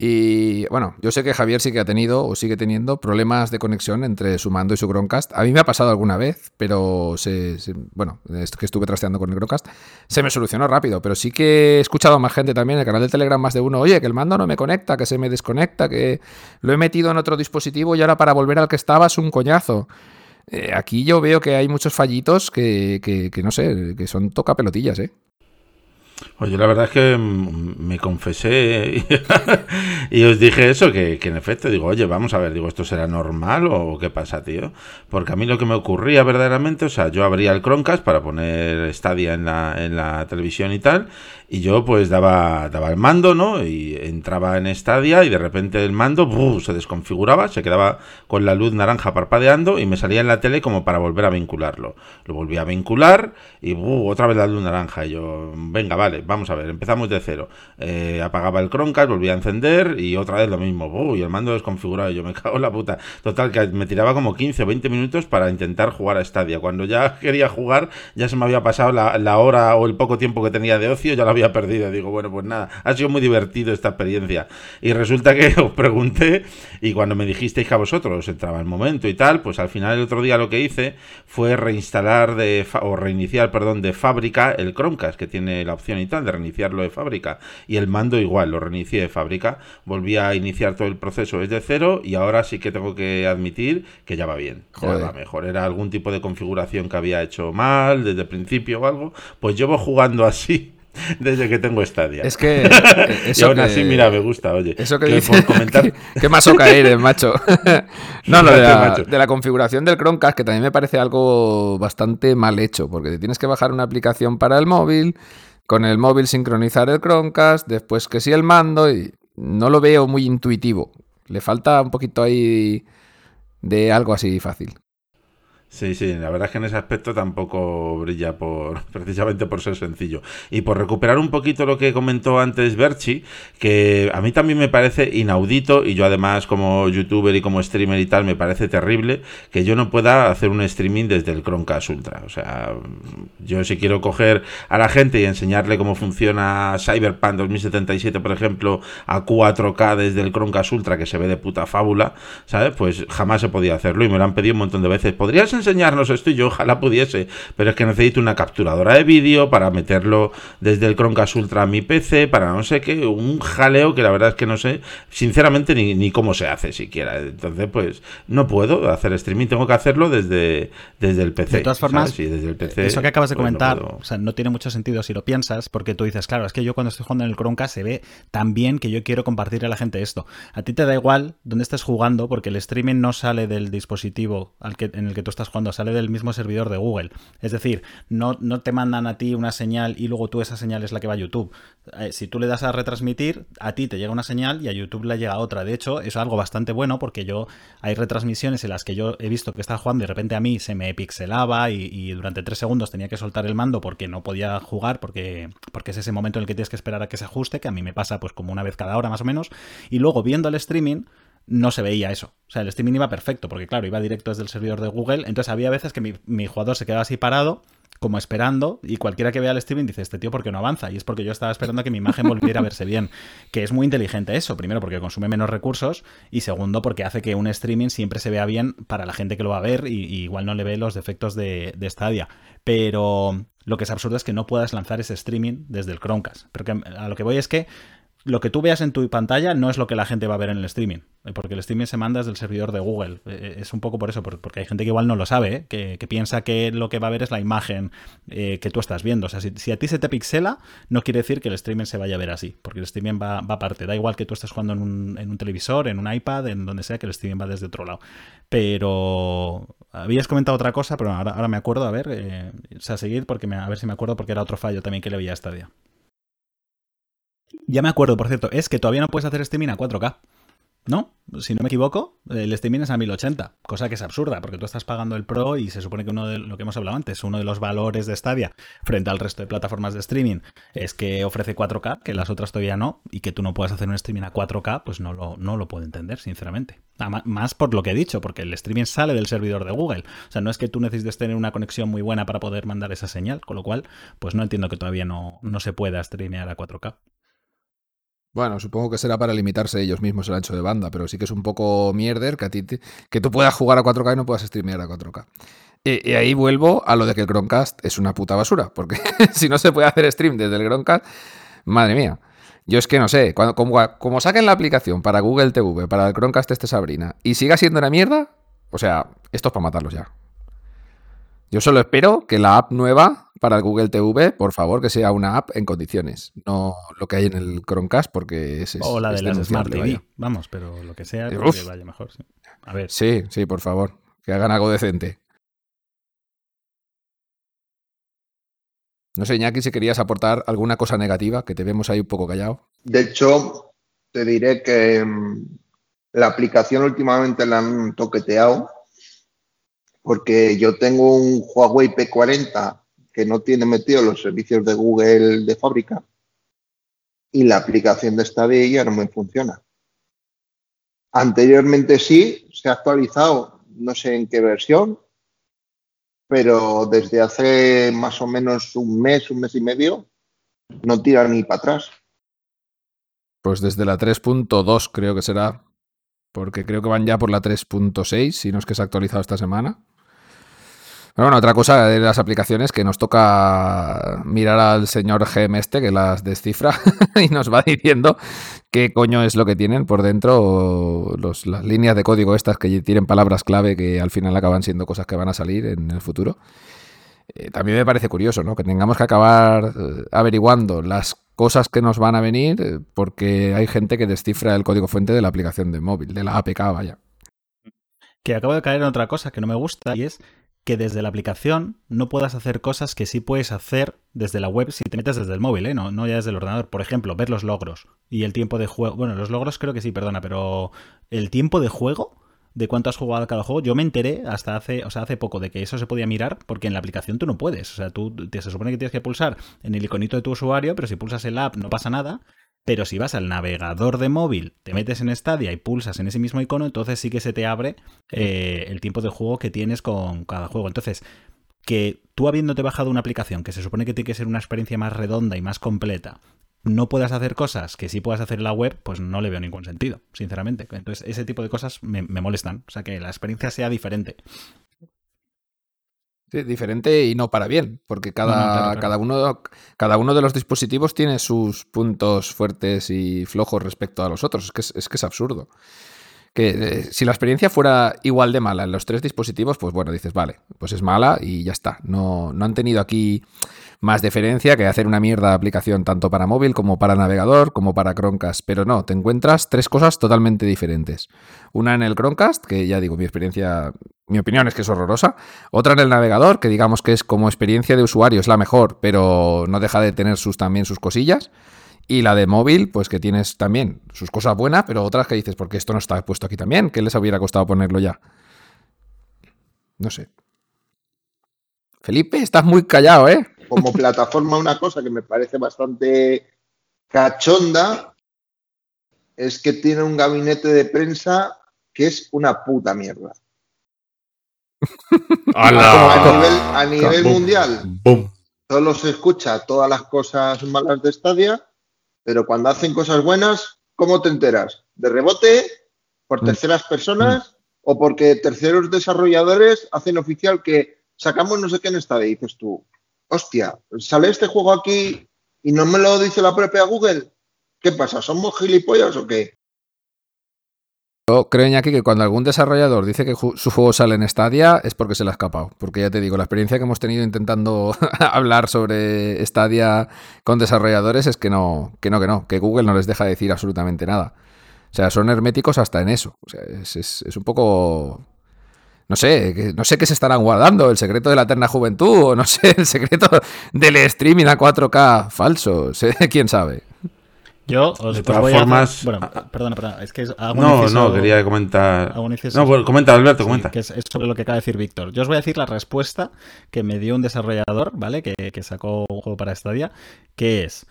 Y bueno, yo sé que Javier sí que ha tenido o sigue teniendo problemas de conexión entre su mando y su Chromecast. A mí me ha pasado alguna vez, pero se, bueno, es que estuve trasteando con el Chromecast, se me solucionó rápido. Pero sí que he escuchado a más gente también en el canal de Telegram, más de uno, oye, que el mando no me conecta, que se me desconecta, que lo he metido en otro dispositivo y ahora para volver al que estaba es un coñazo. Eh, aquí yo veo que hay muchos fallitos que, que, que no sé, que son toca pelotillas, ¿eh? Oye, la verdad es que mm, me confesé y, os dije eso, que, en efecto, digo, oye, vamos a ver, digo, ¿esto será normal o qué pasa, tío? Porque a mí lo que me ocurría verdaderamente, o sea, yo abría el Chromecast para poner Stadia en la, en la televisión y tal, y yo pues daba, daba el mando, ¿no? Y entraba en Stadia y de repente el mando se desconfiguraba, se quedaba con la luz naranja parpadeando y me salía en la tele como para volver a vincularlo. Lo volví a vincular y otra vez la luz naranja. Y yo, venga, vale, vamos a ver, empezamos de cero. Eh, apagaba el Chromecast, volvía a encender y otra vez lo mismo. y el mando desconfigurado. Yo me cago en la puta. Total, que me tiraba como 15 o 20 minutos para intentar jugar a Stadia. Cuando ya quería jugar, ya se me había pasado la, hora o el poco tiempo que tenía de ocio, ya lo había perdido. Digo, bueno, pues nada, ha sido muy divertido esta experiencia. Y resulta que os pregunté y cuando me dijisteis que a vosotros os entraba el momento y tal, pues al final el otro día lo que hice fue reinstalar de o reiniciar, perdón, de fábrica el Chromecast, que tiene la opción y tal de reiniciarlo de fábrica. Y el mando igual, lo reinicié de fábrica. Volví a iniciar todo el proceso desde cero y ahora sí que tengo que admitir que ya va bien. Ya va mejor. Era algún tipo de configuración que había hecho mal desde el principio o algo. Pues llevo jugando así desde que tengo Stadia. Es que. Eso y aún así, mira, me gusta, oye. Eso que, dice. Comentar... ¿Qué, masoca eres, macho? no, lo de la, de la, configuración del Chromecast, que también me parece algo bastante mal hecho, porque tienes que bajar una aplicación para el móvil, con el móvil sincronizar el Chromecast, después que sí el mando, y no lo veo muy intuitivo. Le falta un poquito ahí de algo así fácil. Sí, sí, la verdad es que en ese aspecto tampoco brilla por precisamente por ser sencillo. Y por recuperar un poquito lo que comentó antes Berchi, que a mí también me parece inaudito, y yo además como youtuber y como streamer y tal, me parece terrible que yo no pueda hacer un streaming desde el Chromecast Ultra. O sea, yo si quiero coger a la gente y enseñarle cómo funciona Cyberpunk 2077, por ejemplo, a 4K desde el Chromecast Ultra, que se ve de puta fábula, ¿sabes? Pues jamás se podía hacerlo y me lo han pedido un montón de veces. ¿Podrías enseñarnos esto y yo ojalá pudiese, pero es que necesito una capturadora de vídeo para meterlo desde el Chromecast Ultra a mi PC, para no sé qué, un jaleo que la verdad es que no sé, sinceramente, ni, ni cómo se hace siquiera. Entonces, pues no puedo hacer streaming, tengo que hacerlo desde, desde el PC. De todas formas, desde el PC, eso que acabas de pues comentar, o sea, no tiene mucho sentido si lo piensas, porque tú dices, claro, es que yo cuando estoy jugando en el Chromecast se ve tan bien que yo quiero compartir a la gente esto. A ti te da igual dónde estés jugando, porque el streaming no sale del dispositivo al que, en el que tú estás jugando, sale del mismo servidor de Google. Es decir, no, no te mandan a ti una señal y luego tú esa señal es la que va a YouTube. Eh, si tú le das a retransmitir, a ti te llega una señal y a YouTube le llega otra. De hecho, es algo bastante bueno porque yo hay retransmisiones en las que yo he visto que estaba jugando y de repente a mí se me pixelaba y, y durante tres segundos tenía que soltar el mando porque no podía jugar porque, porque es ese momento en el que tienes que esperar a que se ajuste, que a mí me pasa pues como una vez cada hora más o menos. Y luego viendo el streaming no se veía eso. O sea, el streaming iba perfecto, porque claro, iba directo desde el servidor de Google. Entonces había veces que mi, jugador se quedaba así parado, como esperando, y cualquiera que vea el streaming dice, este tío, ¿por qué no avanza? Y es porque yo estaba esperando a que mi imagen volviera a verse bien. Que es muy inteligente eso, primero porque consume menos recursos, y segundo porque hace que un streaming siempre se vea bien para la gente que lo va a ver, y, igual no le ve los defectos de, de Stadia. Pero lo que es absurdo es que no puedas lanzar ese streaming desde el Chromecast. Pero a lo que voy es que lo que tú veas en tu pantalla no es lo que la gente va a ver en el streaming, porque el streaming se manda desde el servidor de Google. Es un poco por eso, porque hay gente que igual no lo sabe, ¿eh? que, piensa que lo que va a ver es la imagen eh, que tú estás viendo. O sea, si, a ti se te pixela, no quiere decir que el streaming se vaya a ver así, porque el streaming va, va aparte. Da igual que tú estés jugando en un, en un, televisor, en un iPad, en donde sea, que el streaming va desde otro lado. Pero habías comentado otra cosa, pero ahora, ahora me acuerdo, a ver, eh, o sea, seguir, porque me, a ver si me acuerdo, porque era otro fallo también que le veía a Stadia. Ya me acuerdo, por cierto, es que todavía no puedes hacer streaming a 4K. ¿No? Si no me equivoco, el streaming es a 1080, cosa que es absurda, porque tú estás pagando el Pro y se supone que uno de lo que hemos hablado antes, uno de los valores de Stadia frente al resto de plataformas de streaming es que ofrece 4K, que las otras todavía no, y que tú no puedas hacer un streaming a 4K, pues no lo, no lo puedo entender, sinceramente. Más por lo que he dicho, porque el streaming sale del servidor de Google. O sea, no es que tú necesites tener una conexión muy buena para poder mandar esa señal, con lo cual, pues no entiendo que todavía no, no se pueda streamear a 4K. Bueno, supongo que será para limitarse ellos mismos el ancho de banda, pero sí que es un poco mierder que a ti que tú puedas jugar a 4K y no puedas streamear a 4K. Y, y, ahí vuelvo a lo de que el Chromecast es una puta basura, porque si no se puede hacer stream desde el Chromecast, madre mía. Yo es que no sé, cuando, como, como saquen la aplicación para Google TV, para el Chromecast este Sabrina, y siga siendo una mierda, o sea, esto es para matarlos ya. Yo solo espero que la app nueva para el Google TV, por favor, que sea una app en condiciones, no lo que hay en el Chromecast, porque es. O la es de las Smart TV, vaya. vamos, pero lo que sea, que vaya mejor. Sí. A ver. Sí, sí, por favor, que hagan algo decente. No sé, Iñaki, si querías aportar alguna cosa negativa, que te vemos ahí un poco callado. De hecho, te diré que la aplicación últimamente la han toqueteado porque yo tengo un Huawei P40 que no tiene metido los servicios de Google de fábrica y la aplicación de Stadia ya no me funciona. Anteriormente sí, se ha actualizado, no sé en qué versión, pero desde hace más o menos un mes, un mes y medio, no tira ni para atrás. Pues desde la 3.2 creo que será, porque creo que van ya por la 3.6, si no es que se ha actualizado esta semana. Bueno, otra cosa de las aplicaciones que nos toca mirar al señor GM este que las descifra y nos va diciendo qué coño es lo que tienen por dentro los, las líneas de código estas que tienen palabras clave que al final acaban siendo cosas que van a salir en el futuro. Eh, también me parece curioso, ¿no? Que tengamos que acabar eh, averiguando las cosas que nos van a venir eh, porque hay gente que descifra el código fuente de la aplicación de móvil, de la APK, vaya. Que acabo de caer en otra cosa que no me gusta y es que desde la aplicación no puedas hacer cosas que sí puedes hacer desde la web si te metes desde el móvil, ¿eh? no, ya desde el ordenador. Por ejemplo, ver los logros y el tiempo de juego. Bueno, los logros creo que sí, perdona, pero el tiempo de juego, de cuánto has jugado cada juego, yo me enteré hasta hace, o sea, hace poco de que eso se podía mirar porque en la aplicación tú no puedes. O sea, tú te, se supone que tienes que pulsar en el iconito de tu usuario, pero si pulsas el app no pasa nada. Pero si vas al navegador de móvil, te metes en Stadia y pulsas en ese mismo icono, entonces sí que se te abre eh, el tiempo de juego que tienes con cada juego. Entonces, que tú habiéndote bajado una aplicación que se supone que tiene que ser una experiencia más redonda y más completa, no puedas hacer cosas que sí puedas hacer en la web, pues no le veo ningún sentido, sinceramente. Entonces, ese tipo de cosas me, me molestan. O sea, que la experiencia sea diferente. Sí, diferente y no para bien, porque cada, no, no, claro, claro. Cada, uno, cada uno de los dispositivos tiene sus puntos fuertes y flojos respecto a los otros. Es que es, es, que es absurdo. Que eh, si la experiencia fuera igual de mala en los tres dispositivos, pues bueno, dices, vale, pues es mala y ya está. No, no han tenido aquí más diferencia que hacer una mierda de aplicación tanto para móvil como para navegador como para Chromecast. Pero no, te encuentras tres cosas totalmente diferentes. Una en el Chromecast, que ya digo, mi experiencia, mi opinión es que es horrorosa. Otra en el navegador, que digamos que es como experiencia de usuario, es la mejor, pero no deja de tener sus, también sus cosillas. Y la de móvil, pues que tienes también sus cosas buenas, pero otras que dices, porque esto no está puesto aquí también, ¿qué les hubiera costado ponerlo ya? No sé. Felipe, estás muy callado, ¿eh? Como plataforma, una cosa que me parece bastante cachonda es que tiene un gabinete de prensa que es una puta mierda. a nivel, a nivel mundial, solo se escucha todas las cosas malas de Stadia, pero cuando hacen cosas buenas, ¿cómo te enteras? ¿De rebote? ¿Por mm. terceras personas? ¿O porque terceros desarrolladores hacen oficial que sacamos no sé qué en Stadia? Y dices tú, hostia, ¿sale este juego aquí y no me lo dice la propia Google? ¿Qué pasa? ¿Somos gilipollas o qué? Yo creo, Iñaki, que cuando algún desarrollador dice que su juego sale en Stadia es porque se le ha escapado. Porque ya te digo, la experiencia que hemos tenido intentando hablar sobre Stadia con desarrolladores es que no, que no, que no, que Google no les deja decir absolutamente nada. O sea, son herméticos hasta en eso. O sea, es un poco no sé, no sé qué se estarán guardando, el secreto de la eterna juventud o no sé, el secreto del streaming a 4K falso, quién sabe. Yo os, de todas formas. bueno, perdona, perdona. Es que no, no, quería comentar. no, bueno, comenta, Alberto, comenta. Que es, sobre lo que acaba de decir Víctor. Yo os voy a decir la respuesta que me dio un desarrollador, ¿vale? Que, que sacó un juego para Stadia, que es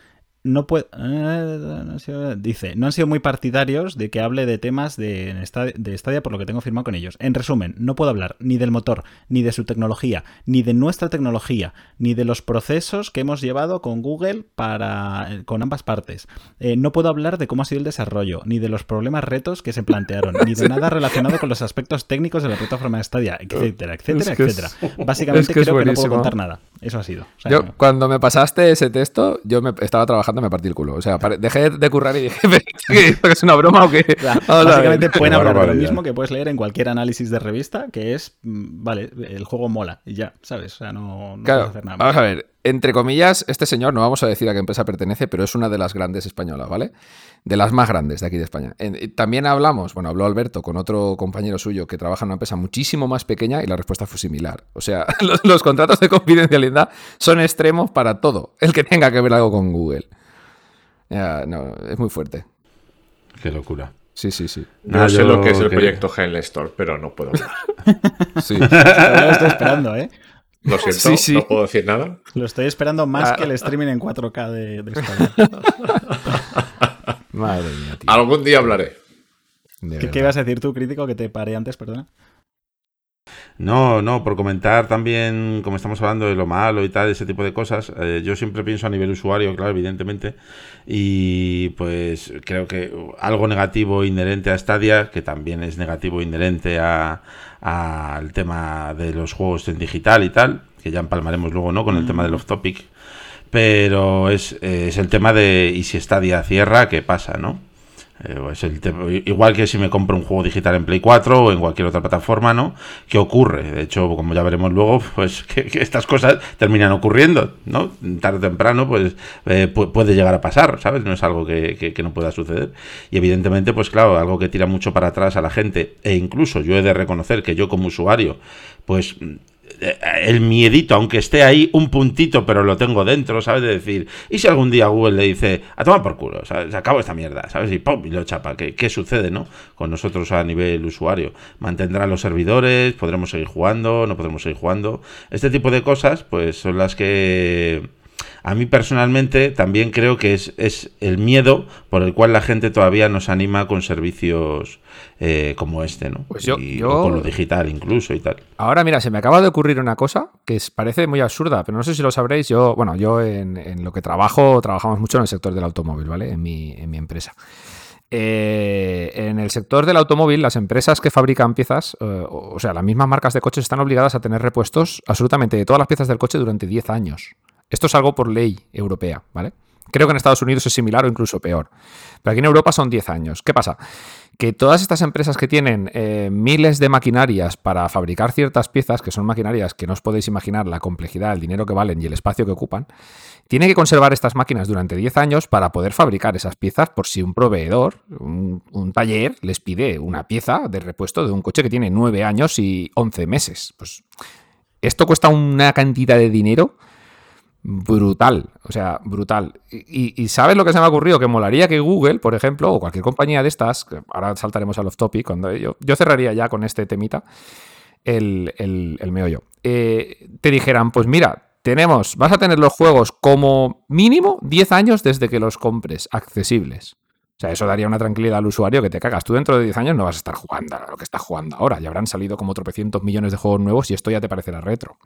no puede, eh, dice, no han sido muy partidarios de que hable de temas de, de Stadia por lo que tengo firmado con ellos. En resumen, no puedo hablar ni del motor, ni de su tecnología, ni de nuestra tecnología, ni de los procesos que hemos llevado con Google para eh, con ambas partes. Eh, no puedo hablar de cómo ha sido el desarrollo, ni de los problemas retos que se plantearon, ni de nada relacionado con los aspectos técnicos de la plataforma de Stadia, etcétera, etcétera, etcétera. Básicamente creo que no puedo contar nada. Eso ha sido. yo, cuando me pasaste ese texto, yo me estaba trabajando, me partí el culo. O sea, dejé de currar y dije, ¿que es una broma o qué? básicamente pueden hablar de lo mismo que puedes leer en cualquier análisis de revista, que es, mm, vale, el juego mola y ya, ¿sabes? O sea, no, puedes hacer nada. Vamos a ver, entre comillas, este señor, no vamos a decir a qué empresa pertenece, pero es una de las grandes españolas, ¿vale? De las más grandes de aquí de España. también hablamos, bueno, habló Alberto con otro compañero suyo que trabaja en una empresa muchísimo más pequeña y la respuesta fue similar. O sea, los, contratos de confidencialidad son extremos para todo el que tenga que ver algo con Google. No, es muy fuerte. Qué locura. Sí, sí, sí. No sé lo que es el proyecto Hell Store, pero no puedo hablar. sí. Lo estoy esperando, ¿eh? Lo siento, no puedo decir nada. Lo estoy esperando más que el ah. streaming en 4K de, de Madre mía, tío. Algún día hablaré. ¿Qué, ¿Qué, ibas a decir tú, crítico, que te paré antes, perdona? No, no, por comentar también, como estamos hablando de lo malo y tal, ese tipo de cosas, eh, yo siempre pienso a nivel usuario, claro, evidentemente, y pues creo que algo negativo inherente a Stadia, que también es negativo inherente al tema de los juegos en digital y tal, que ya empalmaremos luego, ¿no? Con el tema del off topic, pero es, es el tema de, y si Stadia cierra, ¿qué pasa, no? Eh, igual que si me compro un juego digital en Play 4 o en cualquier otra plataforma, ¿no? ¿Qué ocurre? De hecho, como ya veremos luego, pues que, estas cosas terminan ocurriendo, ¿no? Tarde o temprano, pues eh, puede llegar a pasar, ¿sabes? No es algo que, que, no pueda suceder. Y evidentemente, pues claro, algo que tira mucho para atrás a la gente, e incluso yo he de reconocer que yo como usuario, pues el miedito, aunque esté ahí un puntito, pero lo tengo dentro, ¿sabes? De decir, ¿y si algún día Google le dice, a tomar por culo, ¿sabes? Se acabó esta mierda, ¿sabes? Y ¡pum! Y lo chapa. ¿Qué, ¿Qué, sucede, no? Con nosotros a nivel usuario. ¿Mantendrán los servidores? ¿Podremos seguir jugando? ¿No podremos seguir jugando? Este tipo de cosas, pues son las que a mí personalmente también creo que es, es el miedo por el cual la gente todavía nos anima con servicios eh, como este, ¿no? Pues yo, con lo digital incluso y tal. Ahora, mira, se me acaba de ocurrir una cosa que parece muy absurda, pero no sé si lo sabréis. Yo, bueno, yo en, lo que trabajo, trabajamos mucho en el sector del automóvil, ¿vale? En mi, en mi empresa. Eh, en el sector del automóvil, las empresas que fabrican piezas, eh, o sea, las mismas marcas de coches están obligadas a tener repuestos absolutamente de todas las piezas del coche durante 10 años. Esto es algo por ley europea, ¿vale? Creo que en Estados Unidos es similar o incluso peor. Pero aquí en Europa son 10 años. ¿Qué pasa? que todas estas empresas que tienen eh, miles de maquinarias para fabricar ciertas piezas, que son maquinarias que no os podéis imaginar la complejidad, el dinero que valen y el espacio que ocupan, tienen que conservar estas máquinas durante 10 años para poder fabricar esas piezas por si un proveedor, un, un taller, les pide una pieza de repuesto de un coche que tiene 9 años y 11 meses. Pues esto cuesta una cantidad de dinero brutal, o sea, brutal. Y, ¿sabes lo que se me ha ocurrido? Que molaría que Google, por ejemplo, o cualquier compañía de estas, ahora saltaremos al off topic, cuando yo, yo cerraría ya con este temita el, el, meollo, eh, te dijeran, pues mira, tenemos, vas a tener los juegos como mínimo 10 años desde que los compres, accesibles. O sea, eso daría una tranquilidad al usuario que te cagas. Tú dentro de 10 años no vas a estar jugando a lo que estás jugando ahora. Ya habrán salido como tropecientos millones de juegos nuevos y esto ya te parecerá retro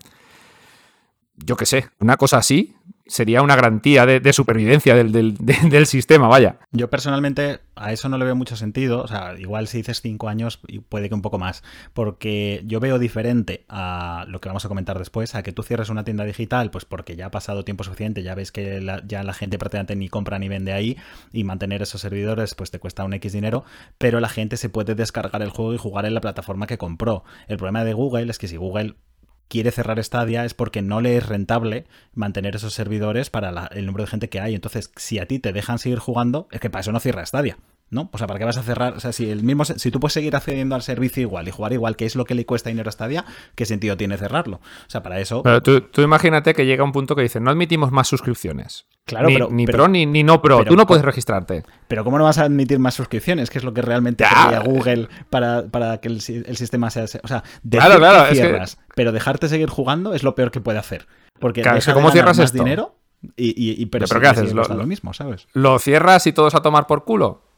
yo qué sé, una cosa así sería una garantía de, supervivencia del, sistema, vaya. Yo personalmente a eso no le veo mucho sentido, o sea, igual si dices cinco años puede que un poco más, porque yo veo diferente a lo que vamos a comentar después, a que tú cierres una tienda digital, pues porque ya ha pasado tiempo suficiente, ya ves que ya la gente prácticamente ni compra ni vende ahí y mantener esos servidores pues te cuesta un X dinero, pero la gente se puede descargar el juego y jugar en la plataforma que compró. El problema de Google es que si Google quiere cerrar Stadia es porque no le es rentable mantener esos servidores para el número de gente que hay. Entonces, si a ti te dejan seguir jugando, es que para eso no cierra Stadia. ¿No? O sea, ¿para qué vas a cerrar? O sea, si el mismo si tú puedes seguir accediendo al servicio igual y jugar igual, que es lo que le cuesta dinero a Stadia, ¿qué sentido tiene cerrarlo? O sea, para eso. Pero tú, imagínate que llega un punto que dice, no admitimos más suscripciones. Claro, ni, pero, ni pro ni, no pro. tú no puedes registrarte. Pero ¿cómo no vas a admitir más suscripciones? Que es lo que realmente quería Google para, para, que el, sistema sea. O sea, claro, claro, cierras, pero dejarte seguir jugando es lo peor que puede hacer. Porque claro, ¿cómo cierras más dinero y, pero, ¿Pero qué haces? Lo, lo mismo, ¿sabes? ¿Lo cierras y todos a tomar por culo?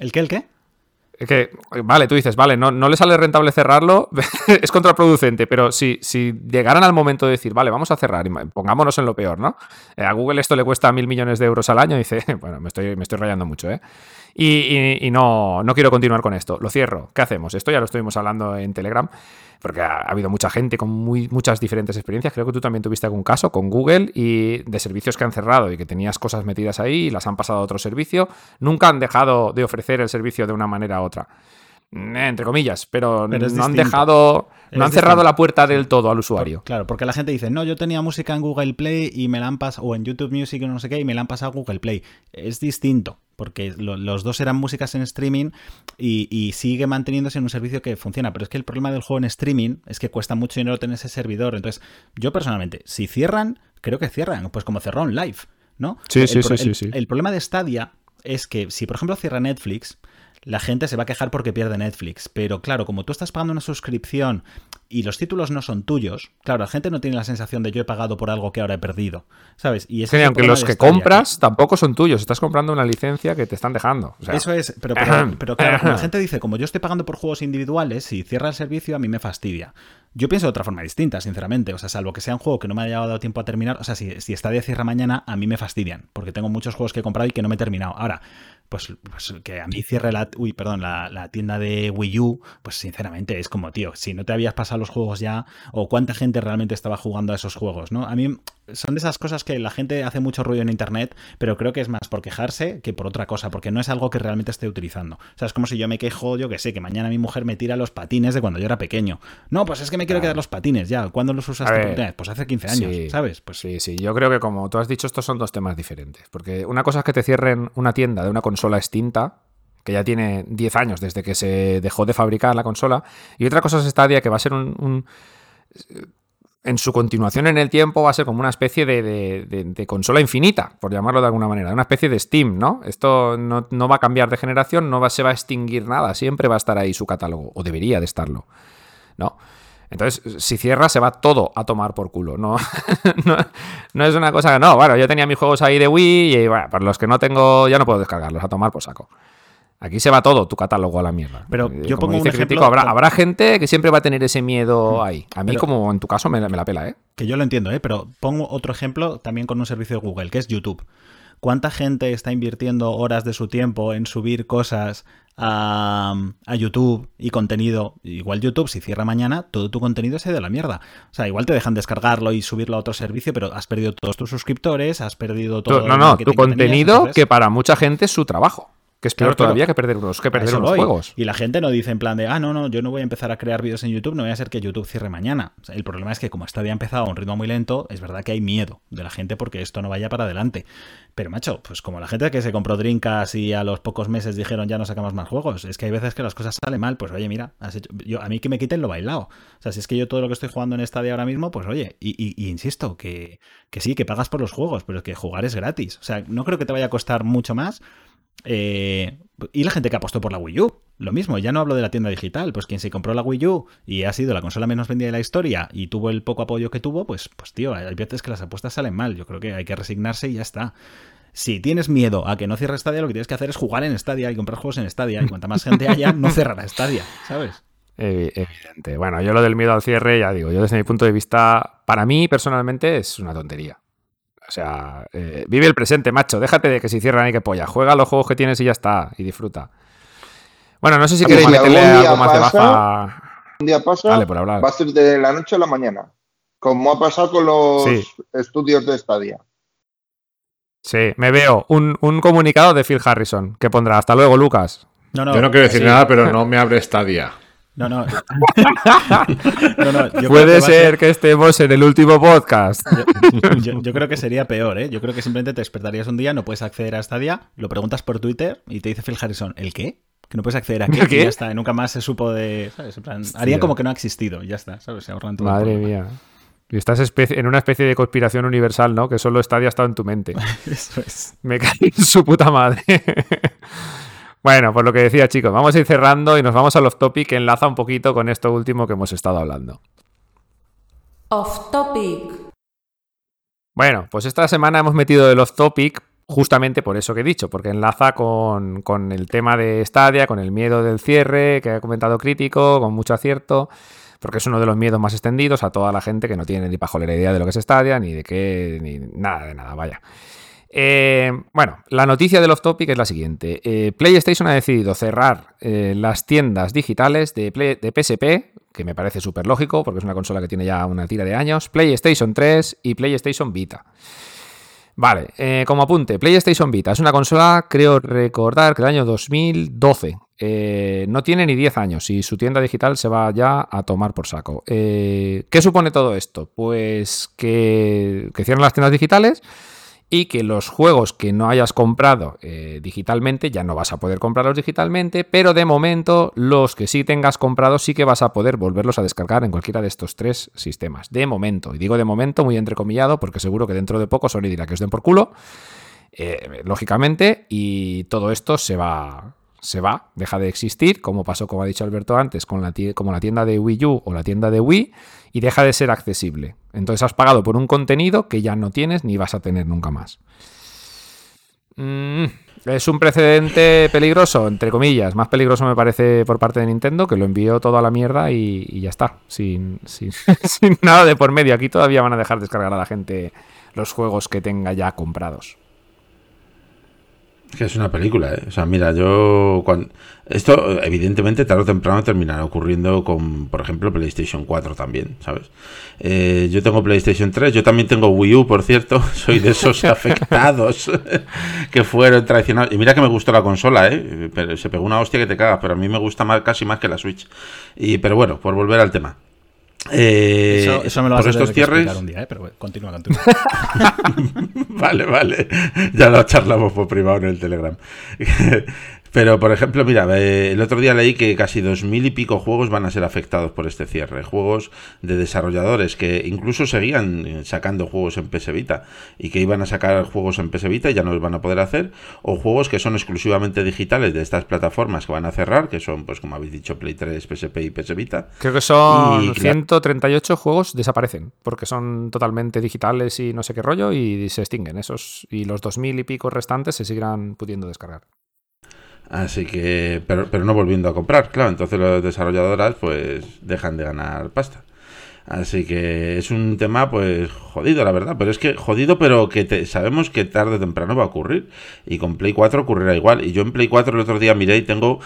¿El qué? ¿El qué? que, vale, tú dices, vale, no, no le sale rentable cerrarlo, es contraproducente, pero si, si llegaran al momento de decir, vale, vamos a cerrar, y pongámonos en lo peor, ¿no? Eh, a Google esto le cuesta mil millones de euros al año y dice, bueno, me estoy, me estoy rayando mucho, ¿eh? Y, no, no quiero continuar con esto, lo cierro, ¿qué hacemos? Esto ya lo estuvimos hablando en Telegram porque ha, habido mucha gente con muy, muchas diferentes experiencias. Creo que tú también tuviste algún caso con Google y de servicios que han cerrado y que tenías cosas metidas ahí y las han pasado a otro servicio. Nunca han dejado de ofrecer el servicio de una manera u otra. Eh, entre comillas, pero, no han dejado, no han cerrado la puerta del todo al usuario. Claro, porque la gente dice, no, yo tenía música en Google Play y me la han pasado, o en YouTube Music o no sé qué, y me la han pasado a Google Play. Es distinto, porque los dos eran músicas en streaming y, sigue manteniéndose en un servicio que funciona. Pero es que el problema del juego en streaming es que cuesta mucho dinero tener ese servidor. Entonces, yo personalmente, si cierran, creo que cierran, pues como cerró en live, ¿no? Sí, sí, sí, sí. El problema de Stadia es que si, por ejemplo, cierra Netflix, la gente se va a quejar porque pierde Netflix. Pero claro, como tú estás pagando una suscripción y los títulos no son tuyos, claro, la gente no tiene la sensación de yo he pagado por algo que ahora he perdido. ¿Sabes? Y es aunque los que compras tampoco son tuyos, estás comprando una licencia que te están dejando. Eso es, pero, pero, claro, la gente dice, como yo estoy pagando por juegos individuales, si cierra el servicio a mí me fastidia. Yo pienso de otra forma distinta, sinceramente. O sea, salvo que sea un juego que no me haya dado tiempo a terminar. O sea, si, si está de cierra mañana, a mí me fastidian. Porque tengo muchos juegos que he comprado y que no me he terminado. Ahora, pues, pues, que a mí cierre la, uy, perdón, la, tienda de Wii U, pues sinceramente es como, tío, si no te habías pasado los juegos ya, o cuánta gente realmente estaba jugando a esos juegos, ¿no? A mí son de esas cosas que la gente hace mucho ruido en internet, pero creo que es más por quejarse que por otra cosa, porque no es algo que realmente esté utilizando. O sea, es como si yo me quejo, yo que sé, que mañana mi mujer me tira los patines de cuando yo era pequeño. No, pues es que me quiero quedar los patines ya. ¿Cuándo los usaste por internet? Pues hace 15 años, ¿sabes? Pues sí, sí. Yo creo que como tú has dicho, estos son dos temas diferentes. Porque una cosa es que te cierren una tienda de una consola extinta, que ya tiene 10 años desde que se dejó de fabricar la consola, y otra cosa es Stadia, que va a ser un, en su continuación en el tiempo va a ser como una especie de, consola infinita, por llamarlo de alguna manera, una especie de Steam, ¿no? Esto no, va a cambiar de generación, no va, se va a extinguir nada, siempre va a estar ahí su catálogo, o debería de estarlo, ¿no? Entonces, si cierra, se va todo a tomar por culo. No, no, es una cosa que no. Bueno, yo tenía mis juegos ahí de Wii y bueno, por los que no tengo, ya no puedo descargarlos, a tomar por saco. Aquí se va todo tu catálogo a la mierda. Pero eh, yo pongo un ejemplo, habrá, habrá, gente que siempre va a tener ese miedo ahí. A mí, como en tu caso, me, me, la pela, ¿eh? Que yo lo entiendo, ¿eh? Pero pongo otro ejemplo también con un servicio de Google, que es YouTube. ¿Cuánta gente está invirtiendo horas de su tiempo en subir cosas a, YouTube y contenido? Igual YouTube, si cierra mañana, todo tu contenido se de la mierda. O sea, igual te dejan descargarlo y subirlo a otro servicio, pero has perdido todos tus suscriptores, has perdido todo. No, no, tu contenido que para mucha gente es su trabajo. Que es peor Claro, todavía que perder unos, que perder unos voy. juegos. Y la gente no dice en plan de, ah, no, no, yo no voy a empezar a crear vídeos en YouTube, no voy a hacer que YouTube cierre mañana. O sea, el problema es que como Stadia ha empezado a un ritmo muy lento, es verdad que hay miedo de la gente porque esto no vaya para adelante. Pero macho, pues como la gente que se compró Drinkas y a los pocos meses dijeron ya no sacamos más juegos, es que hay veces que las cosas salen mal, pues oye, mira, has hecho- yo, a mí que me quiten lo bailado. O sea, si es que yo todo lo que estoy jugando en Stadia ahora mismo, pues oye, y, y- y insisto, que, que sí, que pagas por los juegos, pero que jugar es gratis. O sea, no creo que te vaya a costar mucho más. Eh, y la gente que apostó por la Wii U, lo mismo, ya no hablo de la tienda digital, pues quien se compró la Wii U y ha sido la consola menos vendida de la historia y tuvo el poco apoyo que tuvo, pues, pues tío, hay veces que las apuestas salen mal, yo creo que hay que resignarse y ya está. Si tienes miedo a que no cierre Stadia, lo que tienes que hacer es jugar en Stadia y comprar juegos en Stadia y cuanta más gente haya, no cerrará Stadia, ¿sabes? Evi- Evidente. Bueno, yo lo del miedo al cierre, ya digo, yo desde mi punto de vista, para mí personalmente es una tontería. O sea, eh, vive el presente, macho. Déjate de que si cierran hay que polla. Juega los juegos que tienes y ya está. Y disfruta. Bueno, no sé si queréis meterle algo más de baza. Un día pasa, Dale, por hablar. va a ser de la noche a la mañana, como ha pasado con los Sí. estudios de Stadia. Sí, me veo un, un comunicado de Phil Harrison que pondrá hasta luego, Lucas. No, no, Yo no quiero decir sí. nada, pero no me abre Stadia. No, no. No, no, yo creo que Puede ser que estemos en el último podcast. Yo, yo- yo creo que sería peor, ¿eh? Yo creo que simplemente te despertarías un día, no puedes acceder a Stadia, lo preguntas por Twitter y te dice Phil Harrison, ¿el qué? Que no puedes acceder a qué, y ya está, y nunca más se supo de. ¿sabes? En plan, harían como que no ha existido, ya está, ¿sabes? Se ahorran todo. Madre mía. Y estás en una especie de conspiración universal, ¿no? Que solo Stadia ha estado en tu mente. Eso es. Me cae en su puta madre. Bueno, pues lo que decía, chicos, vamos a ir cerrando y nos vamos al off topic que enlaza un poquito con esto último que hemos estado hablando. Off topic. Bueno, pues esta semana hemos metido el off topic justamente por eso que he dicho, porque enlaza con, con el tema de Stadia, con el miedo del cierre que ha comentado crítico, con mucho acierto, porque es uno de los miedos más extendidos a toda la gente que no tiene ni pajolera idea de lo que es Stadia, ni de qué, ni nada de nada, vaya. Eh, bueno, la noticia del off topic es la siguiente. Eh, PlayStation ha decidido cerrar eh, las tiendas digitales de, PSP, que me parece súper lógico porque es una consola que tiene ya una tira de años, PlayStation 3 y PlayStation Vita. Vale, como apunte, PlayStation Vita es una consola, creo recordar que del año 2012. Eh, no tiene ni 10 años y su tienda digital se va ya a tomar por saco. ¿Qué supone todo esto? Pues que, que cierran las tiendas digitales y que los juegos que no hayas comprado eh, digitalmente ya no vas a poder comprarlos digitalmente, pero de momento los que sí tengas comprados sí que vas a poder volverlos a descargar en cualquiera de estos tres sistemas. De momento, y digo de momento muy entrecomillado porque seguro que dentro de poco Sony dirá que os den por culo, eh, lógicamente, y todo esto se va, se va, deja de existir, como pasó, como ha dicho Alberto antes, con la, tie- como la tienda de Wii U o la tienda de Wii, y deja de ser accesible. Entonces has pagado por un contenido que ya no tienes ni vas a tener nunca más. Mm, es un precedente peligroso, entre comillas. Más peligroso me parece por parte de Nintendo, que lo envió todo a la mierda y, ya está. Sin- sin nada de por medio. Aquí todavía van a dejar descargar a la gente los juegos que tenga ya comprados. Es que es una película, ¿eh? O sea, mira, yo... cuan- Esto, evidentemente, tarde o temprano terminará ocurriendo con, por ejemplo, PlayStation 4 también, ¿sabes? Eh, yo tengo PlayStation 3, yo también tengo Wii U, por cierto. Soy de esos afectados que fueron traicionados. Y mira que me gustó la consola, ¿eh? Pero se pegó una hostia que te cagas, pero a mí me gusta más, casi más que la Switch. Y, pero bueno, por volver al tema. Eh, Eso, eso me lo vas por a tener estos cierres... un día, ¿eh? Pero bueno, continúa, continúa. Vale, vale. Ya lo charlamos por privado en el Telegram. Pero, por ejemplo, mira, eh, el otro día leí que casi dos mil y pico juegos van a ser afectados por este cierre. Juegos de desarrolladores que incluso seguían eh, sacando juegos en PS Vita y que iban a sacar juegos en PS Vita y ya no los van a poder hacer. O juegos que son exclusivamente digitales de estas plataformas que van a cerrar, que son, pues como habéis dicho, Play 3, PSP y PS Vita. Creo que son Y, claro. 138 juegos desaparecen, porque son totalmente digitales y no sé qué rollo, y se extinguen esos. Y los 2000 y pico restantes se seguirán pudiendo descargar. Así que, pero, pero no volviendo a comprar, claro. Entonces las desarrolladoras pues dejan de ganar pasta. Así que es un tema pues jodido, la verdad. Pero es que jodido, pero que te- sabemos que tarde o temprano va a ocurrir. Y con Play 4 ocurrirá igual. Y yo en Play 4 el otro día miré y tengo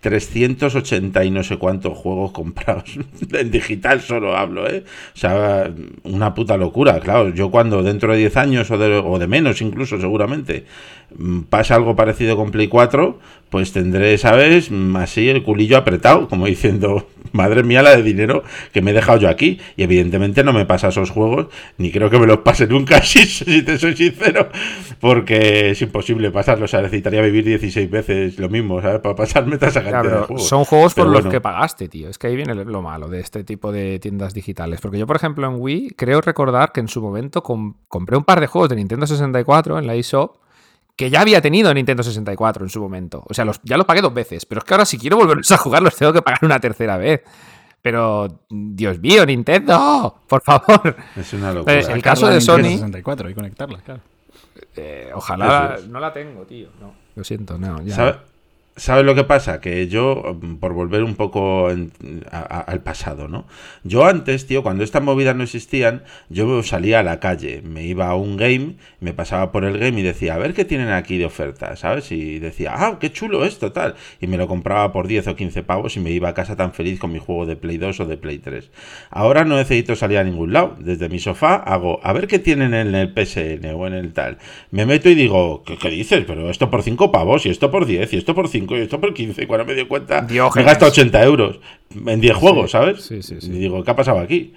380 y no sé cuántos juegos comprados. en digital solo hablo, ¿eh? O sea, una puta locura. Claro, yo cuando dentro de 10 años o de, menos incluso seguramente pasa algo parecido con Play 4, pues tendré, ¿sabes? Mm, así el culillo apretado, como diciendo, madre mía la de dinero que me he dejado yo aquí. Y evidentemente no me pasa esos juegos, ni creo que me los pase nunca, si, si te soy sincero, porque es imposible pasarlos. O sea, necesitaría vivir 16 veces lo mismo, ¿sabes? Para pasarme esa cantidad de juegos. Son juegos por los que pagaste, tío. Es que ahí viene lo malo de este tipo de tiendas digitales. Porque yo, por ejemplo, en Wii, creo recordar que en su momento com- compré un par de juegos de Nintendo 64 en la eShop que ya había tenido Nintendo 64 en su momento. O sea, los, ya los pagué dos veces. Pero es que ahora si quiero volverlos a jugar los tengo que pagar una tercera vez. Pero, Dios mío, Nintendo, por favor. Es una locura. Eh, el caso de Sony- Nintendo 64 y conectarla, claro. Eh, ojalá... Es. No la tengo, tío. No, lo siento, no. Ya. ¿Sabe- ¿Sabes lo que pasa? Que yo, mm, por volver un poco en- a- al pasado, ¿no? Yo antes, tío, cuando estas movidas no existían, yo salía a la calle, me iba a un game, me pasaba por el game y decía, a ver qué tienen aquí de oferta, ¿sabes? Y decía, ah, qué chulo esto, tal. Y me lo compraba por 10 o 15 pavos y me iba a casa tan feliz con mi juego de Play 2 o de Play 3. Ahora no necesito salir a ningún lado. Desde mi sofá hago, a ver qué tienen en el PSN o en el tal. Me meto y digo, ¿qué, qué dices? Pero esto por 5 pavos y esto por 10 y esto por 5 y esto por 15. Y cuando me dio cuenta, me Diógenes. gasto 80 euros en 10 juegos, ¿sabes? sí, sí, sí. Y digo, ¿qué ha pasado aquí?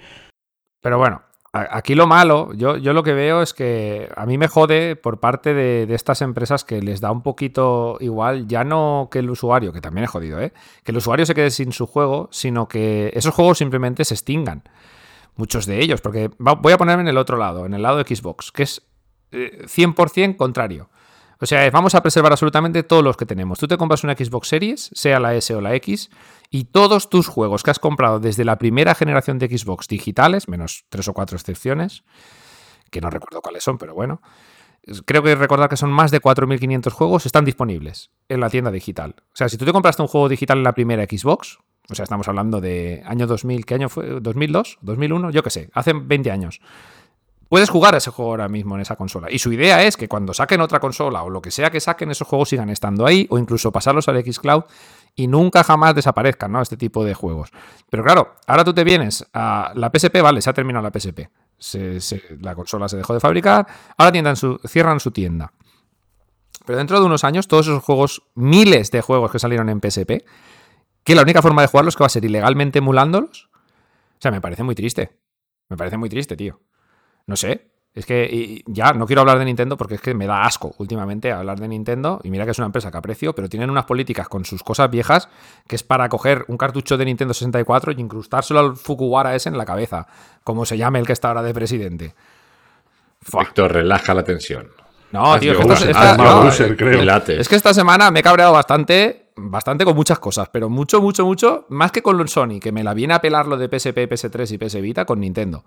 Pero bueno, aquí lo malo, yo, yo lo que veo es que a mí me jode por parte de, de estas empresas que les da un poquito igual, ya no que el usuario, que también es jodido, ¿eh? que el usuario se quede sin su juego, sino que esos juegos simplemente se extingan. Muchos de ellos, porque va- voy a ponerme en el otro lado, en el lado de Xbox, que es eh, 100% contrario. O sea, vamos a preservar absolutamente todos los que tenemos. Tú te compras una Xbox Series, sea la S o la X, y todos tus juegos que has comprado desde la primera generación de Xbox digitales, menos tres o cuatro excepciones, que no recuerdo cuáles son, pero bueno, creo que recordar que son más de 4.500 juegos, están disponibles en la tienda digital. O sea, si tú te compraste un juego digital en la primera Xbox, o sea, estamos hablando de año 2000, ¿qué año fue? ¿2002? ¿2001? Yo qué sé, hace 20 años. Puedes jugar a ese juego ahora mismo en esa consola. Y su idea es que cuando saquen otra consola o lo que sea que saquen, esos juegos sigan estando ahí o incluso pasarlos al Xcloud y nunca jamás desaparezcan, ¿no? Este tipo de juegos. Pero claro, ahora tú te vienes a la PSP, vale, se ha terminado la PSP. Se- la consola se dejó de fabricar, ahora cierran su tienda. Pero dentro de unos años, todos esos juegos, miles de juegos que salieron en PSP, que la única forma de jugarlos que va a ser ilegalmente emulándolos, o sea, me parece muy triste. Me parece muy triste, tío. No sé. Es que ya no quiero hablar de Nintendo porque es que me da asco últimamente hablar de Nintendo. Y mira que es una empresa que aprecio, pero tienen unas políticas con sus cosas viejas que es para coger un cartucho de Nintendo 64 y incrustárselo al Fukuwara ese en la cabeza, como se llame el que está ahora de presidente. Fua. Víctor, relaja la tensión. No, Has tío, que esta- esta- no, creo. Es que esta semana me he cabreado bastante, bastante con muchas cosas, pero mucho, mucho, mucho, más que con Sony, que me la viene a pelar lo de PSP, PS3 y PS Vita con Nintendo.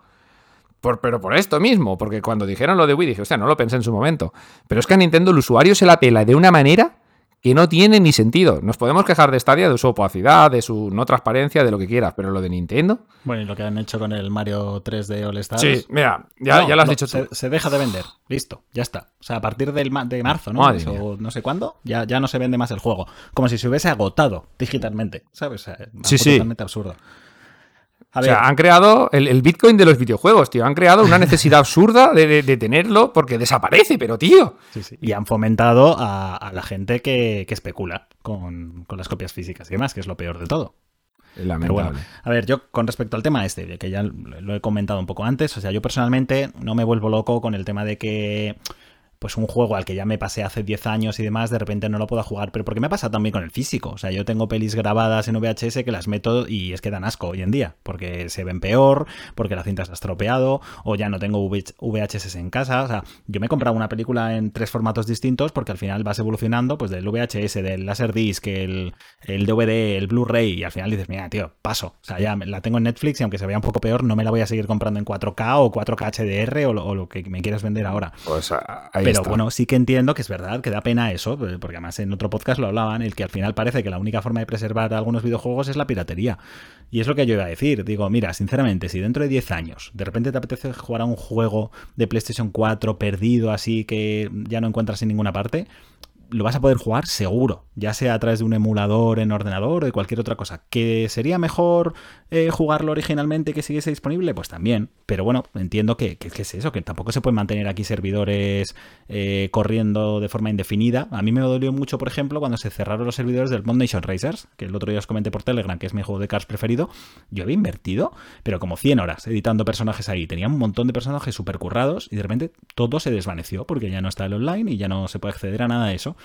Por- pero por esto mismo, porque cuando dijeron lo de Wii dije, hostia, no lo pensé en su momento. Pero es que a Nintendo el usuario se la pela de una manera que no tiene ni sentido. Nos podemos quejar de Stadia, de su opacidad, de su no transparencia, de lo que quieras, pero lo de Nintendo. Bueno, y lo que han hecho con el Mario 3D All Stars. Sí, mira, ya, No, ya lo has no, dicho tú. se, se deja de vender. Listo, ya está. O sea, a partir del ma- de marzo, ¿no? Madre O no sé cuándo, ya, ya no se vende más el juego. Como si se hubiese agotado digitalmente, ¿sabes? O sea, Sí, sí. totalmente absurdo. A O sea, han creado el, el Bitcoin de los videojuegos, tío. Han creado una necesidad absurda de, de- de tenerlo porque desaparece, pero tío. sí, sí. Y han fomentado a, a la gente que, que especula con, con las copias físicas y demás, que es lo peor de todo. Pero bueno, a ver, yo con respecto al tema este, que ya lo he comentado un poco antes, o sea, yo personalmente no me vuelvo loco con el tema de que pues un juego al que ya me pasé hace 10 años y demás, de repente no lo puedo jugar, pero porque me pasa también con el físico. O sea, yo tengo pelis grabadas en VHS que las meto y es que dan asco hoy en día, porque se ven peor, porque la cinta se ha estropeado, o ya no tengo VHS en casa. O sea, yo me he comprado una película en tres formatos distintos porque al final vas evolucionando, pues del VHS, del Laserdisc, el, el DVD, el Blu-ray, y al final dices, mira, tío, paso. O sea, ya la tengo en Netflix y aunque se vea un poco peor, no me la voy a seguir comprando en 4K o 4K HDR o lo, o lo que me quieras vender ahora. Pues ahí Pero está. bueno, sí que entiendo que es verdad, que da pena eso, eh, porque además en otro podcast lo hablaban, el que al final parece que la única forma de preservar algunos videojuegos es la piratería. Y es lo que yo iba a decir. Digo, mira, sinceramente, si dentro de 10 años de repente te apetece jugar a un juego de PlayStation 4 perdido así que ya no encuentras en ninguna parte, lo vas a poder jugar seguro, ya sea a través de un emulador en ordenador o de cualquier otra cosa. ¿Que sería mejor eh, jugarlo originalmente que siguiese disponible? Pues también. Pero bueno, entiendo que, que, es eso, que tampoco se pueden mantener aquí servidores eh, corriendo de forma indefinida. A mí me dolió mucho, por ejemplo, cuando se cerraron los servidores del Mod Nation Racers, que el otro día os comenté por Telegram, que es mi juego de cars preferido. Yo había invertido, pero como 100 horas editando personajes ahí. Tenía un montón de personajes super currados y de repente todo se desvaneció porque ya no está el online y ya no se puede acceder a nada de eso.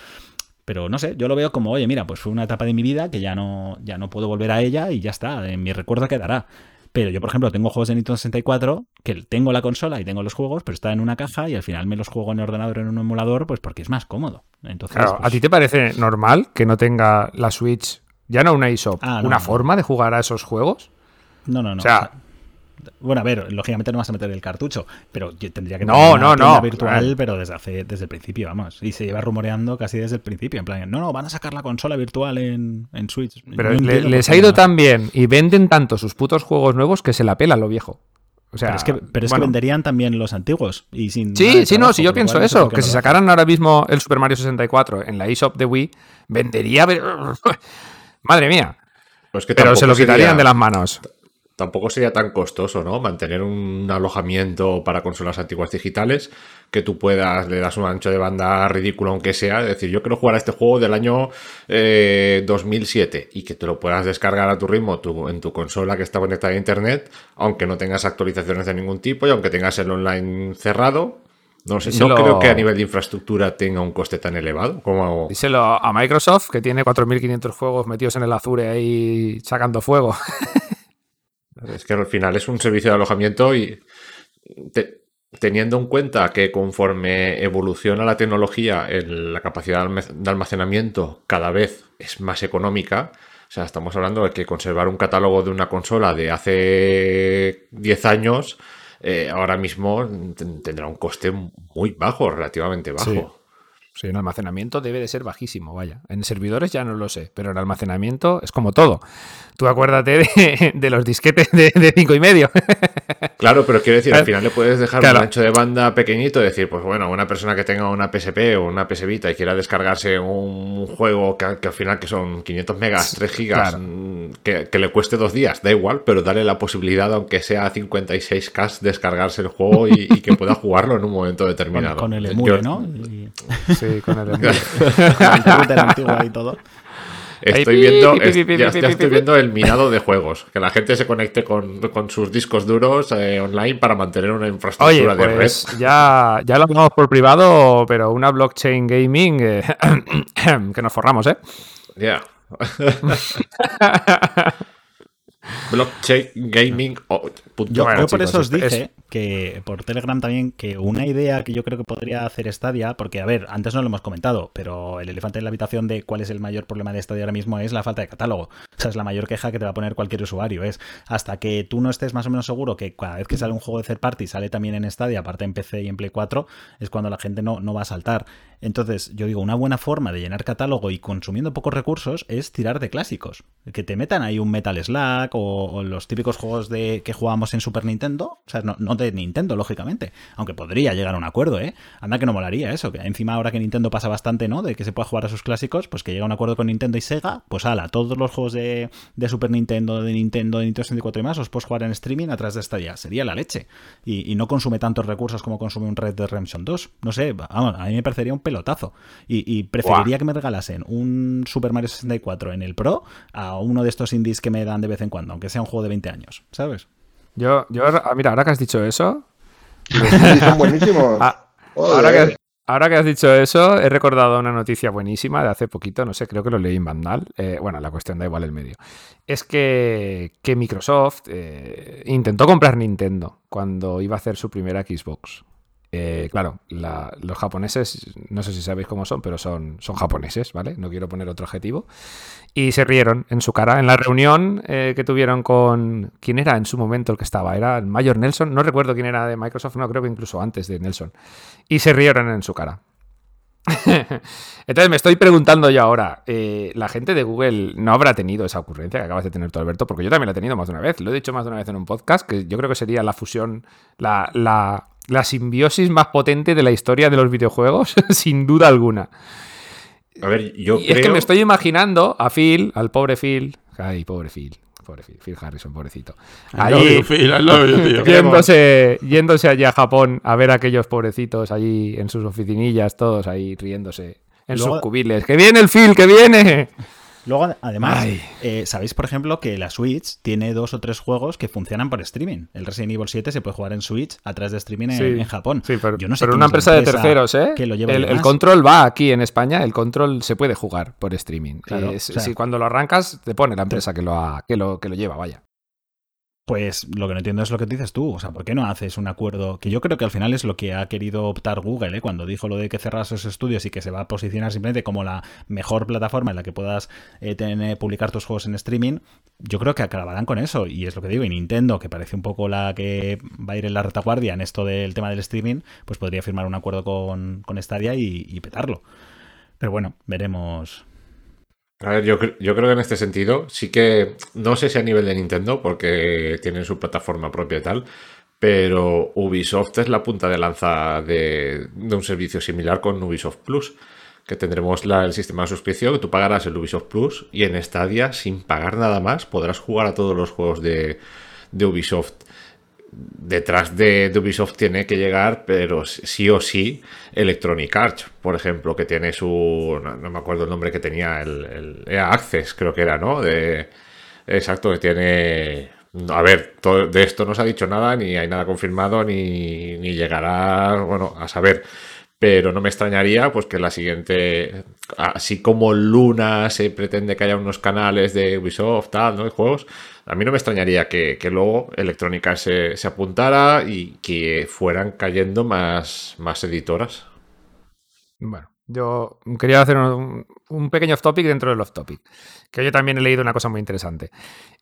Pero no sé, yo lo veo como, oye, mira, pues fue una etapa de mi vida que ya no, ya no puedo volver a ella y ya está, en mi recuerdo quedará. Pero yo, por ejemplo, tengo juegos de Nintendo 64 que tengo la consola y tengo los juegos, pero está en una caja y al final me los juego en el ordenador en un emulador, pues porque es más cómodo. Entonces, claro, pues ¿a ti te parece normal que no tenga la Switch, ya no una eShop, Ah, no, una no. forma de jugar a esos juegos? No, no, no. O sea- bueno, a ver, lógicamente no vas a meter el cartucho, pero yo tendría que No, tener no, no. virtual, pero desde hace desde el principio, vamos. Y se lleva rumoreando casi desde el principio, en plan, no, no, van a sacar la consola virtual en, en Switch. Pero No le- entiendo les ha ido tan bien y venden tanto sus putos juegos nuevos que se la pela lo viejo. O sea, Pero es que, pero es bueno. que venderían también los antiguos. Y sin Sí, sí, no, si yo pienso eso, que no si sacaran ahora mismo el Super Mario 64 en la eShop de Wii, vendería... Madre mía. Pues que Pero se lo quitarían sería- de las manos. Tampoco sería tan costoso, ¿no? Mantener un alojamiento para consolas antiguas digitales que tú puedas, le das un ancho de banda ridículo aunque sea, es decir, yo quiero jugar a este juego del año eh, 2007 y que te lo puedas descargar a tu ritmo tu- en tu consola que está conectada a internet, aunque no tengas actualizaciones de ningún tipo y aunque tengas el online cerrado. No sé, no creo que a nivel de infraestructura tenga un coste tan elevado como... Díselo a Microsoft, que tiene 4.500 juegos metidos en el Azure ahí sacando fuego. Es que al final es un servicio de alojamiento y te- teniendo en cuenta que conforme evoluciona la tecnología, la capacidad de almac- de almacenamiento cada vez es más económica. O sea, estamos hablando de que conservar un catálogo de una consola de hace 10 años, eh, ahora mismo ten- tendrá un coste muy bajo, relativamente bajo. Sí. Sí, en almacenamiento debe de ser bajísimo, vaya. En servidores ya no lo sé, pero en almacenamiento es como todo. Tú acuérdate de, de los disquetes de, de cinco y medio. Claro, pero quiero decir, al final le puedes dejar Claro. un ancho de banda pequeñito y decir, pues bueno, una persona que tenga una PSP o una PS Vita y quiera descargarse un juego que, que al final que son 500 megas, 3 gigas, Claro. mm, que, que le cueste dos días, da igual, pero darle la posibilidad, aunque sea 56K, descargarse el juego y, y que pueda jugarlo en un momento Con, determinado. con el Yo- emule, ¿no? Y, Sí, con el con el router antiguo y todo. Estoy viendo, es- ya, estoy viendo el minado de juegos, que la gente se conecte con, con sus discos duros eh, online para mantener una Oye, infraestructura de red. pues ya, ya lo hablamos por privado, pero una blockchain gaming eh, que nos forramos, ¿eh? Ya. Blockchain Gaming. o- punto Yo, Bueno, yo por chicos, eso os es- dije que por Telegram también que una idea que yo creo que podría hacer Stadia, porque a ver, antes no lo hemos comentado, pero el elefante en la habitación de cuál es el mayor problema de Stadia ahora mismo es la falta de catálogo. O sea, es la mayor queja que te va a poner cualquier usuario. Es hasta que tú no estés más o menos seguro que cada vez que sale un juego de third party sale también en Stadia, aparte en PC y en Play 4, es cuando la gente no, no va a saltar. Entonces, yo digo, una buena forma de llenar catálogo y consumiendo pocos recursos es tirar de clásicos. Que te metan ahí un Metal Slack o, o los típicos juegos de que jugábamos en Super Nintendo. O sea, no, no de Nintendo, lógicamente. Aunque podría llegar a un acuerdo, ¿eh? Anda que no molaría eso. Que encima ahora que Nintendo pasa bastante, ¿no? De que se pueda jugar a sus clásicos, pues que llega a un acuerdo con Nintendo y Sega, pues ala, todos los juegos de, de Super Nintendo, de Nintendo, de Nintendo 64 y más, los puedes jugar en streaming a través de Stadia. Sería la leche. Y, y no consume tantos recursos como consume un Red Dead Redemption 2. No sé, vamos, a mí me parecería un pelotazo. Y, y preferiría que me regalasen un Super Mario 64 en el Pro a uno de estos indies que me dan de vez en cuando, aunque sea un juego de 20 años, ¿sabes? Yo, yo, ah, mira, ahora que has dicho eso, son buenísimos. Ah, Joder. ahora que, ahora que has dicho eso, he recordado una noticia buenísima de hace poquito, no sé, creo que lo leí en Vandal. Eh, bueno, la cuestión da igual el medio. Es que, que Microsoft eh, intentó comprar Nintendo cuando iba a hacer su primera Xbox. Eh, claro, la- los japoneses, no sé si sabéis cómo son, pero son, son japoneses, ¿vale? No quiero poner otro adjetivo. Y se rieron en su cara en la reunión eh, que tuvieron con... ¿Quién era en su momento el que estaba? ¿Era el Mayor Nelson? No recuerdo quién era de Microsoft, no, creo que incluso antes de Nelson. Y se rieron en su cara. Entonces me estoy preguntando yo ahora, eh, la gente de Google no habrá tenido esa ocurrencia que acabas de tener tú, Alberto, porque yo también la he tenido más de una vez. Lo he dicho más de una vez en un podcast, que yo creo que sería la fusión, la, la simbiosis más potente de la historia de los videojuegos, sin duda alguna. A ver, yo y es que me estoy imaginando a Phil, al pobre Phil. Ay, pobre Phil. Pobre Phil, Phil Harrison, pobrecito. You, Phil, you, yéndose, yéndose allí a Japón a ver a aquellos pobrecitos allí en sus oficinillas, todos ahí riéndose en Luego- sus cubiles. ¡Que viene el Phil, que viene! Luego, además, eh, sabéis, por ejemplo, que la Switch tiene dos o tres juegos que funcionan por streaming. El Resident Evil 7 se puede jugar en Switch a través de streaming en, Sí. en Japón. Sí, pero, Yo no sé pero una empresa de terceros, ¿eh? que lo lleva el, control va aquí en España, el control se puede jugar por streaming. Claro, Eh, o sea- si cuando lo arrancas, te pone la empresa que lo, ha- que lo, que lo lleva, vaya. Pues lo que no entiendo es lo que dices tú. O sea, ¿por qué no haces un acuerdo? Que yo creo que al final es lo que ha querido optar Google, ¿eh? Cuando dijo lo de que cerrar sus estudios y que se va a posicionar simplemente como la mejor plataforma en la que puedas eh, tener, publicar tus juegos en streaming. Yo creo que acabarán con eso. Y es lo que digo. Y Nintendo, que parece un poco la que va a ir en la retaguardia en esto del tema del streaming, pues podría firmar un acuerdo con, con Stadia y petarlo. Pero bueno, veremos. A ver, yo, yo creo que en este sentido sí que, no sé si a nivel de Nintendo, porque tienen su plataforma propia y tal, pero Ubisoft es la punta de lanza de, un servicio similar con Ubisoft Plus, que tendremos la- el sistema de suscripción, que tú pagarás el Ubisoft Plus y en Stadia, sin pagar nada más, podrás jugar a todos los juegos de Ubisoft detrás de, Ubisoft tiene que llegar, pero sí o sí, Electronic Arts, por ejemplo, que tiene su. No, no me acuerdo el nombre que tenía, el, el EA Access, creo que era, ¿no? De, exacto, que tiene. A ver, todo- de esto no se ha dicho nada, ni hay nada confirmado, ni, ni llegará, bueno, a saber. Pero no me extrañaría pues que la siguiente, así como Luna se pretende que haya unos canales de Ubisoft, tal, ¿no? De juegos, a mí no me extrañaría que, luego Electrónica se, se apuntara y que fueran cayendo más, más editoras. Bueno, yo quería hacer un, un pequeño off topic dentro del off topic. Que yo también he leído una cosa muy interesante.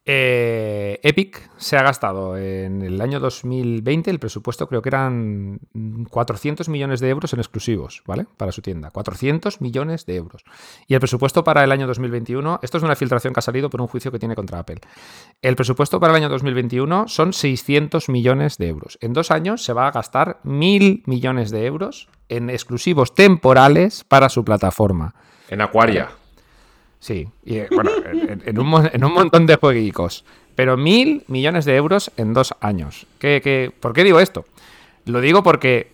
Eh, Epic se ha gastado en el año 2020 el presupuesto, creo que eran 400 millones de euros en exclusivos, ¿vale? Para su tienda. 400 millones de euros. Y el presupuesto para el año 2021, esto es una filtración que ha salido por un juicio que tiene contra Apple. El presupuesto para el año 2021 son 600 millones de euros. En dos años se va a gastar mil millones de euros en exclusivos temporales para su plataforma. En Aquaria. Sí, y eh, bueno, en, un, en un montón de jueguicos. Pero mil millones de euros en dos años. ¿Qué, qué- por qué digo esto? Lo digo porque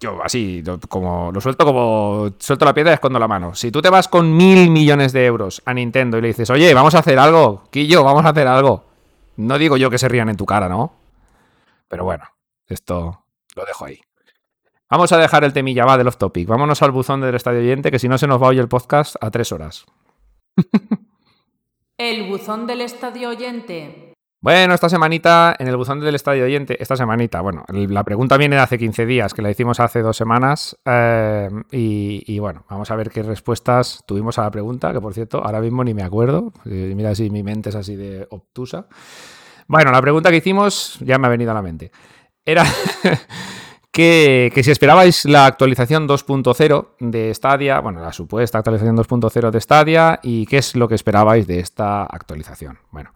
yo así, lo- como lo suelto como suelto la piedra y escondo la mano. Si tú te vas con mil millones de euros a Nintendo y le dices, oye, vamos a hacer algo, Quillo, vamos a hacer algo. No digo yo que se rían en tu cara, ¿no? Pero bueno, esto lo dejo ahí. Vamos a dejar el temilla va del off topic. Vámonos al buzón del estadio oyente, que si no se nos va hoy el podcast a tres horas. El buzón del estadio oyente. Bueno, esta semanita en el buzón del estadio oyente, esta semanita, bueno, el- la pregunta viene de hace 15 días, que la hicimos hace dos semanas, eh, y, y bueno, vamos a ver qué respuestas tuvimos a la pregunta, que por cierto, ahora mismo ni me acuerdo, eh, mira si mi mente es así de obtusa. Bueno, la pregunta que hicimos ya me ha venido a la mente. Era que, si esperabais la actualización 2.0 de Stadia, bueno, la supuesta actualización 2.0 de Stadia, y qué es lo que esperabais de esta actualización. Bueno.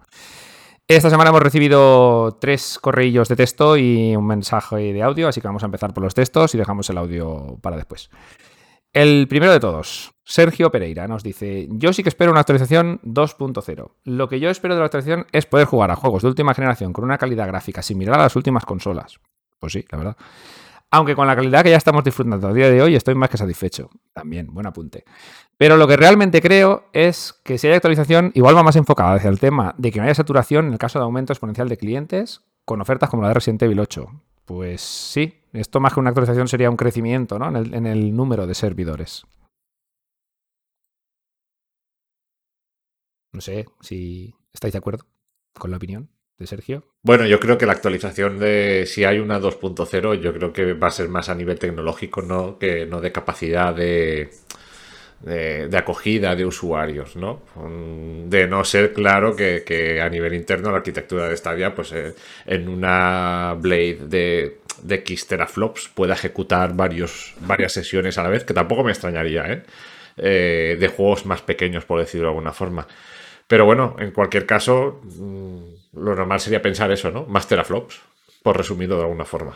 Esta semana hemos recibido tres correillos de texto y un mensaje de audio, así que vamos a empezar por los textos y dejamos el audio para después. El primero de todos, Sergio Pereira, nos dice, yo sí que espero una actualización 2.0. Lo que yo espero de la actualización es poder jugar a juegos de última generación con una calidad gráfica similar a las últimas consolas. Pues sí, la verdad. Aunque con la calidad que ya estamos disfrutando a día de hoy estoy más que satisfecho. También, buen apunte. Pero lo que realmente creo es que si hay actualización, igual va más enfocada hacia el tema de que no haya saturación en el caso de aumento exponencial de clientes con ofertas como la de Resident Evil 8. Pues sí, esto más que una actualización sería un crecimiento ¿no? en, el, en el número de servidores. No sé si estáis de acuerdo con la opinión de Sergio. Bueno, yo creo que la actualización de si hay una 2.0, yo creo que va a ser más a nivel tecnológico, no que no de capacidad de, de, acogida de usuarios, ¿no? Mm, De no ser claro que, que a nivel interno la arquitectura de Stadia, pues eh, en una Blade de, de X teraflops pueda ejecutar varias sesiones a la vez, que tampoco me extrañaría, ¿eh? Eh, de juegos más pequeños, por decirlo de alguna forma. Pero bueno, en cualquier caso, mm, lo normal sería pensar eso, ¿no? Más teraflops, por resumirlo de alguna forma.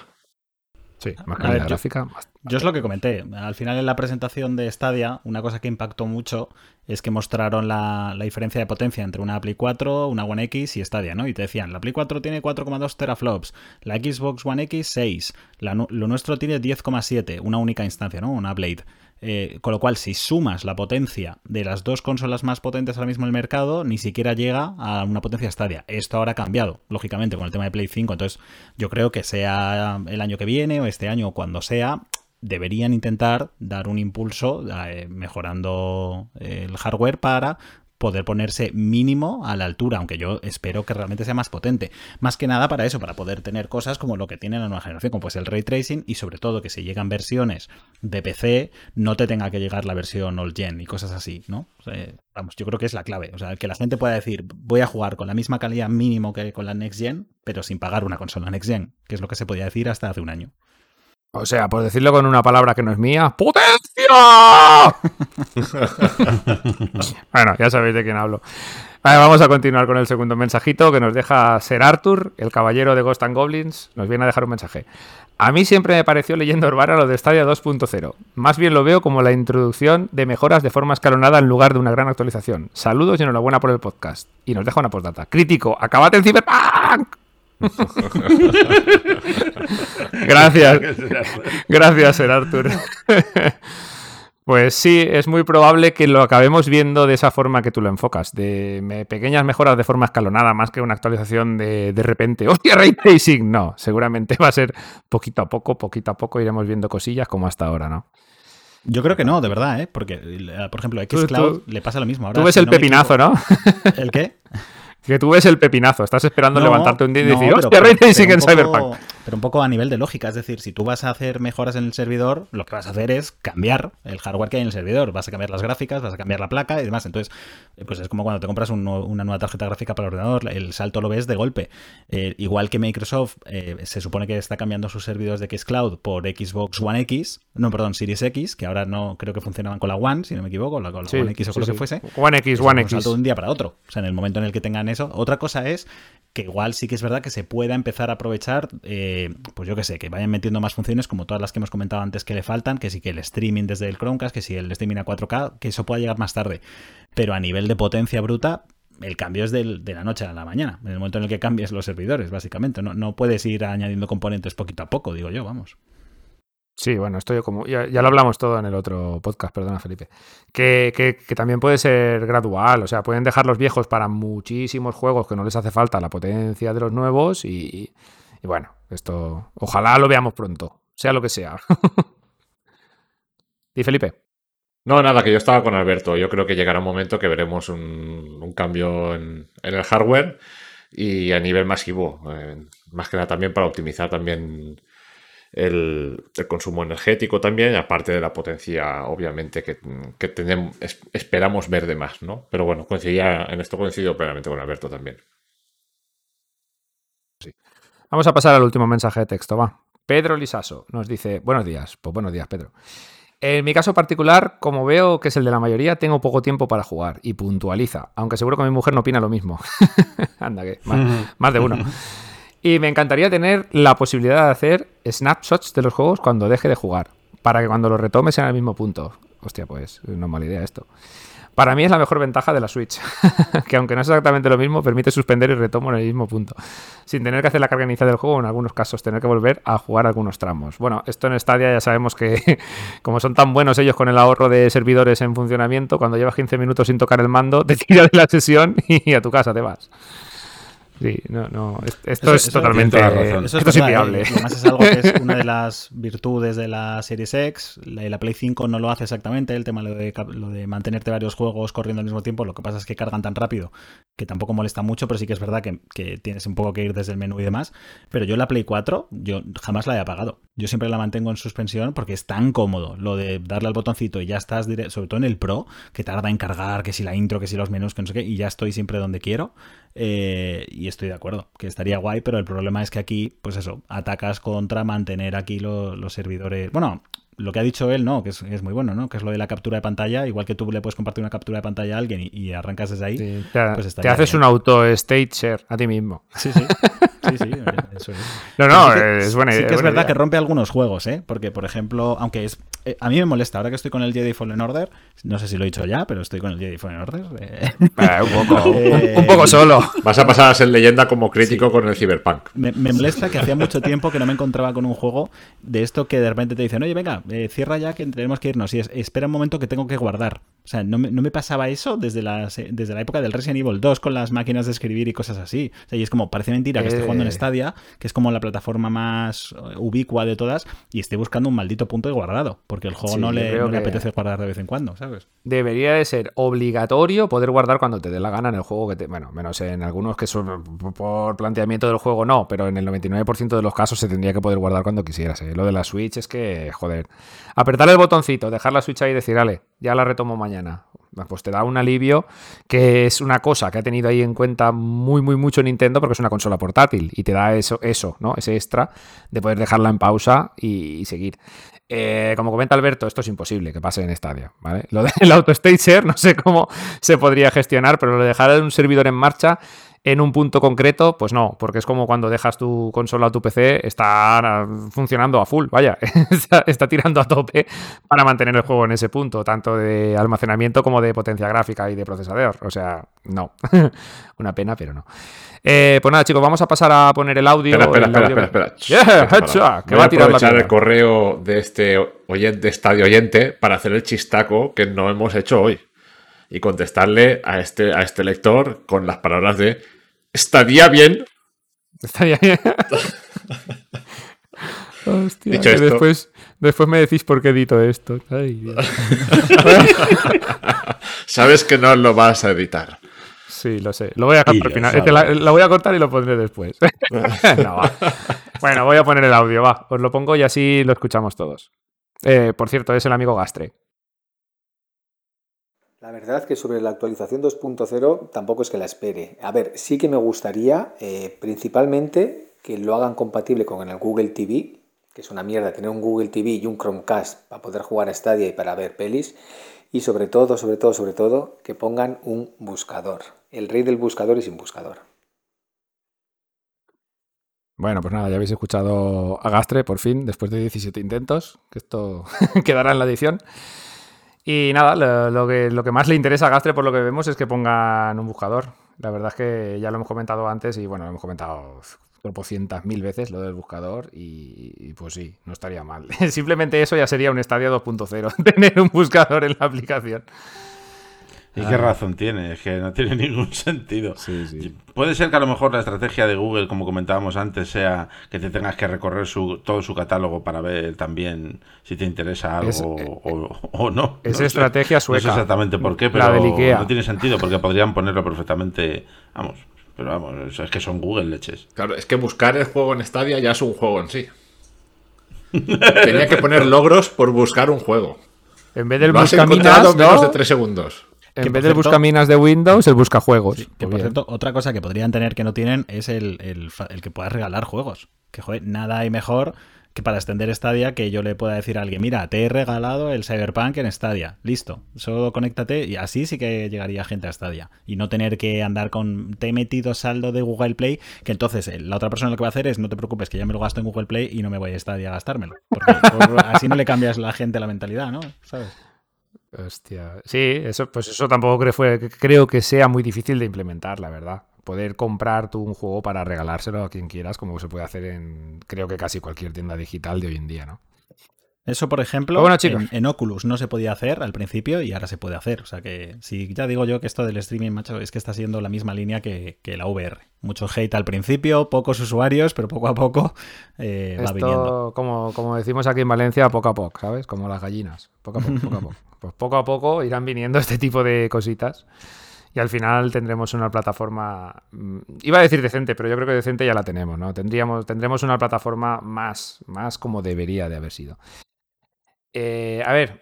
Sí, más A calidad ver, yo- gráfica. más- Yo es lo que comenté. Al final en la presentación de Stadia, una cosa que impactó mucho es que mostraron la, la diferencia de potencia entre una Play 4, una One X y Stadia, ¿no? Y te decían, la Play 4 tiene 4,2 teraflops, la Xbox One X 6, la nu- lo nuestro tiene 10,7, una única instancia, ¿no? Una Blade. Eh, con lo cual, si sumas la potencia de las dos consolas más potentes ahora mismo en el mercado, ni siquiera llega a una potencia Stadia. Esto ahora ha cambiado, lógicamente, con el tema de Play 5. Entonces, yo creo que sea el año que viene o este año o cuando sea, deberían intentar dar un impulso eh, mejorando el hardware para poder ponerse mínimo a la altura, aunque yo espero que realmente sea más potente. Más que nada para eso, para poder tener cosas como lo que tiene la nueva generación, como pues el ray tracing y sobre todo que si llegan versiones de PC no te tenga que llegar la versión old gen y cosas así, ¿no? Vamos, yo creo que es la clave. O sea, que la gente pueda decir, voy a jugar con la misma calidad mínimo que con la next gen, pero sin pagar una consola next gen, que es lo que se podía decir hasta hace un año. O sea, por decirlo con una palabra que no es mía, ¡potencia! bueno, ya sabéis de quién hablo. Vale, vamos a continuar con el segundo mensajito que nos deja Ser Arthur, el caballero de Ghost and Goblins. Nos viene a dejar un mensaje. A mí siempre me pareció leyendo Urbana lo de Stadia 2.0. Más bien lo veo como la introducción de mejoras de forma escalonada en lugar de una gran actualización. Saludos y enhorabuena por el podcast. Y nos deja una postdata. Crítico, acabate el Cyberpunk. Gracias. Gracias, Ser Arthur. Pues sí, es muy probable que lo acabemos viendo de esa forma que tú lo enfocas, de pequeñas mejoras de forma escalonada, más que una actualización de de repente, ¡hostia, Ray Tracing! No, seguramente va a ser poquito a poco, poquito a poco iremos viendo cosillas como hasta ahora, ¿no? Yo creo que no, de verdad, ¿eh? Porque, eh, por ejemplo, a Tú- Xcloud tú- le pasa lo mismo. Ahora, Tú ves si el no pepinazo, ¿no? equivoco- ¿El qué? Que tú ves el pepinazo, estás esperando No, levantarte un día y no, decir, ¡hostia, en un Cyberpunk! Pero un poco a nivel de lógica, es decir, si tú vas a hacer mejoras en el servidor, lo que vas a hacer es cambiar el hardware que hay en el servidor. Vas a cambiar las gráficas, vas a cambiar la placa y demás. Entonces, eh, pues es como cuando te compras un una nueva tarjeta gráfica para el ordenador, el salto lo ves de golpe. Eh, igual que Microsoft eh, se supone que está cambiando sus servidores de Xcloud por Xbox One X, no, perdón, Series X, que ahora no creo que funcionaban con la One, si no me equivoco, la- con la Sí, One X o sí, con lo sí. que fuese. One X, Es One un X. salto de un día para otro. O sea, en el momento en el que tengan eso. Otra cosa es que igual sí que es verdad que se pueda empezar a aprovechar, eh, pues yo que sé, que vayan metiendo más funciones como todas las que hemos comentado antes que le faltan, que sí que el streaming desde el Chromecast, que sí el streaming a 4K, que eso pueda llegar más tarde. Pero a nivel de potencia bruta, el cambio es del- de la noche a la mañana, en el momento en el que cambies los servidores, básicamente. No, no puedes ir añadiendo componentes poquito a poco, digo yo, vamos. Sí, bueno, esto como. Ya, ya lo hablamos todo en el otro podcast, perdona, Felipe. Que, que- también puede ser gradual. O sea, pueden dejar los viejos para muchísimos juegos que no les hace falta la potencia de los nuevos. Y, y bueno, esto. Ojalá lo veamos pronto. Sea lo que sea. y Felipe. No, nada, que yo estaba con Alberto. Yo creo que llegará un momento que veremos un, un cambio en, en el hardware y a nivel masivo. eh, más que nada también para optimizar también el, el consumo energético también, aparte de la potencia, obviamente, que, que tenemos, es- esperamos ver de más, ¿no? Pero bueno, coincidía, en esto coincido plenamente con Alberto también. Vamos a pasar al último mensaje de texto, va. Pedro Lisaso nos dice, buenos días. Pues buenos días, Pedro. En mi caso particular, como veo que es el de la mayoría, tengo poco tiempo para jugar y puntualiza, aunque seguro que mi mujer no opina lo mismo. Anda, que más, más de uno. Y me encantaría tener la posibilidad de hacer snapshots de los juegos cuando deje de jugar, para que cuando los retome sean al mismo punto. Hostia, pues no mala idea esto. Para mí es la mejor ventaja de la Switch, que aunque no es exactamente lo mismo, permite suspender y retomo en el mismo punto, sin tener que hacer la carga inicial del juego, en algunos casos tener que volver a jugar algunos tramos. Bueno, esto en Stadia ya sabemos que, como son tan buenos ellos con el ahorro de servidores en funcionamiento, cuando llevas 15 minutos sin tocar el mando, te tiras de la sesión y a tu casa te vas. Sí, no, no, es- esto Eso- es eso- totalmente... razón. Eso esto es es inviable. ¿eh? Además es algo que es una de las virtudes de la Series X. La, la Play 5 no lo hace exactamente, el tema lo de, lo de mantenerte varios juegos corriendo al mismo tiempo. Lo que pasa es que cargan tan rápido que tampoco molesta mucho, pero sí que es verdad que, que tienes un poco que ir desde el menú y demás. Pero yo la Play 4, yo jamás la he apagado. Yo siempre la mantengo en suspensión porque es tan cómodo lo de darle al botoncito y ya estás, dire- sobre todo en el Pro, que tarda en cargar, que si la intro, que si los menús, que no sé qué, y ya estoy siempre donde quiero. Eh, y estoy de acuerdo, que estaría guay, pero el problema es que aquí, pues eso, atacas contra mantener aquí lo- los servidores. Bueno, lo que ha dicho él, no, que es, es, muy bueno, ¿no? Que es lo de la captura de pantalla, igual que tú le puedes compartir una captura de pantalla a alguien y, arrancas desde ahí. te, pues te haces un auto state share a ti mismo. Sí, sí. Sí, sí, eso es. No, no, es buena Sí que es verdad que rompe algunos juegos, ¿eh? Porque, por ejemplo, aunque es. Eh, a mí me molesta, ahora que estoy con el Jedi Fallen Order, no sé si lo he dicho ya, pero estoy con el Jedi Fallen Order. Eh, un poco. un poco solo. Vas a pasar a ser leyenda como crítico con el Cyberpunk. Me, molesta que hacía mucho tiempo que no me encontraba con un juego de esto que de repente te dicen, oye, venga, cierra ya que tenemos que irnos. Y es, espera un momento que tengo que guardar. O sea, no me, no me pasaba eso desde, desde la época del Resident Evil 2 con las máquinas de escribir y cosas así. O sea, y es como, parece mentira que esté jugando en Stadia que es como la plataforma más eh, ubicua de todas, y esté buscando un maldito punto de guardado, porque el juego no, le, apetece guardar de vez en cuando, ¿sabes? Debería de ser obligatorio poder guardar cuando te dé la gana en el juego que te... Bueno, menos en algunos que son por planteamiento del juego no, pero en el 99% de los casos se tendría que poder guardar cuando quisieras. ¿eh? Lo de la Switch es que, joder, apretar el botoncito, dejar la Switch ahí y decir, vale, ya la retomo mañana pues te da un alivio que es una cosa que ha tenido ahí en cuenta muy, muy mucho Nintendo porque es una consola portátil y te da eso, eso ¿no? Ese extra de poder dejarla en pausa y, seguir. Eh, como comenta Alberto, esto es imposible que pase en Stadia, ¿vale? Lo del auto stager no sé cómo se podría gestionar, pero lo de dejar un servidor en marcha en un punto concreto, pues no, porque es como cuando dejas tu consola o tu PC, está funcionando a full, vaya, está, tirando a tope para mantener el juego en ese punto, tanto de almacenamiento como de potencia gráfica y de procesador. O sea, no. Una pena, pero no. Eh, pues nada, chicos, vamos a pasar a poner el audio. Espera, espera, espera, espera. que va a aprovechar el correo de este oyente, estadio oyente, para hacer el chistaco que no hemos hecho hoy y contestarle a este, a este lector con las palabras de estaría bien. Estaría bien. Hostia, Dicho esto, después, después me decís por qué edito esto. Sabes que no lo vas a editar. Sí, lo sé. Lo voy a cortar al final. La, voy a cortar y lo pondré después. Bueno, voy a poner el audio, va. Os lo pongo y así lo escuchamos todos. Eh, por cierto, es el amigo Gastre. La verdad que sobre la actualización 2.0 tampoco es que la espere. A ver, sí que me gustaría eh, principalmente que lo hagan compatible con el Google TV, que es una mierda tener un Google TV y un Chromecast para poder jugar a Stadia y para ver pelis. Y sobre todo, sobre todo, sobre todo, que pongan un buscador. El rey del buscador y sin buscador. Bueno, pues nada, ya habéis escuchado a Gastre por fin, después de 17 intentos, que esto quedará en la edición. Y nada, lo, que, lo que más le interesa a Gastre, por lo que vemos, es que pongan un buscador. La verdad es que ya lo hemos comentado antes y bueno, lo hemos comentado tropocientas mil veces lo del buscador y, pues sí, no estaría mal. Simplemente eso ya sería un estadio 2.0, tener un buscador en la aplicación. ¿Y qué razón tiene? Es que no tiene ningún sentido. Puede ser que a lo mejor la estrategia de Google, como comentábamos antes, sea que te tengas que recorrer su, todo su catálogo para ver también si te interesa algo o, no. Es estrategia sueca. No sé exactamente por qué, pero no tiene sentido porque podrían ponerlo perfectamente. Vamos, pero vamos, es que son Google leches. Claro, es que buscar el juego en Stadia ya es un juego en sí. Tenía que poner logros por buscar un juego. En vez del buscaminas, menos de tres segundos. En vez del buscaminas de Windows, el busca juegos. que por cierto, otra cosa que podrían tener que no tienen es el, que puedas regalar juegos. Que joder, nada hay mejor que para extender Stadia que yo le pueda decir a alguien, mira, te he regalado el Cyberpunk en Stadia, listo, solo conéctate y así sí que llegaría gente a Stadia y no tener que andar con te he metido saldo de Google Play, que entonces eh, la otra persona lo que va a hacer es no te preocupes que ya me lo gasto en Google Play y no me voy a Stadia a gastármelo, porque así no le cambias la gente la mentalidad, ¿no? ¿Sabes? Hostia. Sí, eso, pues eso tampoco creo, creo que sea muy difícil de implementar, la verdad. Poder comprar tú un juego para regalárselo a quien quieras, como se puede hacer en creo que casi cualquier tienda digital de hoy en día, ¿no? Eso, por ejemplo, en, Oculus no se podía hacer al principio y ahora se puede hacer. O sea que, si ya digo yo que esto del streaming, macho, es que está siendo la misma línea que, la VR. Mucho hate al principio, pocos usuarios, pero poco a poco eh, va viniendo. Como, como decimos aquí en Valencia, poco a poco, ¿sabes? Como las gallinas. Poco a poco, poco a poco. Pues poco a poco irán viniendo este tipo de cositas. Y al final tendremos una plataforma, mm, iba a decir decente, pero yo creo que decente ya la tenemos, ¿no? Tendríamos, tendremos una plataforma más, más como debería de haber sido. Eh, a ver,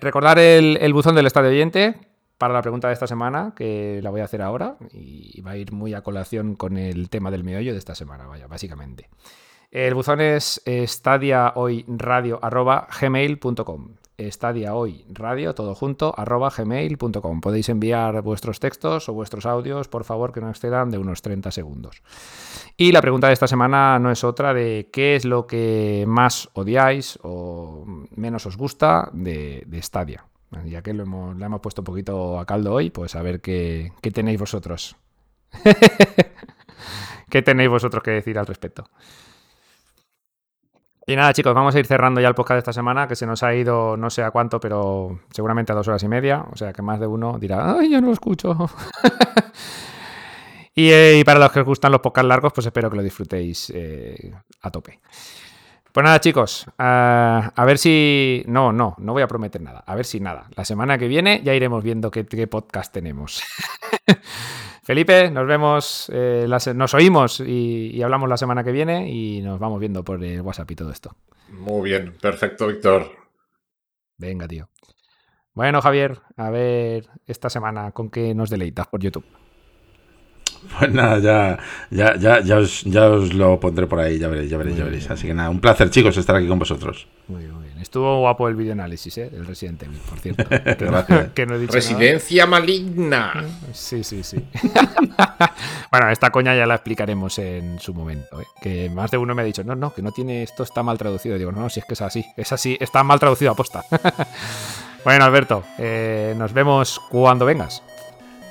recordar el, buzón del estadio oyente para la pregunta de esta semana, que la voy a hacer ahora y va a ir muy a colación con el tema del meollo de esta semana, vaya, básicamente. El buzón es estadiahoyradio.gmail.com Estadia Hoy Radio, todo junto, arroba gmail.com. Podéis enviar vuestros textos o vuestros audios, por favor, que no excedan de unos 30 segundos. Y la pregunta de esta semana no es otra de qué es lo que más odiáis o menos os gusta de, de Stadia. Ya que lo hemos, le hemos puesto un poquito a caldo hoy, pues a ver qué, qué tenéis vosotros. ¿Qué tenéis vosotros que decir al respecto? Y nada, chicos, vamos a ir cerrando ya el podcast de esta semana, que se nos ha ido no sé a cuánto, pero seguramente a dos horas y media. O sea que más de uno dirá, ¡ay, yo no lo escucho! y, y, para los que os gustan los podcasts largos, pues espero que lo disfrutéis eh, a tope. Pues nada, chicos, a ver si. No, no, no voy a prometer nada. A ver si nada. La semana que viene ya iremos viendo qué podcast tenemos. Felipe, nos vemos, eh, las, nos oímos y, y, hablamos la semana que viene y nos vamos viendo por el WhatsApp y todo esto. Muy bien, perfecto, Víctor. Venga, tío. Bueno, Javier, a ver esta semana con qué nos deleitas por YouTube. Pues nada, ya, ya, ya, ya, os, ya os lo pondré por ahí, ya veréis, ya veréis, ya veréis. Así que nada, un placer, chicos, estar aquí con vosotros. Muy bien, muy bien. Estuvo guapo el videoanálisis, ¿eh? Del Resident Evil, por cierto. Que, no, que no he dicho Residencia nada. maligna. Sí, sí, sí. bueno, esta coña ya la explicaremos en su momento, ¿eh? Que más de uno me ha dicho, no, no, que no tiene, esto está mal traducido. Digo, no, si es que es así, es así, está mal traducido a posta. bueno, Alberto, eh, nos vemos cuando vengas.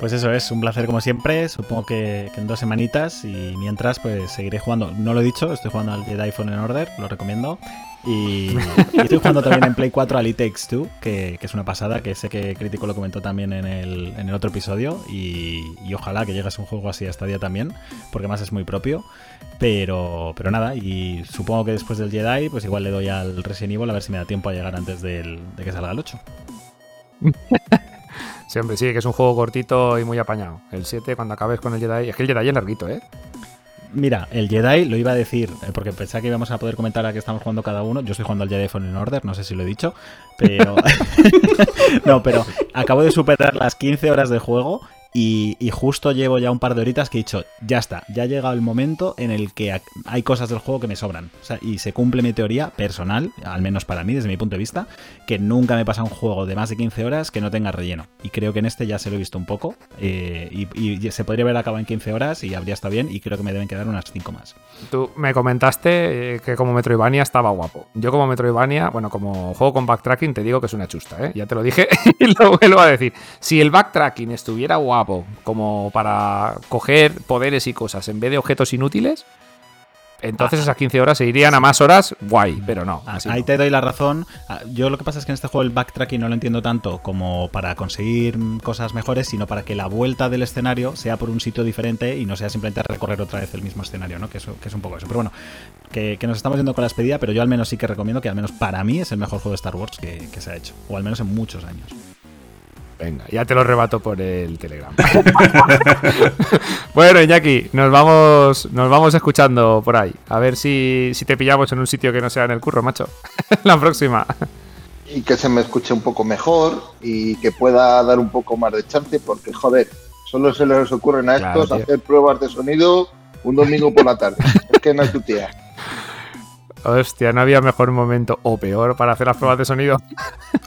Pues eso es, un placer como siempre, supongo que, en dos semanitas y mientras pues seguiré jugando, no lo he dicho, estoy jugando al Jedi Fallen Order, lo recomiendo. Y, estoy jugando también en Play 4 al It Takes Two, que, es una pasada, que sé que Crítico lo comentó también en el, en el otro episodio y, ojalá que llegues a un juego así a día también, porque además es muy propio. Pero, pero nada, y supongo que después del Jedi pues igual le doy al Resident Evil a ver si me da tiempo a llegar antes del, de que salga el 8. Sí, hombre, sí, que es un juego cortito y muy apañado. El 7, cuando acabes con el Jedi. Es que el Jedi es larguito, ¿eh? Mira, el Jedi lo iba a decir, porque pensaba que íbamos a poder comentar a que estamos jugando cada uno. Yo estoy jugando al Jedi Fallen Order, no sé si lo he dicho, pero. no, pero acabo de superar las 15 horas de juego y, justo llevo ya un par de horitas que he dicho, ya está, ya ha llegado el momento en el que hay cosas del juego que me sobran. O sea, y se cumple mi teoría personal, al menos para mí, desde mi punto de vista, que nunca me pasa un juego de más de 15 horas que no tenga relleno. Y creo que en este ya se lo he visto un poco. Eh, y, y, se podría haber acabado en 15 horas y habría estado bien. Y creo que me deben quedar unas 5 más. Tú me comentaste que como Metroidvania estaba guapo. Yo como Metroidvania, bueno, como juego con backtracking, te digo que es una chusta, ¿eh? Ya te lo dije y lo vuelvo a decir. Si el backtracking estuviera guapo, como para coger poderes y cosas en vez de objetos inútiles, entonces esas 15 horas se irían a más horas, guay, pero no. Ahí no. te doy la razón. Yo lo que pasa es que en este juego el backtracking no lo entiendo tanto como para conseguir cosas mejores, sino para que la vuelta del escenario sea por un sitio diferente y no sea simplemente recorrer otra vez el mismo escenario, ¿no? Que, eso, que es un poco eso. Pero bueno, que, que, nos estamos yendo con la expedida, pero yo al menos sí que recomiendo que al menos para mí es el mejor juego de Star Wars que, que se ha hecho, o al menos en muchos años. Venga, ya te lo rebato por el Telegram. bueno, Iñaki, nos vamos, nos vamos escuchando por ahí. A ver si, si te pillamos en un sitio que no sea en el curro, macho. La próxima. Y que se me escuche un poco mejor y que pueda dar un poco más de chance, porque, joder, solo se les ocurren a estos claro, hacer pruebas de sonido un domingo por la tarde. es que no es tu tía. Hostia, no había mejor momento o peor para hacer las pruebas de sonido.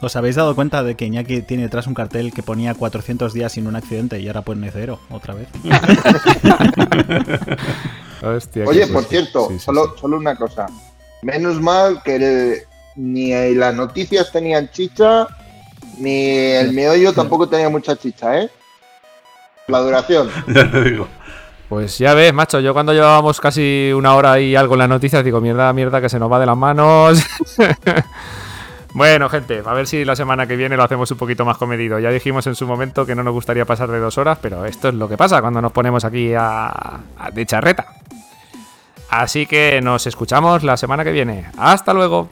¿Os habéis dado cuenta de que Iñaki tiene detrás un cartel que ponía 400 días sin un accidente y ahora pone cero otra vez? Hostia, Oye, por cierto, sí, sí, solo, sí. solo, una cosa. Menos mal que el, ni las noticias tenían chicha, ni el meollo tampoco tenía mucha chicha, ¿eh? La duración. ya te digo. Pues ya ves, macho, yo cuando llevábamos casi una hora y algo en las noticias digo, mierda, mierda, que se nos va de las manos. bueno, gente, a ver si la semana que viene lo hacemos un poquito más comedido. Ya dijimos en su momento que no nos gustaría pasar de dos horas, pero esto es lo que pasa cuando nos ponemos aquí a, a de charreta. Así que nos escuchamos la semana que viene. Hasta luego.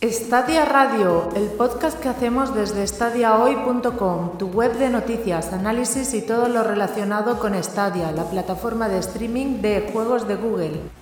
Stadia Radio, el podcast que hacemos desde stadiahoy.com, tu web de noticias, análisis y todo lo relacionado con Stadia, la plataforma de streaming de juegos de Google.